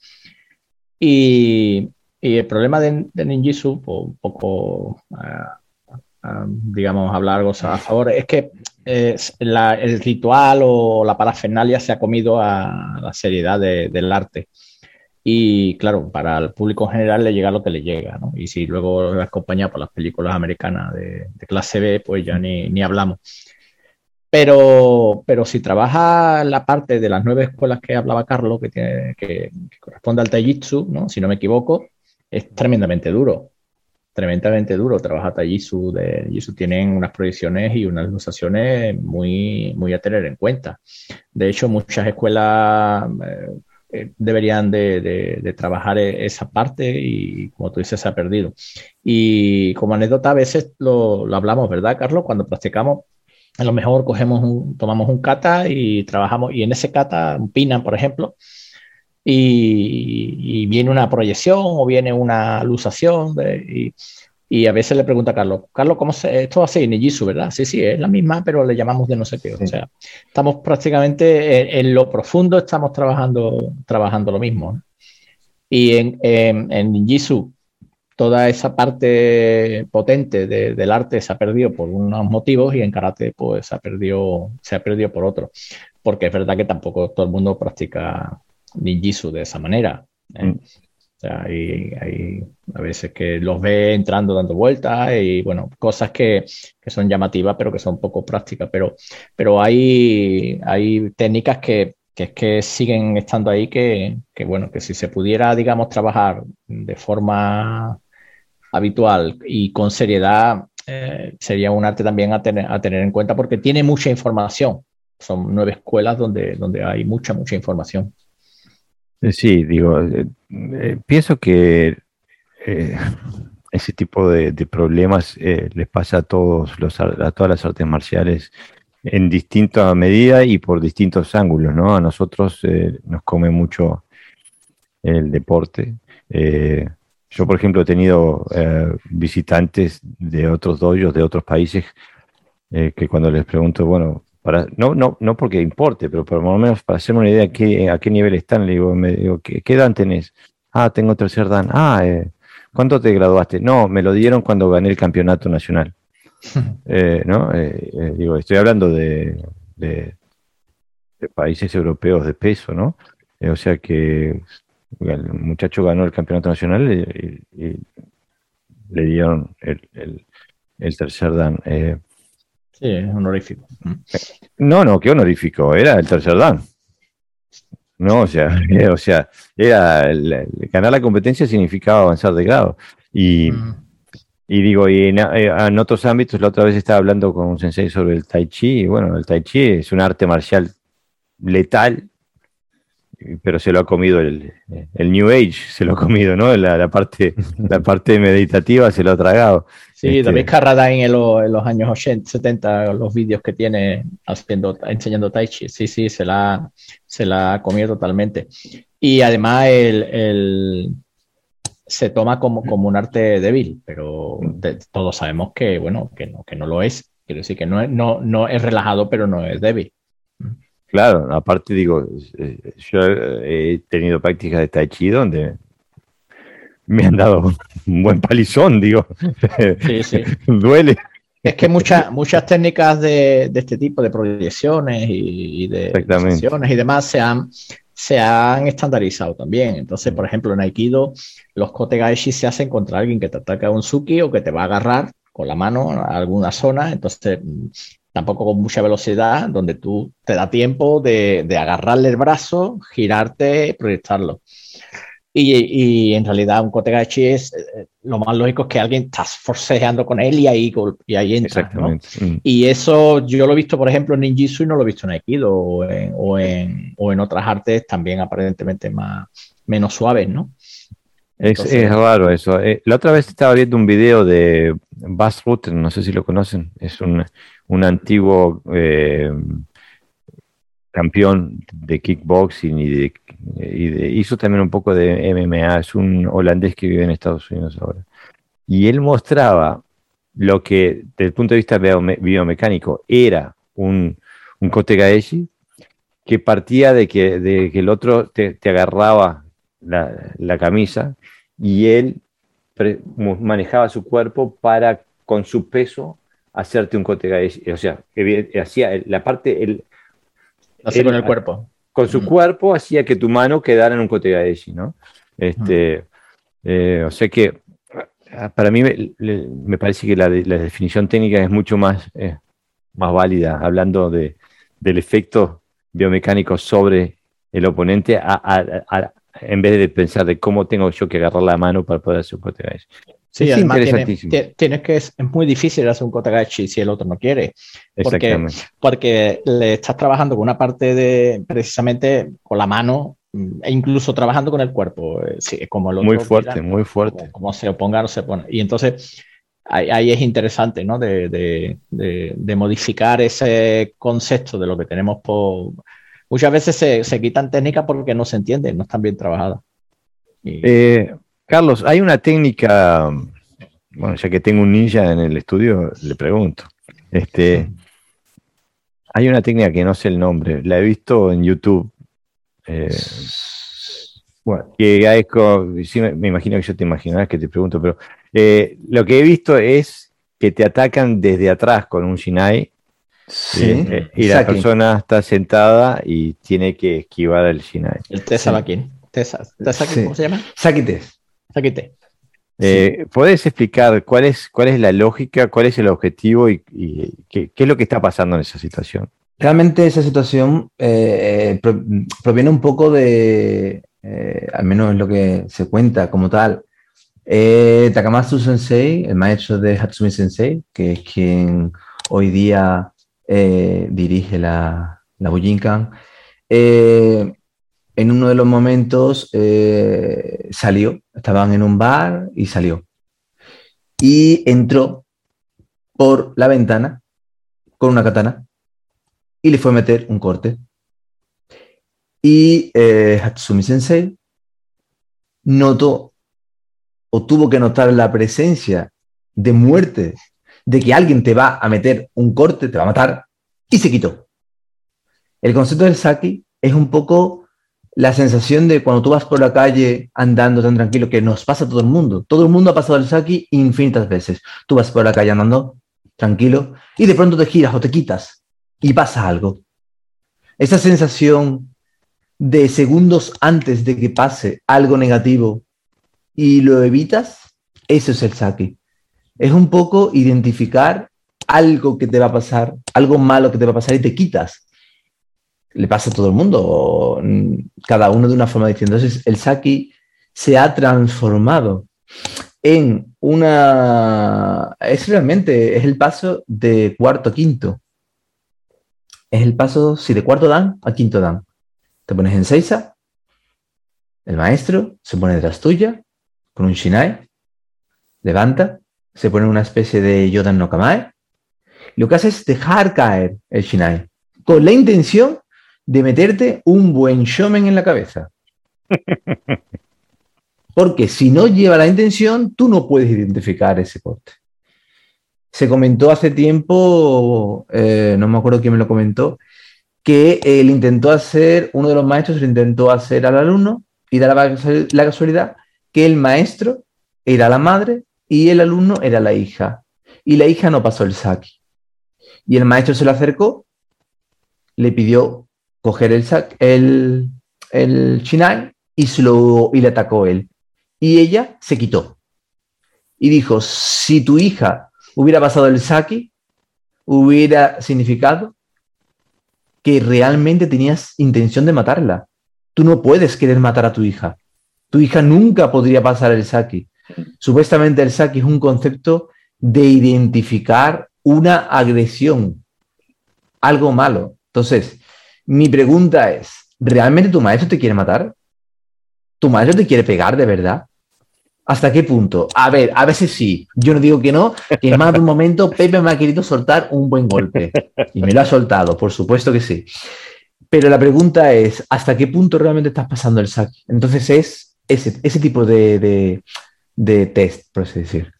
Y, y el problema de, de ninjitsu, pues, un poco... Ah, digamos, hablar algo a favor. Es que el ritual o la parafernalia se ha comido a la seriedad del arte. Y claro, para el público en general le llega lo que le llega, ¿no? Y si luego es acompañado por las películas americanas de, clase B, pues ya ni, ni, hablamos. Pero, pero si trabaja la parte de las nueve escuelas que hablaba Carlos, que, corresponde al Taijitsu, ¿no? si no me equivoco, es tremendamente duro tremendamente duro. Trabaja Tajisu de Jisu tienen unas proyecciones y unas ilustraciones muy, muy a tener en cuenta. De hecho, muchas escuelas eh, eh, deberían de, trabajar e, esa parte y, como tú dices, se ha perdido. Y como anécdota, a veces lo, hablamos, ¿verdad, Carlos? Cuando practicamos, a lo mejor cogemos un, tomamos un kata y trabajamos, y en ese kata, un pinan, por ejemplo, y, viene una proyección o viene una alusación y, y, a veces le pregunta a Carlos, Carlos, ¿cómo se, esto hace en Nijisu, verdad? Sí, sí, es la misma, pero le llamamos de no sé qué. O sea, estamos prácticamente en, lo profundo, estamos trabajando, trabajando lo mismo. Y en, en, en toda esa parte potente del arte se ha perdido por unos motivos y en karate pues se ha perdido, se ha perdido por otros. Porque es verdad que tampoco todo el mundo practica ninjitsu de esa manera. ¿eh? Mm. O sea, hay, a veces que los ve entrando dando vueltas y bueno, cosas que, que, son llamativas pero que son poco prácticas. Pero, pero hay, hay técnicas que, que es que siguen estando ahí que, que, bueno, que si se pudiera, digamos, trabajar de forma habitual y con seriedad, eh, sería un arte también a tener, a tener en cuenta porque tiene mucha información. Son nueve escuelas donde, donde hay mucha, mucha información. Eh, sí, digo, eh, eh, pienso que ese tipo de, problemas les pasa a todos los a todas las artes marciales en distinta medida y por distintos ángulos, ¿no? A nosotros nos come mucho el deporte. Yo, por ejemplo, he tenido visitantes de otros dojos de otros países que cuando les pregunto, bueno, no, no, no porque importe, pero por lo menos para hacerme una idea de a qué nivel están, le digo, me digo ¿qué, edad tenés? Ah, tengo tercer dan. Ah, eh, ¿cuándo te graduaste? No, me lo dieron cuando gané el campeonato nacional. Eh, ¿no? Eh, digo, estoy hablando de, de, países europeos de peso, ¿no? o sea que el muchacho ganó el campeonato nacional y, le dieron el, el, el tercer dan. Sí, es honorífico. No, no, qué honorífico, era el tercer dan. No, o sea, o sea, era ganar la competencia significaba avanzar de grado. Y, y digo, y eh, en, otros ámbitos, la otra vez estaba hablando con un sensei sobre el tai chi, y bueno, el tai chi es un arte marcial letal, pero se lo ha comido el, New Age, se lo ha comido, ¿no? La, parte, la parte meditativa se lo ha tragado. Sí, este... David Carradine en, los años 80, 70, los vídeos que tiene haciendo, enseñando Tai Chi, sí, sí, se la, se la ha comido totalmente. Y además el, se toma como, como un arte débil, pero todos sabemos que, bueno, que no, que no lo es. Quiero decir que no no, no es relajado, pero no es débil. Claro, aparte digo, eh, yo he tenido prácticas de Tai Chi donde me han dado un buen palizón, digo. Sí, sí. Duele. Es que muchas muchas técnicas de, este tipo de proyecciones y, de proyecciones y demás se han, se han estandarizado también. Entonces, por ejemplo, en Aikido, los kote se hacen contra alguien que te ataca un suki o que te va a agarrar con la mano a alguna zona. Entonces, tampoco con mucha velocidad, donde tú te da tiempo de, agarrarle el brazo, girarte, proyectarlo. Y, en realidad un Kotegachi es eh, lo más lógico es que alguien está forcejeando con él y ahí, y ahí entra. Mm. Y eso yo lo he visto, por ejemplo, en Ninjitsu y no lo he visto en Aikido o en, o en, o en otras artes también aparentemente más, menos suaves, ¿no? Es, es, raro eso. Eh, la otra vez estaba viendo un video de Bas Rutten, no sé si lo conocen, es un, un antiguo eh, campeón de kickboxing y, hizo también un poco de MMA, es un holandés que vive en Estados Unidos ahora. Y él mostraba lo que desde el punto de vista biomecánico era un, un Kotegaeshi, que partía de que, de que el otro te, agarraba la, camisa y él manejaba su cuerpo para con su peso hacerte un Kotegaeshi. O sea, hacía la parte. El, Así con el cuerpo. Con su cuerpo hacía que tu mano quedara en un Kotegaeshi, ¿no? Este, eh, o sea que para mí me, parece que la, definición técnica es mucho más, eh, más válida, hablando de, del efecto biomecánico sobre el oponente en vez de pensar de cómo tengo yo que agarrar la mano para poder hacer un Kotegaeshi. Sí, además tienes que es, muy difícil hacer un Kotagachi si el otro no quiere. Porque, porque le estás trabajando con una parte de precisamente con la mano mm, e incluso trabajando con el cuerpo. Eh, sí, como el otro, muy fuerte, muy fuerte. Como, se oponga o se pone. Y entonces ahí, es interesante, ¿no? De, de, de, modificar ese concepto de lo que tenemos por. Muchas veces se, se quitan técnicas porque no se entienden, no están bien trabajadas. Eh, Carlos, hay una técnica, bueno, ya que tengo un ninja en el estudio, le pregunto. Este, hay una técnica que no sé el nombre, la he visto en YouTube. Eh, bueno, que sí, me, imagino que yo te imaginarás que te pregunto, pero eh, lo que he visto es que te atacan desde atrás con un Shinai. Eh, y la persona está sentada y tiene que esquivar el Shinai. El Tesamakin. ¿Cómo se llama? Sakites. Eh, ¿Puedes explicar cuál es, cuál es la lógica, cuál es el objetivo y, qué, es lo que está pasando en esa situación? Realmente esa situación eh, proviene un poco de, eh, al menos es lo que se cuenta como tal, Takamatsu Sensei, el maestro de Hatsumi Sensei, que es quien hoy día dirige la, la Bujinkan, en uno de los momentos eh, salió, estaban en un bar y salió. Y entró por la ventana con una katana y le fue a meter un corte. Y eh, Hatsumi Sensei notó o tuvo que notar la presencia de muerte, de que alguien te va a meter un corte, te va a matar, y se quitó. El concepto del Saki es un poco la sensación de cuando tú vas por la calle andando tan tranquilo, que nos pasa a todo el mundo. Todo el mundo ha pasado el saki infinitas veces. Tú vas por la calle andando tranquilo y de pronto te giras o te quitas y pasa algo. Esa sensación de segundos antes de que pase algo negativo y lo evitas, eso es el saki. Es un poco identificar algo que te va a pasar, algo malo que te va a pasar y te quitas le pasa a todo el mundo, cada uno de una forma distinta. Entonces, el Saki se ha transformado en una... Es realmente, es el paso de cuarto a quinto. Es el paso, sí, de cuarto dan a quinto dan. Te pones en Seiza El maestro se pone detrás tuya con un shinai, levanta, se pone una especie de Yodan no Kamae, lo que hace es dejar caer el shinai, con la intención de meterte un buen shomen en la cabeza. Porque si no lleva la intención, tú no puedes identificar ese corte. Se comentó hace tiempo, eh, no me acuerdo quién me lo comentó, que él intentó hacer, uno de los maestros lo intentó hacer al alumno y da la casualidad que el maestro era la madre y el alumno era la hija. Y la hija no pasó el saki. Y el maestro se le acercó, le pidió coger el, el, el shinai y, se lo, y le atacó él. Y ella se quitó. Y dijo, si tu hija hubiera pasado el saki, hubiera significado que realmente tenías intención de matarla. Tú no puedes querer matar a tu hija. Tu hija nunca podría pasar el saki. Supuestamente el saki es un concepto de identificar una agresión, algo malo. Entonces, mi pregunta es, ¿realmente tu maestro te quiere matar? ¿Tu maestro te quiere pegar de verdad? ¿Hasta qué punto? A ver, a veces sí. Yo no digo que no, que en más de un momento Pepe me ha querido soltar un buen golpe. Y me lo ha soltado, por supuesto que sí. Pero la pregunta es, ¿hasta qué punto realmente estás pasando el saque? Entonces es ese, tipo de, de, test, por así decir.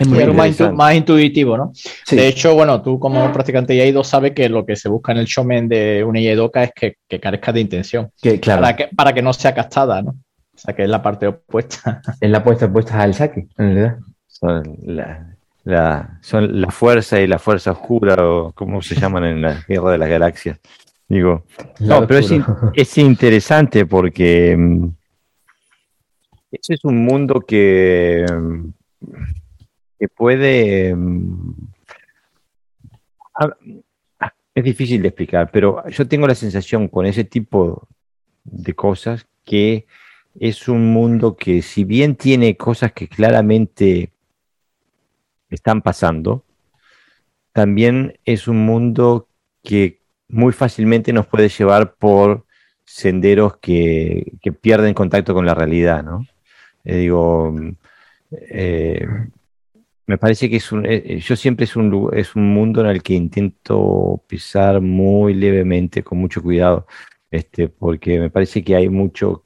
Es muy más, intuitivo, ¿no? De hecho, bueno, tú como practicante Iaido sabes que lo que se busca en el showman de una Iaidoka es que, que carezca de intención. Que, claro. para, que, para que no sea castada, ¿no? O sea, que es la parte opuesta. Es la opuesta opuesta al saque, en realidad. Son la, son la fuerza y la fuerza oscura, o como se llaman en la guerra de las galaxias. Digo, no, pero es, interesante porque mm, ese es un mundo que, mm, que puede. Mm, es difícil de explicar, pero yo tengo la sensación con ese tipo de cosas que es un mundo que si bien tiene cosas que claramente están pasando, también es un mundo que muy fácilmente nos puede llevar por senderos que, pierden contacto con la realidad, ¿no? Eh, digo, eh, me parece que es un, eh, yo siempre es un, es un mundo en el que intento pisar muy levemente, con mucho cuidado, este, porque me parece que hay mucho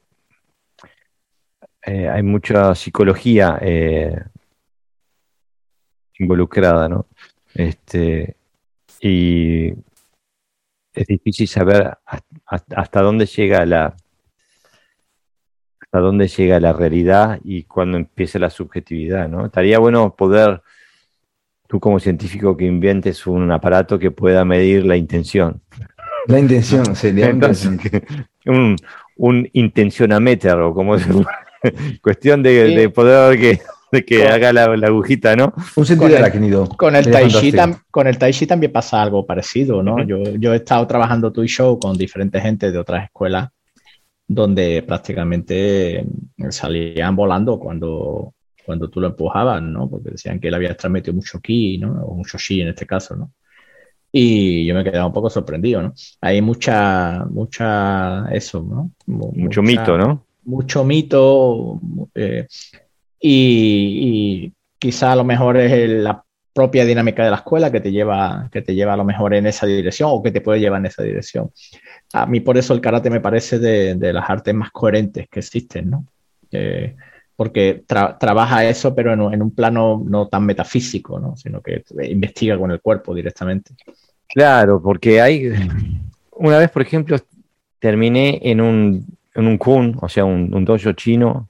eh, hay mucha psicología eh, involucrada, ¿no? Este, y es difícil saber hasta, dónde llega la hasta dónde llega la realidad y cuándo empieza la subjetividad, ¿no? Estaría bueno poder, tú como científico, que inventes un aparato que pueda medir la intención. La intención sería un, un intencionameter o como se Cuestión de, poder que, que haga la, agujita, ¿no? Un sentido arácnido. Con el, tai chi con el Tai Chi también pasa algo parecido, ¿no? yo, yo he estado trabajando tu show con diferentes gente de otras escuelas donde prácticamente salían volando cuando, cuando tú lo empujabas, ¿no? Porque decían que él había transmitido mucho ki, ¿no? O mucho shi en este caso, ¿no? Y yo me quedaba un poco sorprendido, ¿no? Hay mucha, mucha, eso, ¿no? Mucho mito, ¿no? mucho mito eh, y, quizá a lo mejor es la propia dinámica de la escuela que te lleva que te lleva a lo mejor en esa dirección o que te puede llevar en esa dirección. A mí por eso el karate me parece de, las artes más coherentes que existen, ¿no? Eh, porque trabaja eso, pero en, un plano no tan metafísico, ¿no? sino que investiga con el cuerpo directamente. Claro, porque hay, una vez, por ejemplo, terminé en un en un kun, o sea, un, dojo chino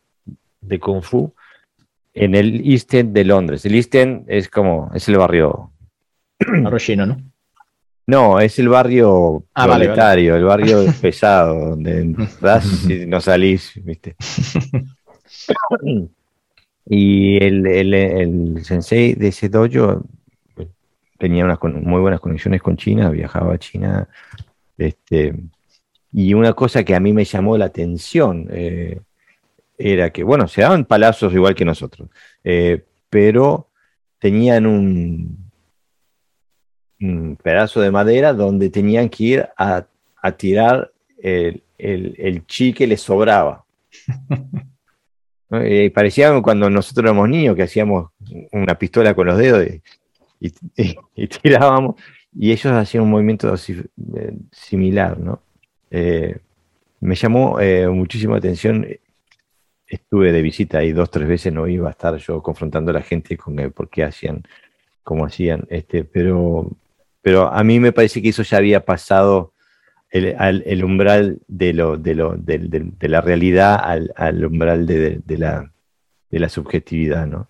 de kung fu, en el East End de Londres. El East End es como, es el barrio... Barrio chino, ¿no? No, es el barrio ah, proletario, el barrio pesado, donde entras y no salís, ¿viste? y el, el, el, sensei de ese dojo tenía unas muy buenas conexiones con China, viajaba a China, este, y una cosa que a mí me llamó la atención eh, era que, bueno, se daban palazos igual que nosotros, eh, pero tenían un, pedazo de madera donde tenían que ir a, tirar el, chi que les sobraba. Eh, parecía cuando nosotros éramos niños que hacíamos una pistola con los dedos y, tirábamos, y ellos hacían un movimiento eh, similar, ¿no? Eh, me llamó muchísimo la atención. Estuve de visita ahí dos, tres veces, no iba a estar yo confrontando a la gente con el por qué hacían, como hacían, este, pero, pero a mí me parece que eso ya había pasado el, umbral de, lo, de, lo, de, la realidad al, umbral de, la, de la subjetividad, ¿no?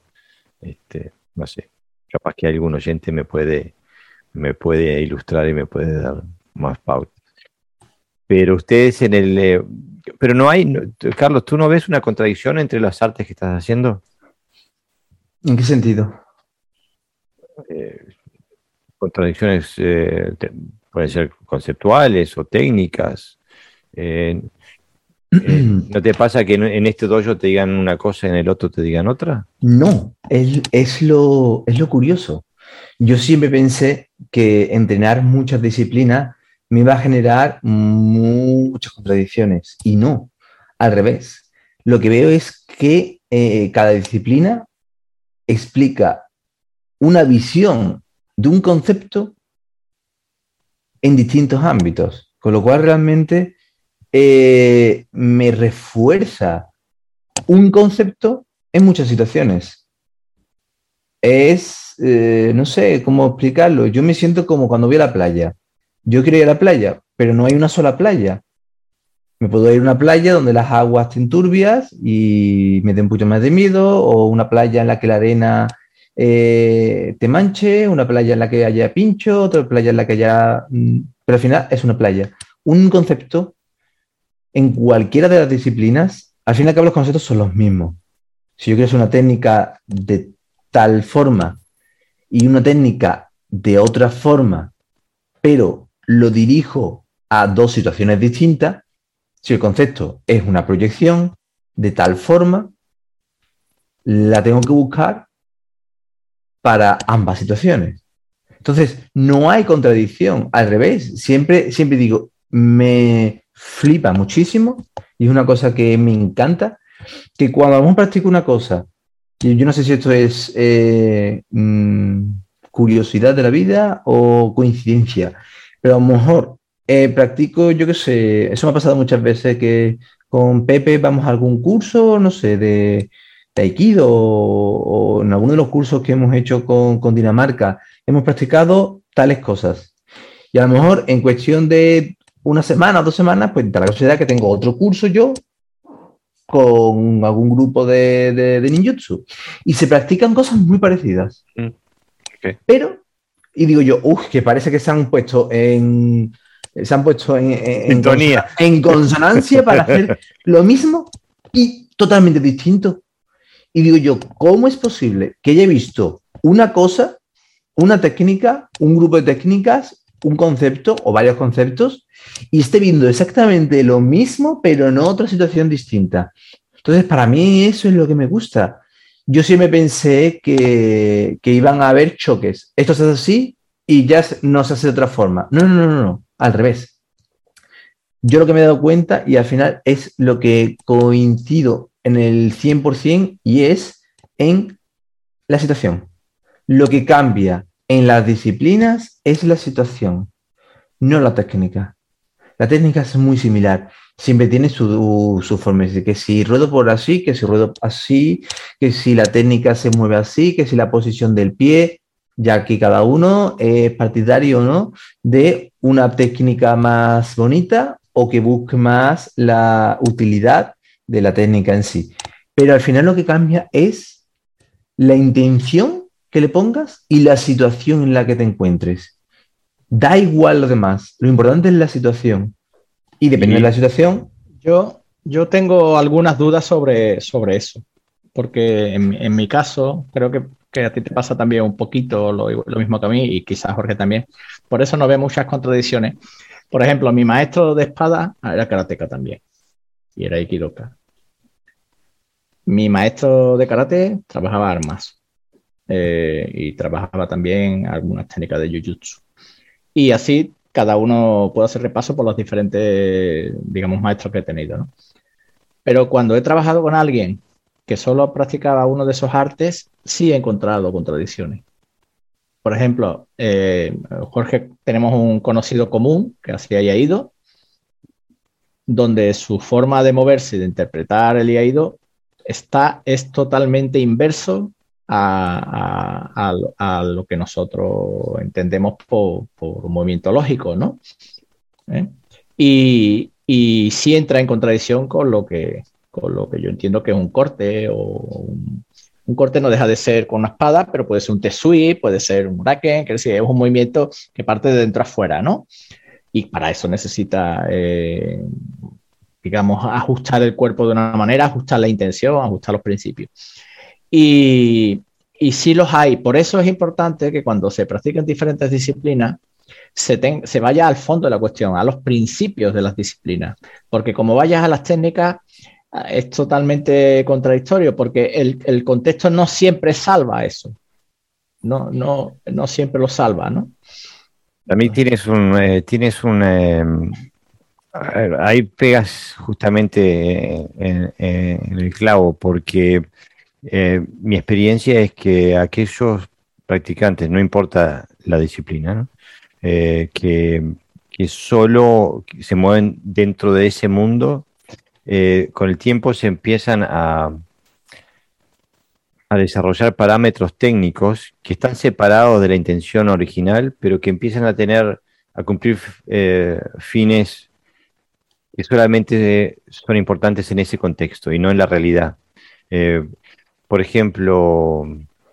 Este, no sé, capaz que algún oyente me puede, me puede ilustrar y me puede dar más pautas. Pero ustedes en el... Eh, pero no hay, Carlos, ¿tú no ves una contradicción entre las artes que estás haciendo? ¿En qué sentido? Eh, contradicciones eh, pueden ser conceptuales o técnicas. Eh, eh, ¿No te pasa que en, este dojo te digan una cosa y en el otro te digan otra? No, es, lo, es lo curioso. Yo siempre pensé que entrenar muchas disciplinas me iba a generar muchas contradicciones y no, al revés. Lo que veo es que cada disciplina explica una visión de un concepto en distintos ámbitos, con lo cual realmente eh, me refuerza un concepto en muchas situaciones. Es, eh, no sé cómo explicarlo, yo me siento como cuando voy a la playa. Yo quiero ir a la playa, pero no hay una sola playa. Me puedo ir a una playa donde las aguas estén turbias y me den poquito más de miedo, o una playa en la que la arena eh, te manche, una playa en la que haya pincho, otra playa en la que haya... Mm, pero al final es una playa. Un concepto en cualquiera de las disciplinas, al fin y al cabo los conceptos son los mismos. Si yo quiero hacer una técnica de tal forma y una técnica de otra forma, pero lo dirijo a dos situaciones distintas, si el concepto es una proyección de tal forma, la tengo que buscar para ambas situaciones. Entonces, no hay contradicción, al revés, siempre, siempre digo, me flipa muchísimo y es una cosa que me encanta, que cuando uno practica una cosa, yo no sé si esto es eh, mm, curiosidad de la vida o coincidencia, pero a lo mejor eh, practico, yo qué sé, eso me ha pasado muchas veces que con Pepe vamos a algún curso, no sé, de, Aikido o, en alguno de los cursos que hemos hecho con, Dinamarca, hemos practicado tales cosas. Y a lo mejor en cuestión de una semana o dos semanas, pues da la casualidad que tengo otro curso yo con algún grupo de, de, ninjutsu. Y se practican cosas muy parecidas. Mm, Pero, y digo yo, uff, que parece que se han puesto en. Se han puesto en, en, en consonancia para hacer lo mismo y totalmente distinto. Y digo yo, ¿cómo es posible que haya visto una cosa, una técnica, un grupo de técnicas, un concepto o varios conceptos y esté viendo exactamente lo mismo, pero en otra situación distinta? Entonces, para mí eso es lo que me gusta. Yo siempre pensé que, que iban a haber choques. Esto se hace así y ya no se hace de otra forma. No, no, no, no, no. al revés. Yo lo que me he dado cuenta y al final es lo que coincido en el 100% y es en la situación. Lo que cambia en las disciplinas es la situación, no la técnica. La técnica es muy similar, siempre tiene su, su forma, que si ruedo por así, que si ruedo así, que si la técnica se mueve así, que si la posición del pie, ya que cada uno es partidario no de una técnica más bonita o que busque más la utilidad de la técnica en sí. Pero al final lo que cambia es la intención que le pongas y la situación en la que te encuentres. Da igual lo demás, lo importante es la situación. Y depende de la situación. Yo, yo tengo algunas dudas sobre, sobre eso, porque en, mi caso, creo que, a ti te pasa también un poquito lo, lo mismo que a mí y quizás Jorge también. Por eso no ve muchas contradicciones. Por ejemplo, mi maestro de espada era karateca también y era Ikidoka. Mi maestro de karate trabajaba armas eh, y trabajaba también algunas técnicas de Jujutsu. Y así cada uno puede hacer repaso por los diferentes, digamos, maestros que he tenido. Pero cuando he trabajado con alguien que solo practicaba uno de esos artes, sí he encontrado contradicciones. Por ejemplo, eh, Jorge, tenemos un conocido común que hacía ido, donde su forma de moverse y de interpretar el iaido está, es totalmente inverso a, lo que nosotros entendemos por, por movimiento lógico, ¿no? ¿Eh? Y, y sí entra en contradicción con lo que, con lo que yo entiendo que es un corte o un, corte no deja de ser con una espada, pero puede ser un T-sweep, puede ser un raken, que es un movimiento que parte de dentro a fuera, ¿no? Y para eso necesita, eh, digamos, ajustar el cuerpo de una manera, ajustar la intención, ajustar los principios. Y, y sí los hay. Por eso es importante que cuando se practiquen diferentes disciplinas, se, vaya al fondo de la cuestión, a los principios de las disciplinas. Porque como vayas a las técnicas, ah, es totalmente contradictorio, porque el, contexto no siempre salva eso. No, no, no siempre lo salva, ¿no? Mí tienes un, eh, tienes un, em, ahí pegas justamente en, el clavo, porque eh, mi experiencia es que aquellos practicantes, no importa la disciplina. Eh, que, solo se mueven dentro de ese mundo, eh, con el tiempo se empiezan a, a desarrollar parámetros técnicos que están separados de la intención original, pero que empiezan a tener, a cumplir eh, fines que solamente son importantes en ese contexto y no en la realidad. por ejemplo,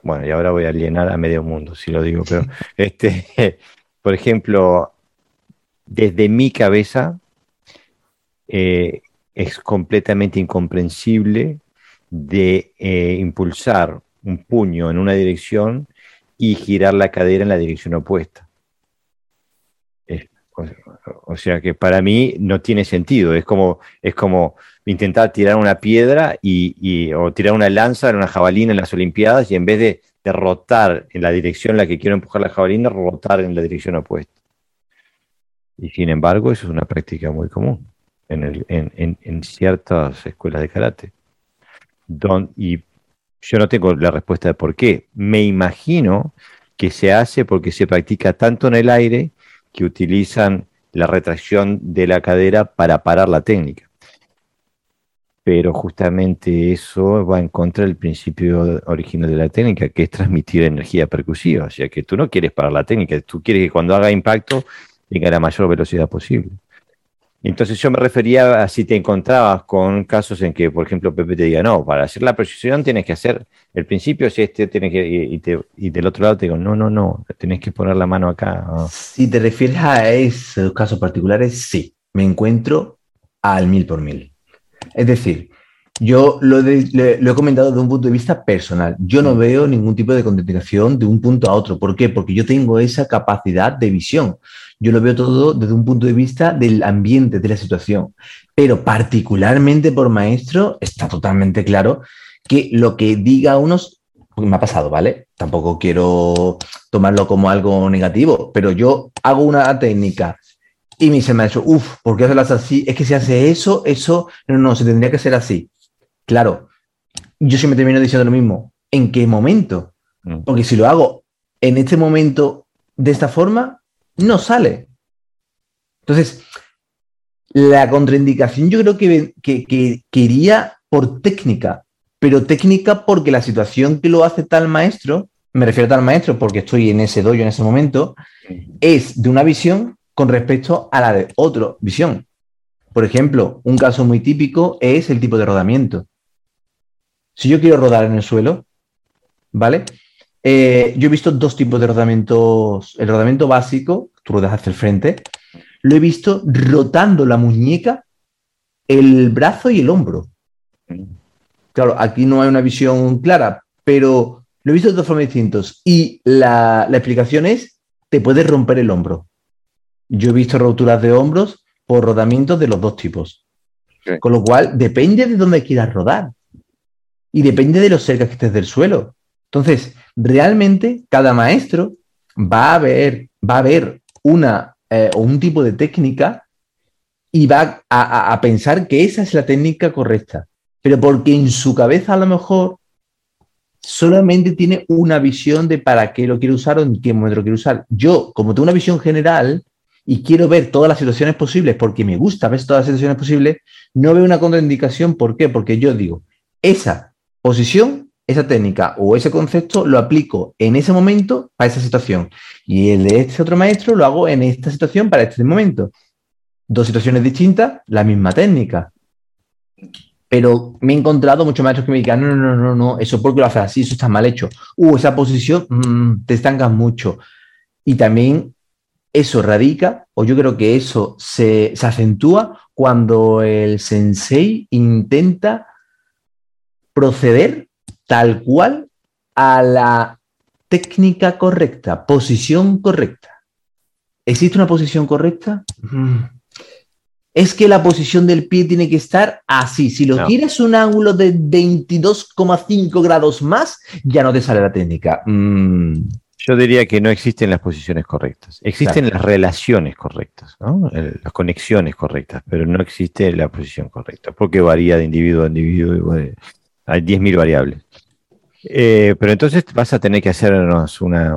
bueno, y ahora voy a alienar a medio mundo, si lo digo, pero este, por ejemplo, desde mi cabeza eh, es completamente incomprensible de eh, impulsar un puño en una dirección y girar la cadera en la dirección opuesta. o, sea que para mí no tiene sentido. Es como, es como intentar tirar una piedra y, o tirar una lanza en una jabalina en las Olimpiadas y en vez de de rotar en la dirección en la que quiero empujar la jabalina, rotar en la dirección opuesta. Y sin embargo, eso es una práctica muy común en, ciertas escuelas de karate. Y yo no tengo la respuesta de por qué. Me imagino que se hace porque se practica tanto en el aire que utilizan la retracción de la cadera para parar la técnica pero justamente eso va en contra del principio original de la técnica, que es transmitir energía percusiva. O sea, que tú no quieres parar la técnica, tú quieres que cuando haga impacto tenga la mayor velocidad posible. Entonces yo me refería a si te encontrabas con casos en que, por ejemplo, Pepe te diga, no, para hacer la precisión tienes que hacer, el principio es este, tienes que, y, y del otro lado te digo, no, no, no, tienes que poner la mano acá. Si te refieres a esos casos particulares, sí, me encuentro al mil por mil. Es decir, yo lo, he comentado desde un punto de vista personal. Yo no mm. veo ningún tipo de contemplación de un punto a otro. ¿Por qué? Porque yo tengo esa capacidad de visión. Yo lo veo todo desde un punto de vista del ambiente, de la situación. Pero particularmente por maestro, está totalmente claro que lo que diga unos, me ha pasado, ¿vale? Tampoco quiero tomarlo como algo negativo, pero yo hago una técnica y me dice el maestro, uff, ¿por qué hacerlas así? Es que si hace eso, eso, no, no, se tendría que hacer así. Claro, yo siempre termino diciendo lo mismo. ¿En qué momento? Mm. Porque si lo hago en este momento de esta forma, no sale. Entonces, la contraindicación yo creo que, que, que, por técnica, pero técnica porque la situación que lo hace tal maestro, me refiero a tal maestro porque estoy en ese doyo en ese momento, es de una visión con respecto a la de otra visión. Por ejemplo, un caso muy típico es el tipo de rodamiento. Si yo quiero rodar en el suelo, ¿vale? Eh, yo he visto dos tipos de rodamientos. El rodamiento básico, tú rodas hacia el frente, lo he visto rotando la muñeca, el brazo y el hombro. Claro, aquí no hay una visión clara, pero lo he visto de dos formas distintas. Y la, la explicación es, te puedes romper el hombro. Yo he visto roturas de hombros por rodamientos de los dos tipos. Con lo cual, depende de dónde quieras rodar. Y depende de lo cerca que estés del suelo. Entonces, realmente, cada maestro va a ver, va a ver una, eh, un tipo de técnica y va a, pensar que esa es la técnica correcta, pero porque en su cabeza a lo mejor solamente tiene una visión de para qué lo quiere usar o en qué momento lo quiere usar. Yo, como tengo una visión general y quiero ver todas las situaciones posibles porque me gusta ver todas las situaciones posibles, no veo una contraindicación. ¿Por qué? Porque yo digo, esa posición, esa técnica o ese concepto lo aplico en ese momento para esa situación. Y el de este otro maestro lo hago en esta situación para este momento dos situaciones distintas, la misma técnica. Pero me he encontrado muchos maestros que me digan, no, no, no, no, no, eso porque lo haces así, eso está mal hecho. Uh, esa posición mm, te estancas mucho. Y también eso radica, o yo creo que eso se, se acentúa cuando el sensei intenta proceder tal cual a la técnica correcta, posición correcta. ¿Existe una posición correcta? Mm es que la posición del pie tiene que estar así. Si lo quieres un ángulo de 22,5 grados más, ya no te sale la técnica. Mm. Yo diría que no existen las posiciones correctas. Existen las relaciones correctas, las conexiones correctas, pero no existe la posición correcta, porque varía de individuo a individuo. hay 10.000 variables. Eh, pero entonces vas a tener que hacernos una,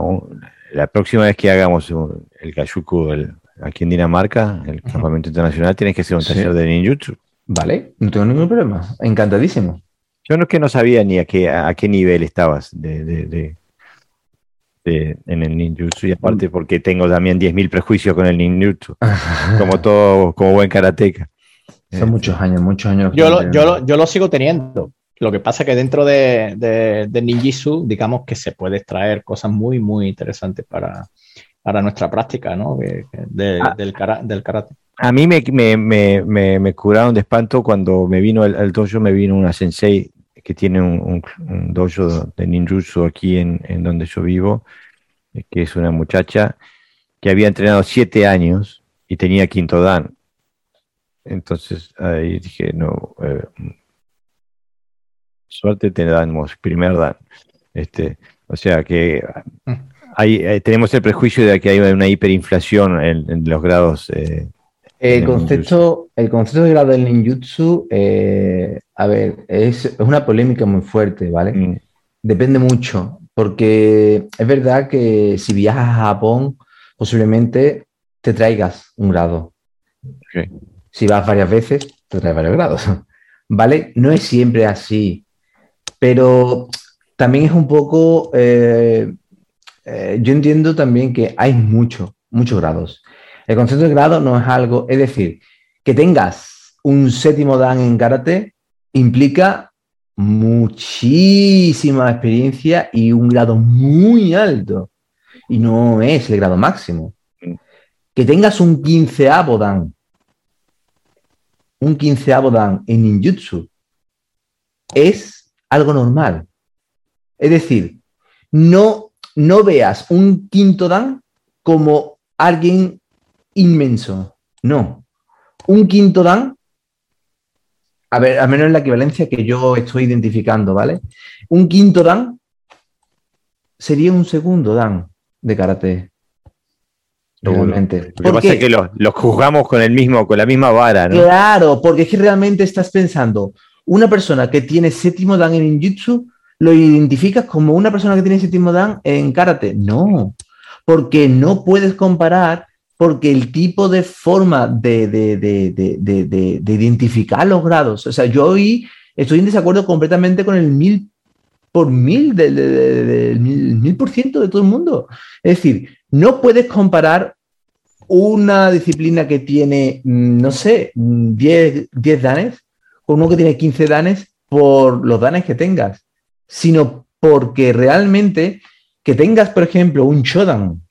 la próxima vez que hagamos el Kayuku, el, aquí en Dinamarca, el campamento internacional, tienes que hacer un taller de ninjutsu. Vale, no tengo ningún problema. Encantadísimo. Yo no es que no sabía ni a qué, a qué nivel estabas de, de, en el ninjutsu y aparte porque tengo también 10.000 prejuicios con el ninjutsu, como todo, como buen karateca. Son muchos años, muchos años. Yo lo, yo, lo, yo lo sigo teniendo. Lo que pasa es que dentro de, de, de digamos que se puede extraer cosas muy, muy interesantes para, para nuestra práctica ¿no? Ah. del, del, karate. A mí me, me, me, me, curaron de espanto cuando me vino el, dojo, me vino una sensei que tiene un, un, dojo de ninjutsu aquí en, en, donde yo vivo, que es una muchacha que había entrenado siete años y tenía quinto dan. Entonces ahí dije, no, eh, suerte te damos primer dan. Este, o sea que mm. Eh, tenemos el prejuicio de que hay una hiperinflación en, los grados. Eh, el, concepto, el concepto de grado del ninjutsu, eh, a ver, es, una polémica muy fuerte, ¿vale? Mm. Depende mucho, porque es verdad que si viajas a Japón, posiblemente te traigas un grado. Si vas varias veces, te traes varios grados. ¿Vale? No es siempre así, pero también es un poco eh, yo entiendo también que hay muchos, muchos grados. El concepto de grado no es algo, es decir, que tengas un séptimo dan en karate implica muchísima experiencia y un grado muy alto. Y no es el grado máximo. Que tengas un quinceavo dan, un quinceavo dan en ninjutsu, es algo normal. Es decir, no no veas un quinto dan como alguien inmenso. No. Un quinto dan, a ver, al menos en la equivalencia que yo estoy identificando, ¿vale? Un quinto dan sería un segundo dan de karate. Realmente. Lo que pasa es que los lo juzgamos con el mismo, con la misma vara, ¿no? Claro, porque es que realmente estás pensando, una persona que tiene séptimo dan en ninjutsu lo identificas como una persona que tiene séptimo dan en karate. No, porque no puedes comparar, porque el tipo de forma de, de, identificar los grados, o sea, yo hoy estoy en desacuerdo completamente con el mil por mil del mil por ciento de todo el mundo. Es decir, no puedes comparar una disciplina que tiene, mm, no sé, 10, 10 danes con uno que tiene 15 danes por los danes que tengas sino porque realmente que tengas, por ejemplo, un Shodan,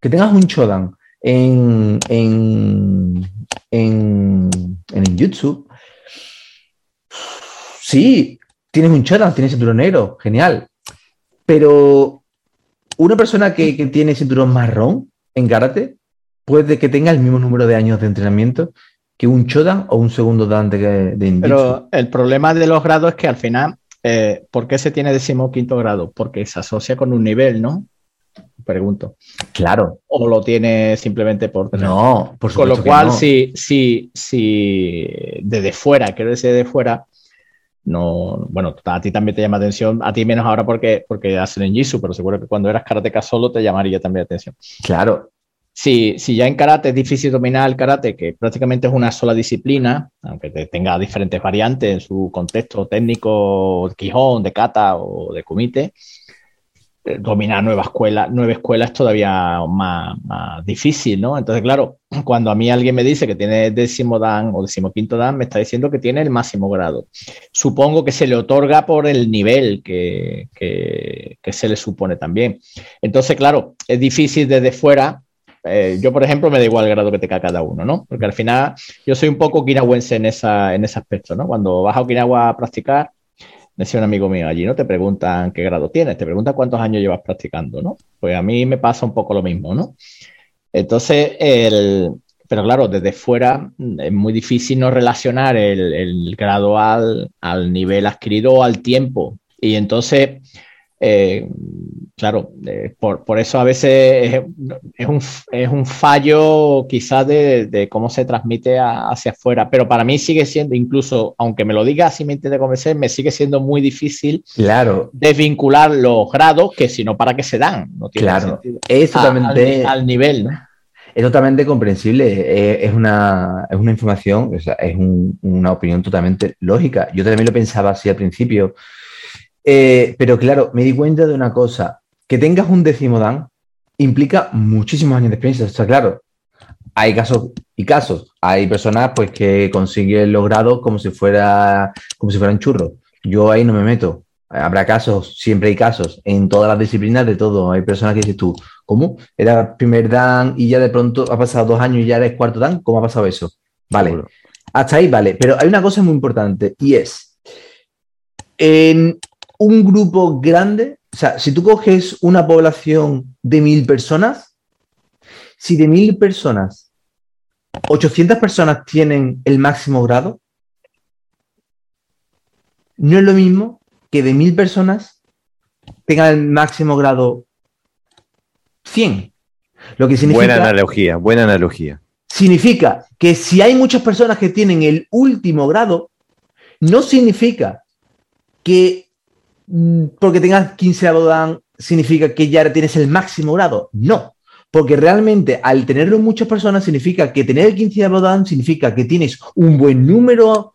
que tengas un Shodan en, en, en, en Jutsu, sí, tienes un Shodan, tienes cinturón negro, genial, pero una persona que, tiene cinturón marrón en karate puede que tenga el mismo número de años de entrenamiento que un Shodan o un segundo Dan de, de Pero el problema de los grados es que al final eh, ¿por qué se tiene decimoquinto grado? Porque se asocia con un nivel, ¿no? Pregunto. Claro. ¿O lo tiene simplemente por tener? No, por supuesto. Con lo cual, si, si, si desde fuera, quiero decir desde fuera, no, bueno, a ti también te llama atención, a ti menos ahora porque, porque hacen en Jitsu, pero seguro que cuando eras karateka solo te llamaría también atención. Claro. Si, si ya en karate es difícil dominar el karate, que prácticamente es una sola disciplina, aunque tenga diferentes variantes en su contexto técnico, Quijón, de kata o de kumite, eh, dominar nueva escuela, nueva escuela es todavía más, difícil, ¿no? Entonces, claro, cuando a mí alguien me dice que tiene décimo dan o decimoquinto dan, me está diciendo que tiene el máximo grado. Supongo que se le otorga por el nivel que, se le supone también. Entonces, claro, es difícil desde fuera. Eh, yo, por ejemplo, me da igual el grado que tenga cada uno, ¿no? Porque al final yo soy un poco okinawense en, esa, en ese aspecto, ¿no? Cuando vas a Okinawa a practicar, decía un amigo mío, allí no te preguntan qué grado tienes, te preguntan cuántos años llevas practicando, ¿no? Pues a mí me pasa un poco lo mismo, ¿no? Entonces, el, pero claro, desde fuera mm, es muy difícil no relacionar el, el grado al, al nivel adquirido al tiempo. Y entonces, eh, claro, eh, por, eso a veces es, un, fallo quizás de, cómo se transmite hacia afuera, pero para mí sigue siendo, incluso aunque me lo diga así me intente convencer, me sigue siendo muy difícil claro. desvincular los grados que si no, ¿para qué se dan? No tiene claro, es totalmente... al, nivel, ¿no? Es totalmente comprensible, es, una, es una información, es una opinión totalmente lógica. Yo también lo pensaba así al principio, eh, pero claro, me di cuenta de una cosa, que tengas un décimo dan implica muchísimos años de experiencia, está claro. Hay casos y casos. Hay personas pues que consiguen los grados como si fuera como si fueran churros. Yo ahí no me meto. Habrá casos, siempre hay casos, en todas las disciplinas de todo. Hay personas que dices tú, ¿cómo? Era primer dan y ya de pronto ha pasado dos años y ya eres cuarto dan. ¿Cómo ha pasado eso? Vale. Hasta ahí vale. Pero hay una cosa muy importante y es, en un grupo grande, o sea, si tú coges una población de mil personas, si de mil personas, 800 personas tienen el máximo grado, no es lo mismo que de mil personas tengan el máximo grado 100. Lo que significa, buena analogía, buena analogía. Significa que si hay muchas personas que tienen el último grado, no significa que porque tengas 15 dan significa que ya tienes el máximo grado. No, porque realmente al tenerlo muchas personas significa que tener el 15 dan significa que tienes un buen número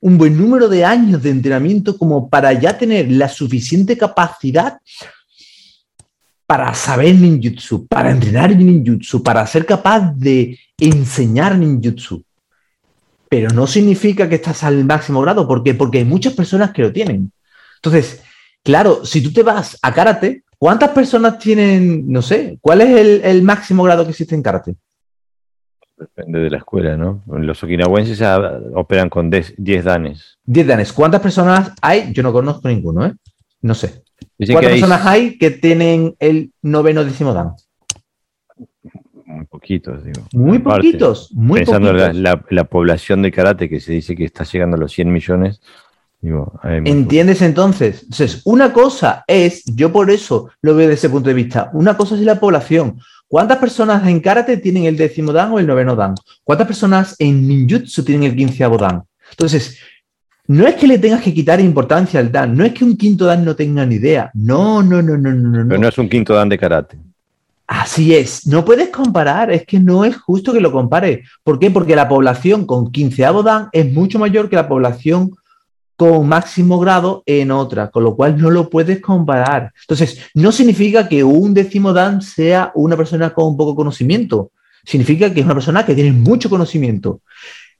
un buen número de años de entrenamiento como para ya tener la suficiente capacidad para saber ninjutsu, para entrenar ninjutsu, para ser capaz de enseñar ninjutsu. Pero no significa que estás al máximo grado, ¿por qué? Porque hay muchas personas que lo tienen. Entonces, Claro, si tú te vas a karate, ¿cuántas personas tienen, no sé, cuál es el, máximo grado que existe en karate? Depende de la escuela, ¿no? Los okinawenses operan con 10 danes. 10 danes. ¿Cuántas personas hay? Yo no conozco ninguno, ¿eh? No sé. ¿Cuántas personas hay que tienen el noveno décimo dan? Muy poquitos, digo. Muy poquitos, muy Pensando en la, la, población de karate que se dice que está llegando a los 100 millones, ¿Entiendes entonces? Entonces, una cosa es, yo por eso lo veo desde ese punto de vista, una cosa es la población. ¿Cuántas personas en karate tienen el décimo dan o el noveno dan? ¿Cuántas personas en ninjutsu tienen el quinceavo dan? Entonces, no es que le tengas que quitar importancia al dan, no es que un quinto dan no tenga ni idea. No, no, no, no, no. Pero no es un quinto dan de karate. Así es, no puedes comparar, es que no es justo que lo compare. ¿Por qué? Porque la población con quinceavo dan es mucho mayor que la población con máximo grado en otra, con lo cual no lo puedes comparar. Entonces, no significa que un décimo Dan sea una persona con poco conocimiento, significa que es una persona que tiene mucho conocimiento.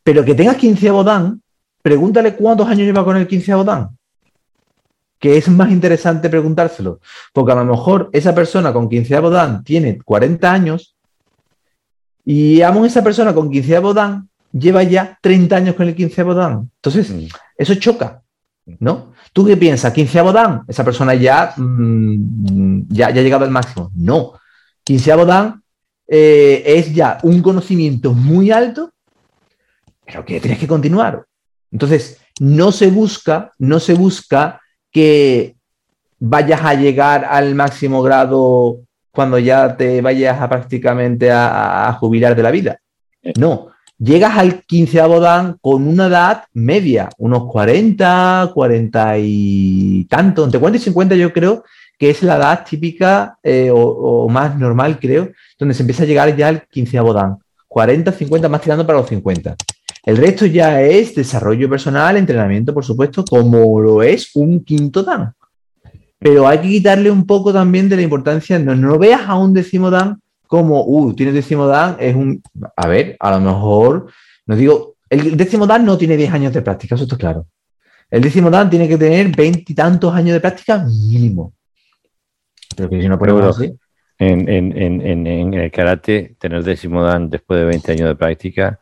Pero que tengas quinceavo Dan, pregúntale cuántos años lleva con el quinceavo Dan. Que es más interesante preguntárselo, porque a lo mejor esa persona con quinceavo Dan tiene 40 años y aún esa persona con quinceavo Dan lleva ya 30 años con el quinceavo Dan. Entonces, mm. eso choca, ¿no? ¿Tú qué piensas? ¿Quinceavo Dan? Esa persona ya, mm, ya, ya, ha llegado al máximo. No. Quinceavo Dan eh, es ya un conocimiento muy alto, pero que tienes que continuar. Entonces, no se busca, no se busca que vayas a llegar al máximo grado cuando ya te vayas a prácticamente a, jubilar de la vida. No, llegas al 15 dan con una edad media, unos 40, 40 y tanto, entre 40 y 50 yo creo que es la edad típica eh, o, más normal, creo, donde se empieza a llegar ya al 15 dan. 40, 50, más tirando para los 50. El resto ya es desarrollo personal, entrenamiento, por supuesto, como lo es un quinto dan. Pero hay que quitarle un poco también de la importancia, no, no veas a un décimo dan como, uh, tienes décimo dan, es un, a ver, a lo mejor, no digo, el décimo dan no tiene 10 años de práctica, eso está claro. El décimo dan tiene que tener veintitantos años de práctica mínimo. Pero que si no ponemos así. En, en, en, el karate, tener décimo dan después de 20 años de práctica,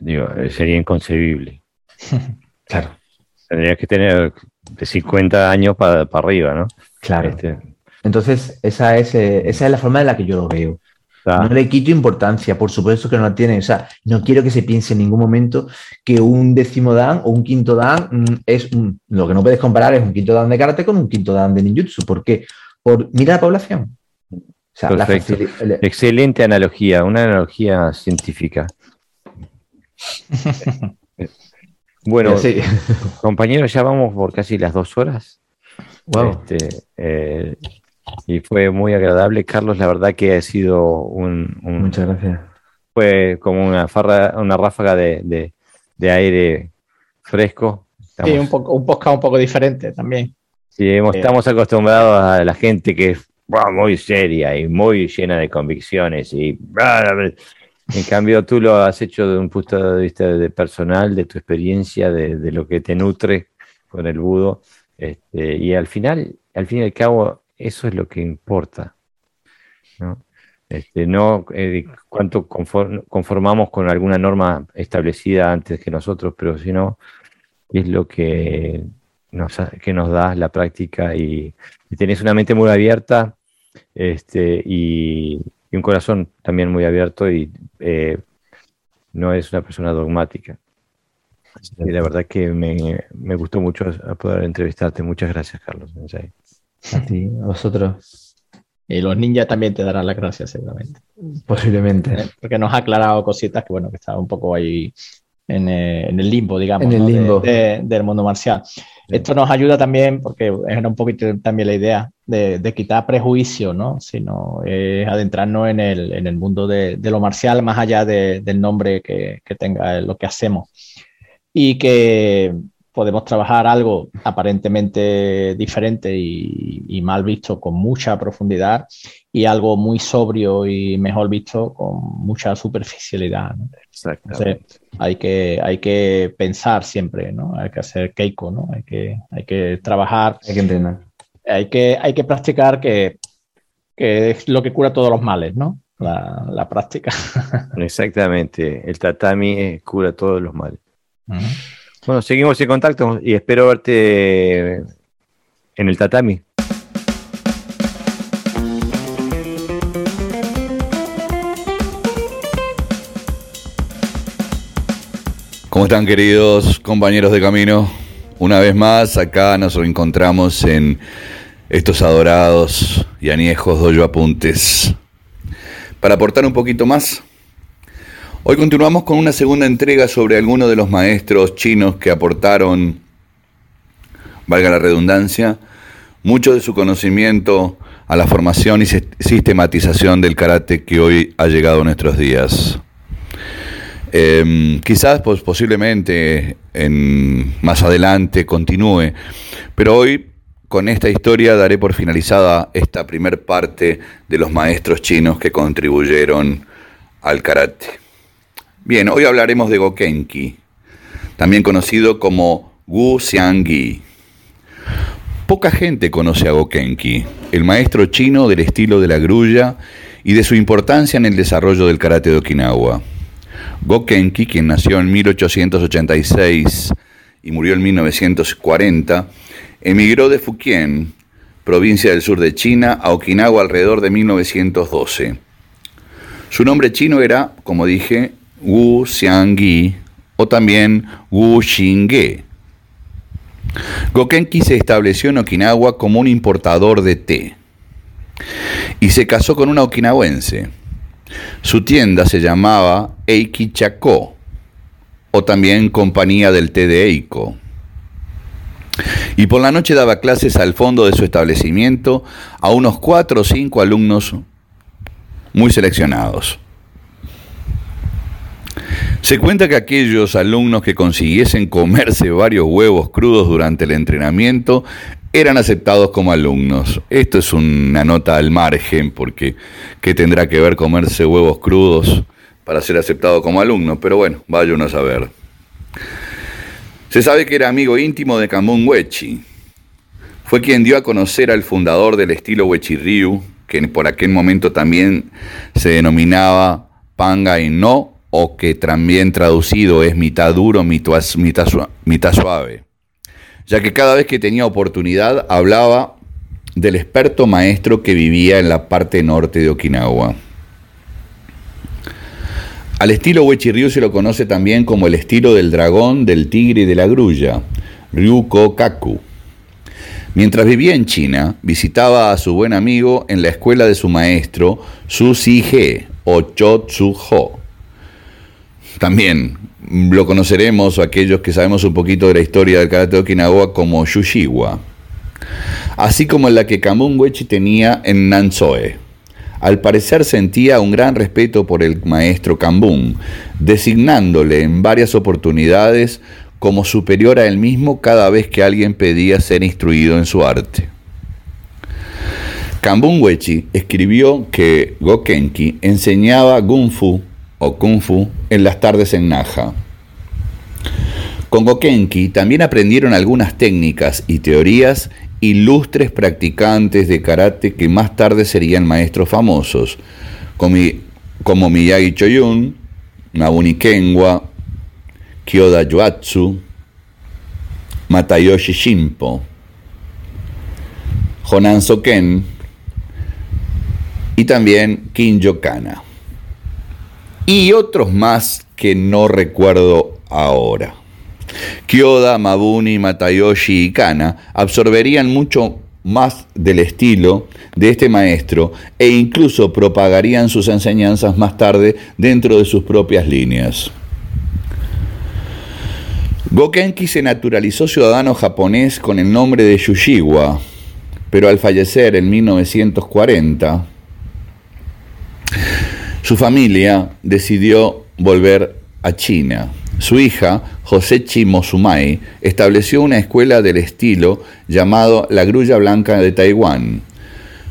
digo, sería inconcebible. claro. Tendrías que tener de 50 años para, arriba, ¿no? Claro. Este, Entonces, esa es, eh, esa es la forma en la que yo lo veo. No le quito importancia, por supuesto que no la tiene. O sea, no quiero que se piense en ningún momento que un décimo dan o un quinto dan mm, es un, lo que no puedes comparar es un quinto dan de karate con un quinto dan de ninjutsu. ¿Por qué? Por mira la población. Excelente analogía, una analogía científica. bueno, compañeros, ya vamos por casi las dos horas. Este, eh, y fue muy agradable. Carlos, la verdad que ha sido un... Muchas gracias. Fue como una, farra, una ráfaga de, aire fresco. sí, un, poco, un podcast un poco diferente también. Sí, eh, estamos acostumbrados a la gente que es muy seria y muy llena de convicciones y en cambio tú lo has hecho de un punto de vista de personal, de tu experiencia, de, lo que te nutre con el budo este, y al final, al fin y al cabo, eso es lo que importa. No, este, no eh, cuánto conformamos con alguna norma establecida antes que nosotros, pero sino es lo que nos, que nos da la práctica y, tenés una mente muy abierta este, y, un corazón también muy abierto y eh, no es una persona dogmática. Y la verdad que me, me, gustó mucho poder entrevistarte. Muchas gracias, Carlos. A ti, a vosotros. Y los ninjas también te darán las gracias, seguramente. Posiblemente. Eh, porque nos ha aclarado cositas que, bueno, que estaba un poco ahí en, eh, en el limbo, digamos, en el limbo. del mundo marcial. Esto nos ayuda también, porque era un poquito también la idea de, de quitar prejuicio, ¿no? Sino es adentrarnos en el, en el mundo de, de, lo marcial, más allá del nombre que, que tenga lo que hacemos. Y que, podemos trabajar algo aparentemente diferente y, mal visto con mucha profundidad y algo muy sobrio y mejor visto con mucha superficialidad. ¿no? hay que, hay que pensar siempre, ¿no? Hay que hacer keiko, ¿no? Hay que, hay que trabajar. Hay que entrenar. Hay que, hay que practicar que, que es lo que cura todos los males, ¿no? La, la práctica. Exactamente. El tatami cura todos los males. Bueno, seguimos en contacto y espero verte en el tatami. ¿Cómo están queridos compañeros de camino? Una vez más, acá nos encontramos en estos adorados y añejos doyo apuntes. Para aportar un poquito más Hoy continuamos con una segunda entrega sobre algunos de los maestros chinos que aportaron, valga la redundancia, mucho de su conocimiento a la formación y sistematización del karate que hoy ha llegado a nuestros días. Em, quizás pues, posiblemente en, más adelante continúe, pero hoy con esta historia daré por finalizada esta primer parte de los maestros chinos que contribuyeron al karate. Bien, hoy hablaremos de Gokenki, también conocido como Wu Xiangyi. Poca gente conoce a Gokenki, el maestro chino del estilo de la grulla y de su importancia en el desarrollo del karate de Okinawa. Gokenki, quien nació en 1886 y murió en 1940, emigró de Fukien, provincia del sur de China, a Okinawa alrededor de 1912. Su nombre chino era, como dije, Wu Xiangyi o también Wu Xingge. Gokenki se estableció en Okinawa como un importador de té. y se casó con una okinawense. Su tienda se llamaba Eiki Chako, o también Compañía del Té de Eiko. Y por la noche daba clases al fondo de su establecimiento a unos cuatro o cinco alumnos muy seleccionados. Se cuenta que aquellos alumnos que consiguiesen comerse varios huevos crudos durante el entrenamiento eran aceptados como alumnos. Esto es una nota al margen, porque ¿qué tendrá que ver comerse huevos crudos para ser aceptado como alumno? Pero bueno, vaya uno a saber. Se sabe que era amigo íntimo de Kamun Wechi. Fue quien dio a conocer al fundador del estilo Wechi Ryu, que por aquel momento también se denominaba Panga y No, o que también traducido es mitad duro, mitad, mitad suave ya que cada vez que tenía oportunidad hablaba del experto maestro que vivía en la parte norte de Okinawa. Al estilo Ryu se lo conoce también como el estilo del dragón, del tigre y de la grulla, Ryuko Kaku. Mientras vivía en China, visitaba a su buen amigo en la escuela de su maestro, Su Si-he, o Cho Tsu-ho. También lo conoceremos aquellos que sabemos un poquito de la historia del karate de Okinawa como Yushiwa, así como la que Wechi tenía en Nanzoe. Al parecer sentía un gran respeto por el maestro Kambun, designándole en varias oportunidades como superior a él mismo cada vez que alguien pedía ser instruido en su arte. Kambun Wechi escribió que Gokenki enseñaba Gun Fu o Kung Fu en las tardes en Naja. Con Gokenki también aprendieron algunas técnicas y teorías ilustres practicantes de karate que más tarde serían maestros famosos, como Miyagi Choyun, Nabuni Kenwa, Kyoda Yuatsu, Matayoshi Shimpo, Honan Soken y también Kinjo Kana y otros más que no recuerdo ahora. Kyoda, Mabuni, Matayoshi y Kana absorberían mucho más del estilo de este maestro e incluso propagarían sus enseñanzas más tarde dentro de sus propias líneas. Gokenki se naturalizó ciudadano japonés con el nombre de Yushiwa, pero al fallecer en 1940, su familia decidió volver a China. Su hija, Josechi Mosumai, estableció una escuela del estilo llamado La Grulla Blanca de Taiwán.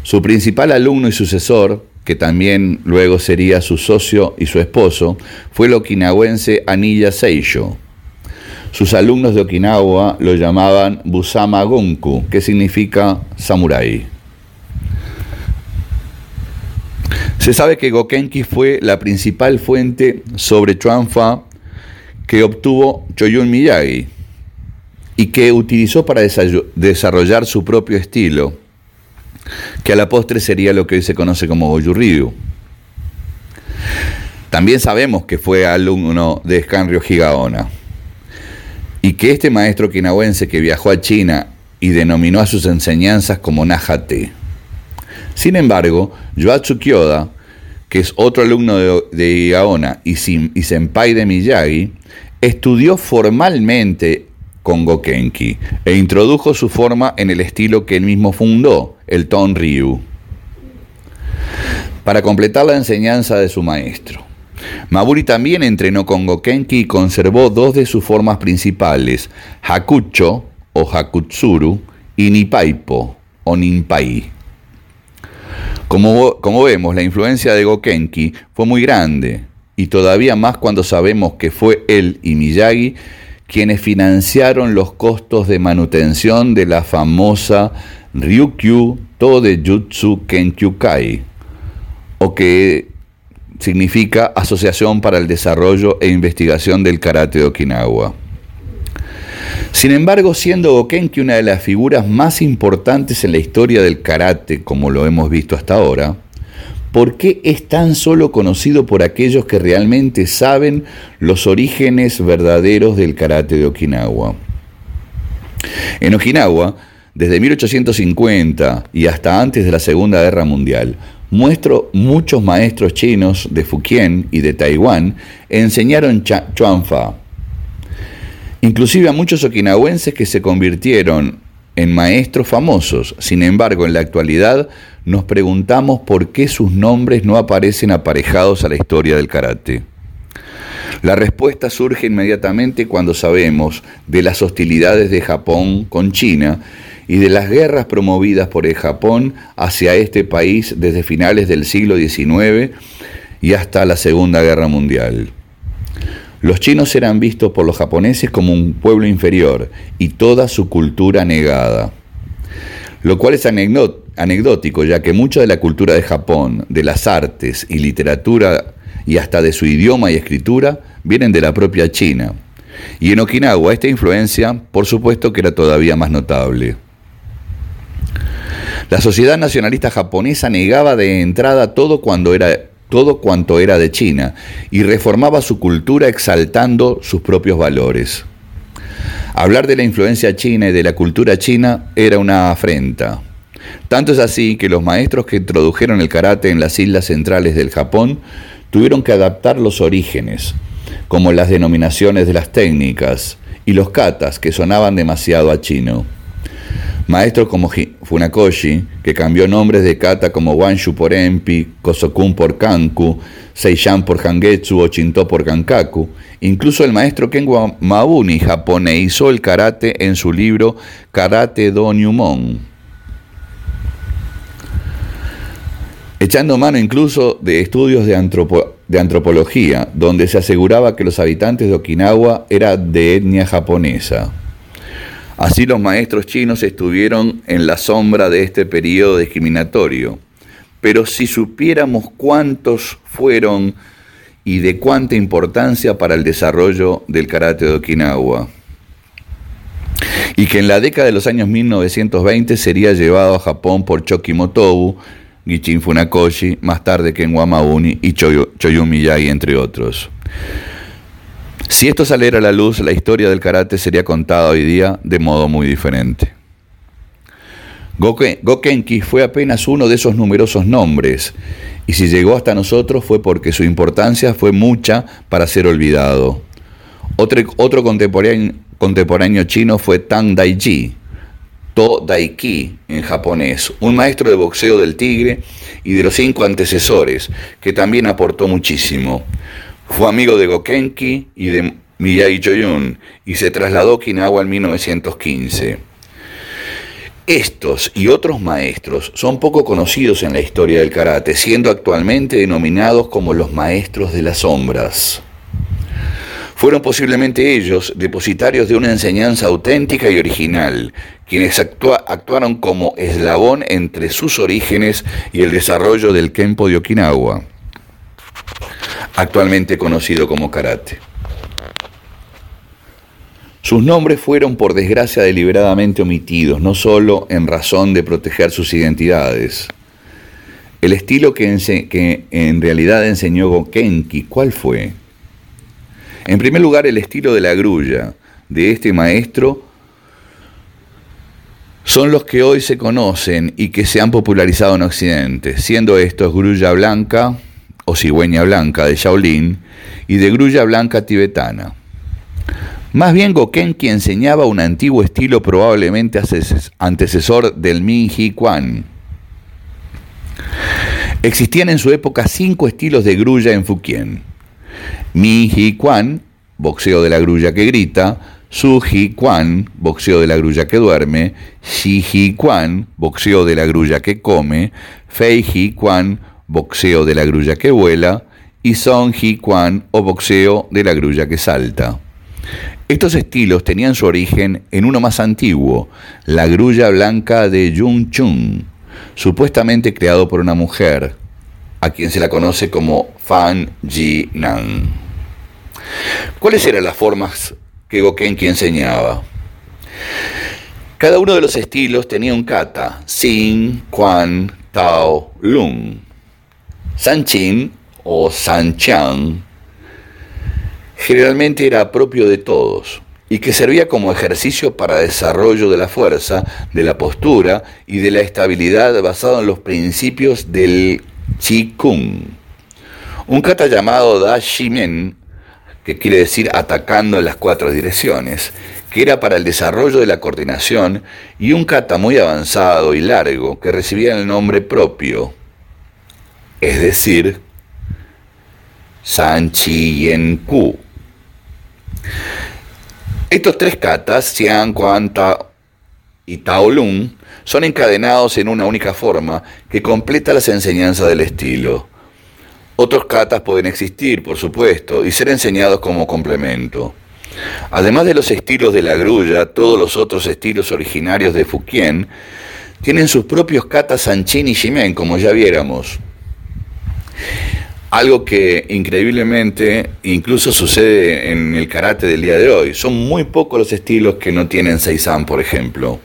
Su principal alumno y sucesor, que también luego sería su socio y su esposo, fue el okinawense Anilla Seisho. Sus alumnos de Okinawa lo llamaban Busama Gonku, que significa samurái. Se sabe que Gokenki fue la principal fuente sobre Chuanfa que obtuvo Choyun Miyagi y que utilizó para desarrollar su propio estilo, que a la postre sería lo que hoy se conoce como Goju También sabemos que fue alumno de Scanrio Higaona y que este maestro kinawense que viajó a China y denominó a sus enseñanzas como Nahate. Sin embargo, Yoatsu Kyoda, que es otro alumno de, y, y senpai de Miyagi, estudió formalmente con Gokenki e introdujo su forma en el estilo que él mismo fundó, el Ton Ryu, para completar la enseñanza de su maestro. Maburi también entrenó con Gokenki y conservó dos de sus formas principales, Hakucho o Hakutsuru y Nipaipo o Ninpai. Como, vemos, la influencia de Gokenki fue muy grande, y todavía más cuando sabemos que fue él y Miyagi quienes financiaron los costos de manutención de la famosa Ryukyu Todejutsu Kenkyukai, o que significa Asociación para el Desarrollo e Investigación del Karate de Okinawa. Sin embargo, siendo Gokenki una de las figuras más importantes en la historia del karate, como lo hemos visto hasta ahora, ¿por qué es tan solo conocido por aquellos que realmente saben los orígenes verdaderos del karate de Okinawa? En Okinawa, desde 1850 y hasta antes de la Segunda Guerra Mundial, muestro muchos maestros chinos de Fujian y de Taiwán enseñaron Chuanfa. Inclusive a muchos okinawenses que se convirtieron en maestros famosos. Sin embargo, en la actualidad nos preguntamos por qué sus nombres no aparecen aparejados a la historia del karate. La respuesta surge inmediatamente cuando sabemos de las hostilidades de Japón con China y de las guerras promovidas por el Japón hacia este país desde finales del siglo XIX y hasta la Segunda Guerra Mundial. Los chinos eran vistos por los japoneses como un pueblo inferior y toda su cultura negada. Lo cual es anecdótico, ya que mucha de la cultura de Japón, de las artes y literatura y hasta de su idioma y escritura, vienen de la propia China. Y en Okinawa esta influencia, por supuesto que era todavía más notable. La sociedad nacionalista japonesa negaba de entrada todo, cuando era, todo cuanto era de China y reformaba su cultura exaltando sus propios valores. Hablar de la influencia china y de la cultura china era una afrenta. Tanto es así que los maestros que introdujeron el karate en las islas centrales del Japón tuvieron que adaptar los orígenes, como las denominaciones de las técnicas y los katas que sonaban demasiado a chino. Maestros como Funakoshi, que cambió nombres de kata como Wanshu por Empi, Kosokun por Kanku, Seishan por Hangetsu o Shinto por Kankaku, incluso el maestro Kenwa Mabuni japoneizó el karate en su libro Karate do Nyumon. Echando mano incluso de estudios de antropología, donde se aseguraba que los habitantes de Okinawa eran de etnia japonesa. Así los maestros chinos estuvieron en la sombra de este periodo discriminatorio. Pero si supiéramos cuántos fueron y de cuánta importancia para el desarrollo del karate de Okinawa. Y que en la década de los años 1920 sería llevado a Japón por Choki Motobu, Gichin Funakoshi, más tarde Ken Wamauni y Choyu Miyagi, entre otros. Si esto saliera a la luz, la historia del karate sería contada hoy día de modo muy diferente. Gokenki fue apenas uno de esos numerosos nombres, y si llegó hasta nosotros fue porque su importancia fue mucha para ser olvidado. Otro, contemporáneo, contemporáneo, chino fue Tang Daiji, To Daiki en japonés, un maestro de boxeo del tigre y de los cinco antecesores, que también aportó muchísimo. Fue amigo de Gokenki y de Miyagi Choyun y se trasladó a Okinawa en 1915. Estos y otros maestros son poco conocidos en la historia del karate, siendo actualmente denominados como los maestros de las sombras. Fueron posiblemente ellos depositarios de una enseñanza auténtica y original, quienes actuaron como eslabón entre sus orígenes y el desarrollo del Kempo de Okinawa actualmente conocido como karate. Sus nombres fueron por desgracia deliberadamente omitidos, no solo en razón de proteger sus identidades. El estilo que, en realidad enseñó Gokenki, ¿cuál fue? En primer lugar, el estilo de la grulla de este maestro son los que hoy se conocen y que se han popularizado en Occidente, siendo estos grulla blanca, o cigüeña blanca de Shaolin y de grulla blanca tibetana. Más bien Gokenki enseñaba un antiguo estilo probablemente antecesor del Minji Quan. Existían en su época cinco estilos de grulla en Fukien. Minji Quan, boxeo de la grulla que grita, Suji Quan, boxeo de la grulla que duerme, Shiji Quan, boxeo de la grulla que come, Feiji Quan, boxeo de la grulla que vuela, y Song Hee Kwan o boxeo de la grulla que salta. Estos estilos tenían su origen en uno más antiguo, la grulla blanca de Jung Chung, supuestamente creado por una mujer, a quien se la conoce como Fan Ji Nan. ¿Cuáles eran las formas que Gokenki enseñaba? Cada uno de los estilos tenía un kata, Xin, Quan, Tao, Lung. Sanchin o Sanchang generalmente era propio de todos y que servía como ejercicio para desarrollo de la fuerza, de la postura y de la estabilidad basado en los principios del Chi Kung. Un kata llamado Da Shimen, que quiere decir atacando en las cuatro direcciones, que era para el desarrollo de la coordinación, y un kata muy avanzado y largo que recibía el nombre propio, es decir, San Yen Ku. Estos tres katas, Xian, Kuanta y Taolun, son encadenados en una única forma que completa las enseñanzas del estilo. Otros katas pueden existir, por supuesto, y ser enseñados como complemento. Además de los estilos de la grulla, todos los otros estilos originarios de Fukien tienen sus propios katas Sanchin y Shimen, como ya viéramos. Algo que increíblemente incluso sucede en el karate del día de hoy. Son muy pocos los estilos que no tienen Seisan, por ejemplo.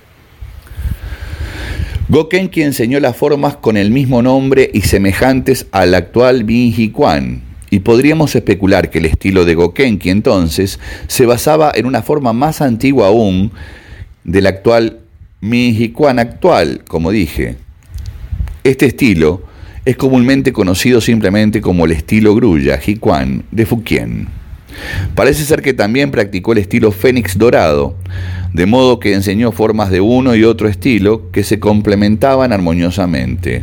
Gokenki enseñó las formas con el mismo nombre y semejantes al actual Binji Quan, y podríamos especular que el estilo de Gokenki entonces se basaba en una forma más antigua aún del actual Minji Quan actual, como dije. Este estilo es comúnmente conocido simplemente como el estilo Grulla, Jiquan, de Fukien. Parece ser que también practicó el estilo Fénix Dorado, de modo que enseñó formas de uno y otro estilo que se complementaban armoniosamente.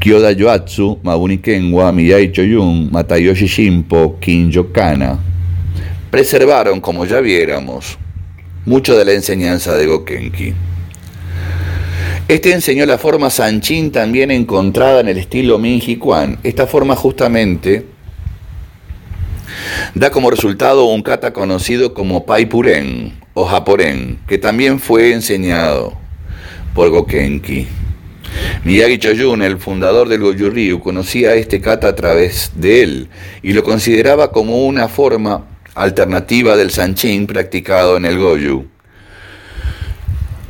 Kyoda Yoatsu, Mabuni Kenwa, Miyai Choyun, Matayoshi Shimpo, Kinjo Kana. Preservaron, como ya viéramos, mucho de la enseñanza de Gokenki. Este enseñó la forma Sanchin también encontrada en el estilo Minji Quan. Esta forma justamente da como resultado un kata conocido como Pai Puren o Japoren, que también fue enseñado por Gokenki. Miyagi Choyun, el fundador del Goju Ryu, conocía este kata a través de él y lo consideraba como una forma alternativa del Sanchin practicado en el Goju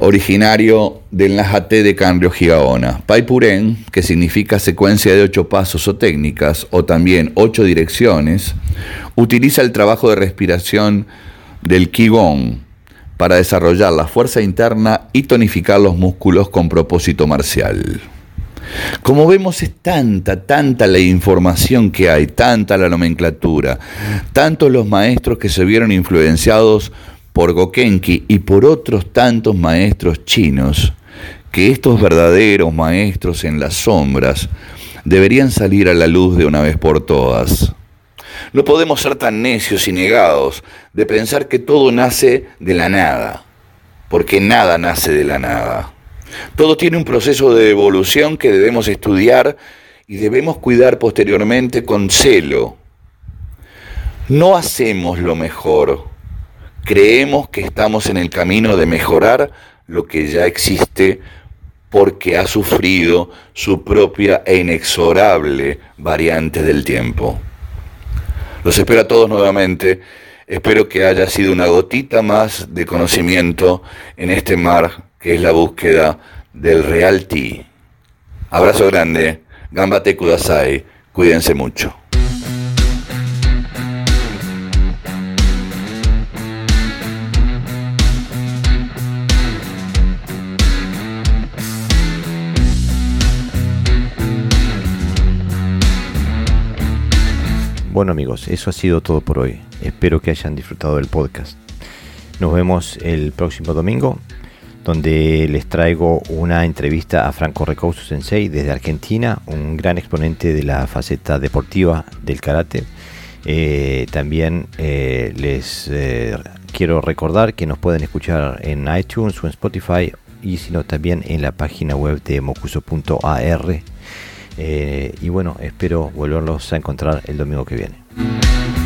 originario del Najate de Cambio Gigaona. Paipuren, que significa secuencia de ocho pasos o técnicas, o también ocho direcciones, utiliza el trabajo de respiración del Qigong para desarrollar la fuerza interna y tonificar los músculos con propósito marcial. Como vemos es tanta, tanta la información que hay, tanta la nomenclatura, tantos los maestros que se vieron influenciados por Gokenki y por otros tantos maestros chinos, que estos verdaderos maestros en las sombras deberían salir a la luz de una vez por todas. No podemos ser tan necios y negados de pensar que todo nace de la nada, porque nada nace de la nada. Todo tiene un proceso de evolución que debemos estudiar y debemos cuidar posteriormente con celo. No hacemos lo mejor, creemos que estamos en el camino de mejorar lo que ya existe porque ha sufrido su propia e inexorable variante del tiempo. Los espero a todos nuevamente. Espero que haya sido una gotita más de conocimiento en este mar que es la búsqueda del real ti. Abrazo grande. Gambate Kudasai. Cuídense mucho. Bueno amigos, eso ha sido todo por hoy. Espero que hayan disfrutado del podcast. Nos vemos el próximo domingo, donde les traigo una entrevista a Franco Recouso Sensei desde Argentina, un gran exponente de la faceta deportiva del karate. Eh, también eh, les eh, quiero recordar que nos pueden escuchar en iTunes o en Spotify y sino también en la página web de mocuso.ar eh, y bueno, espero volverlos a encontrar el domingo que viene.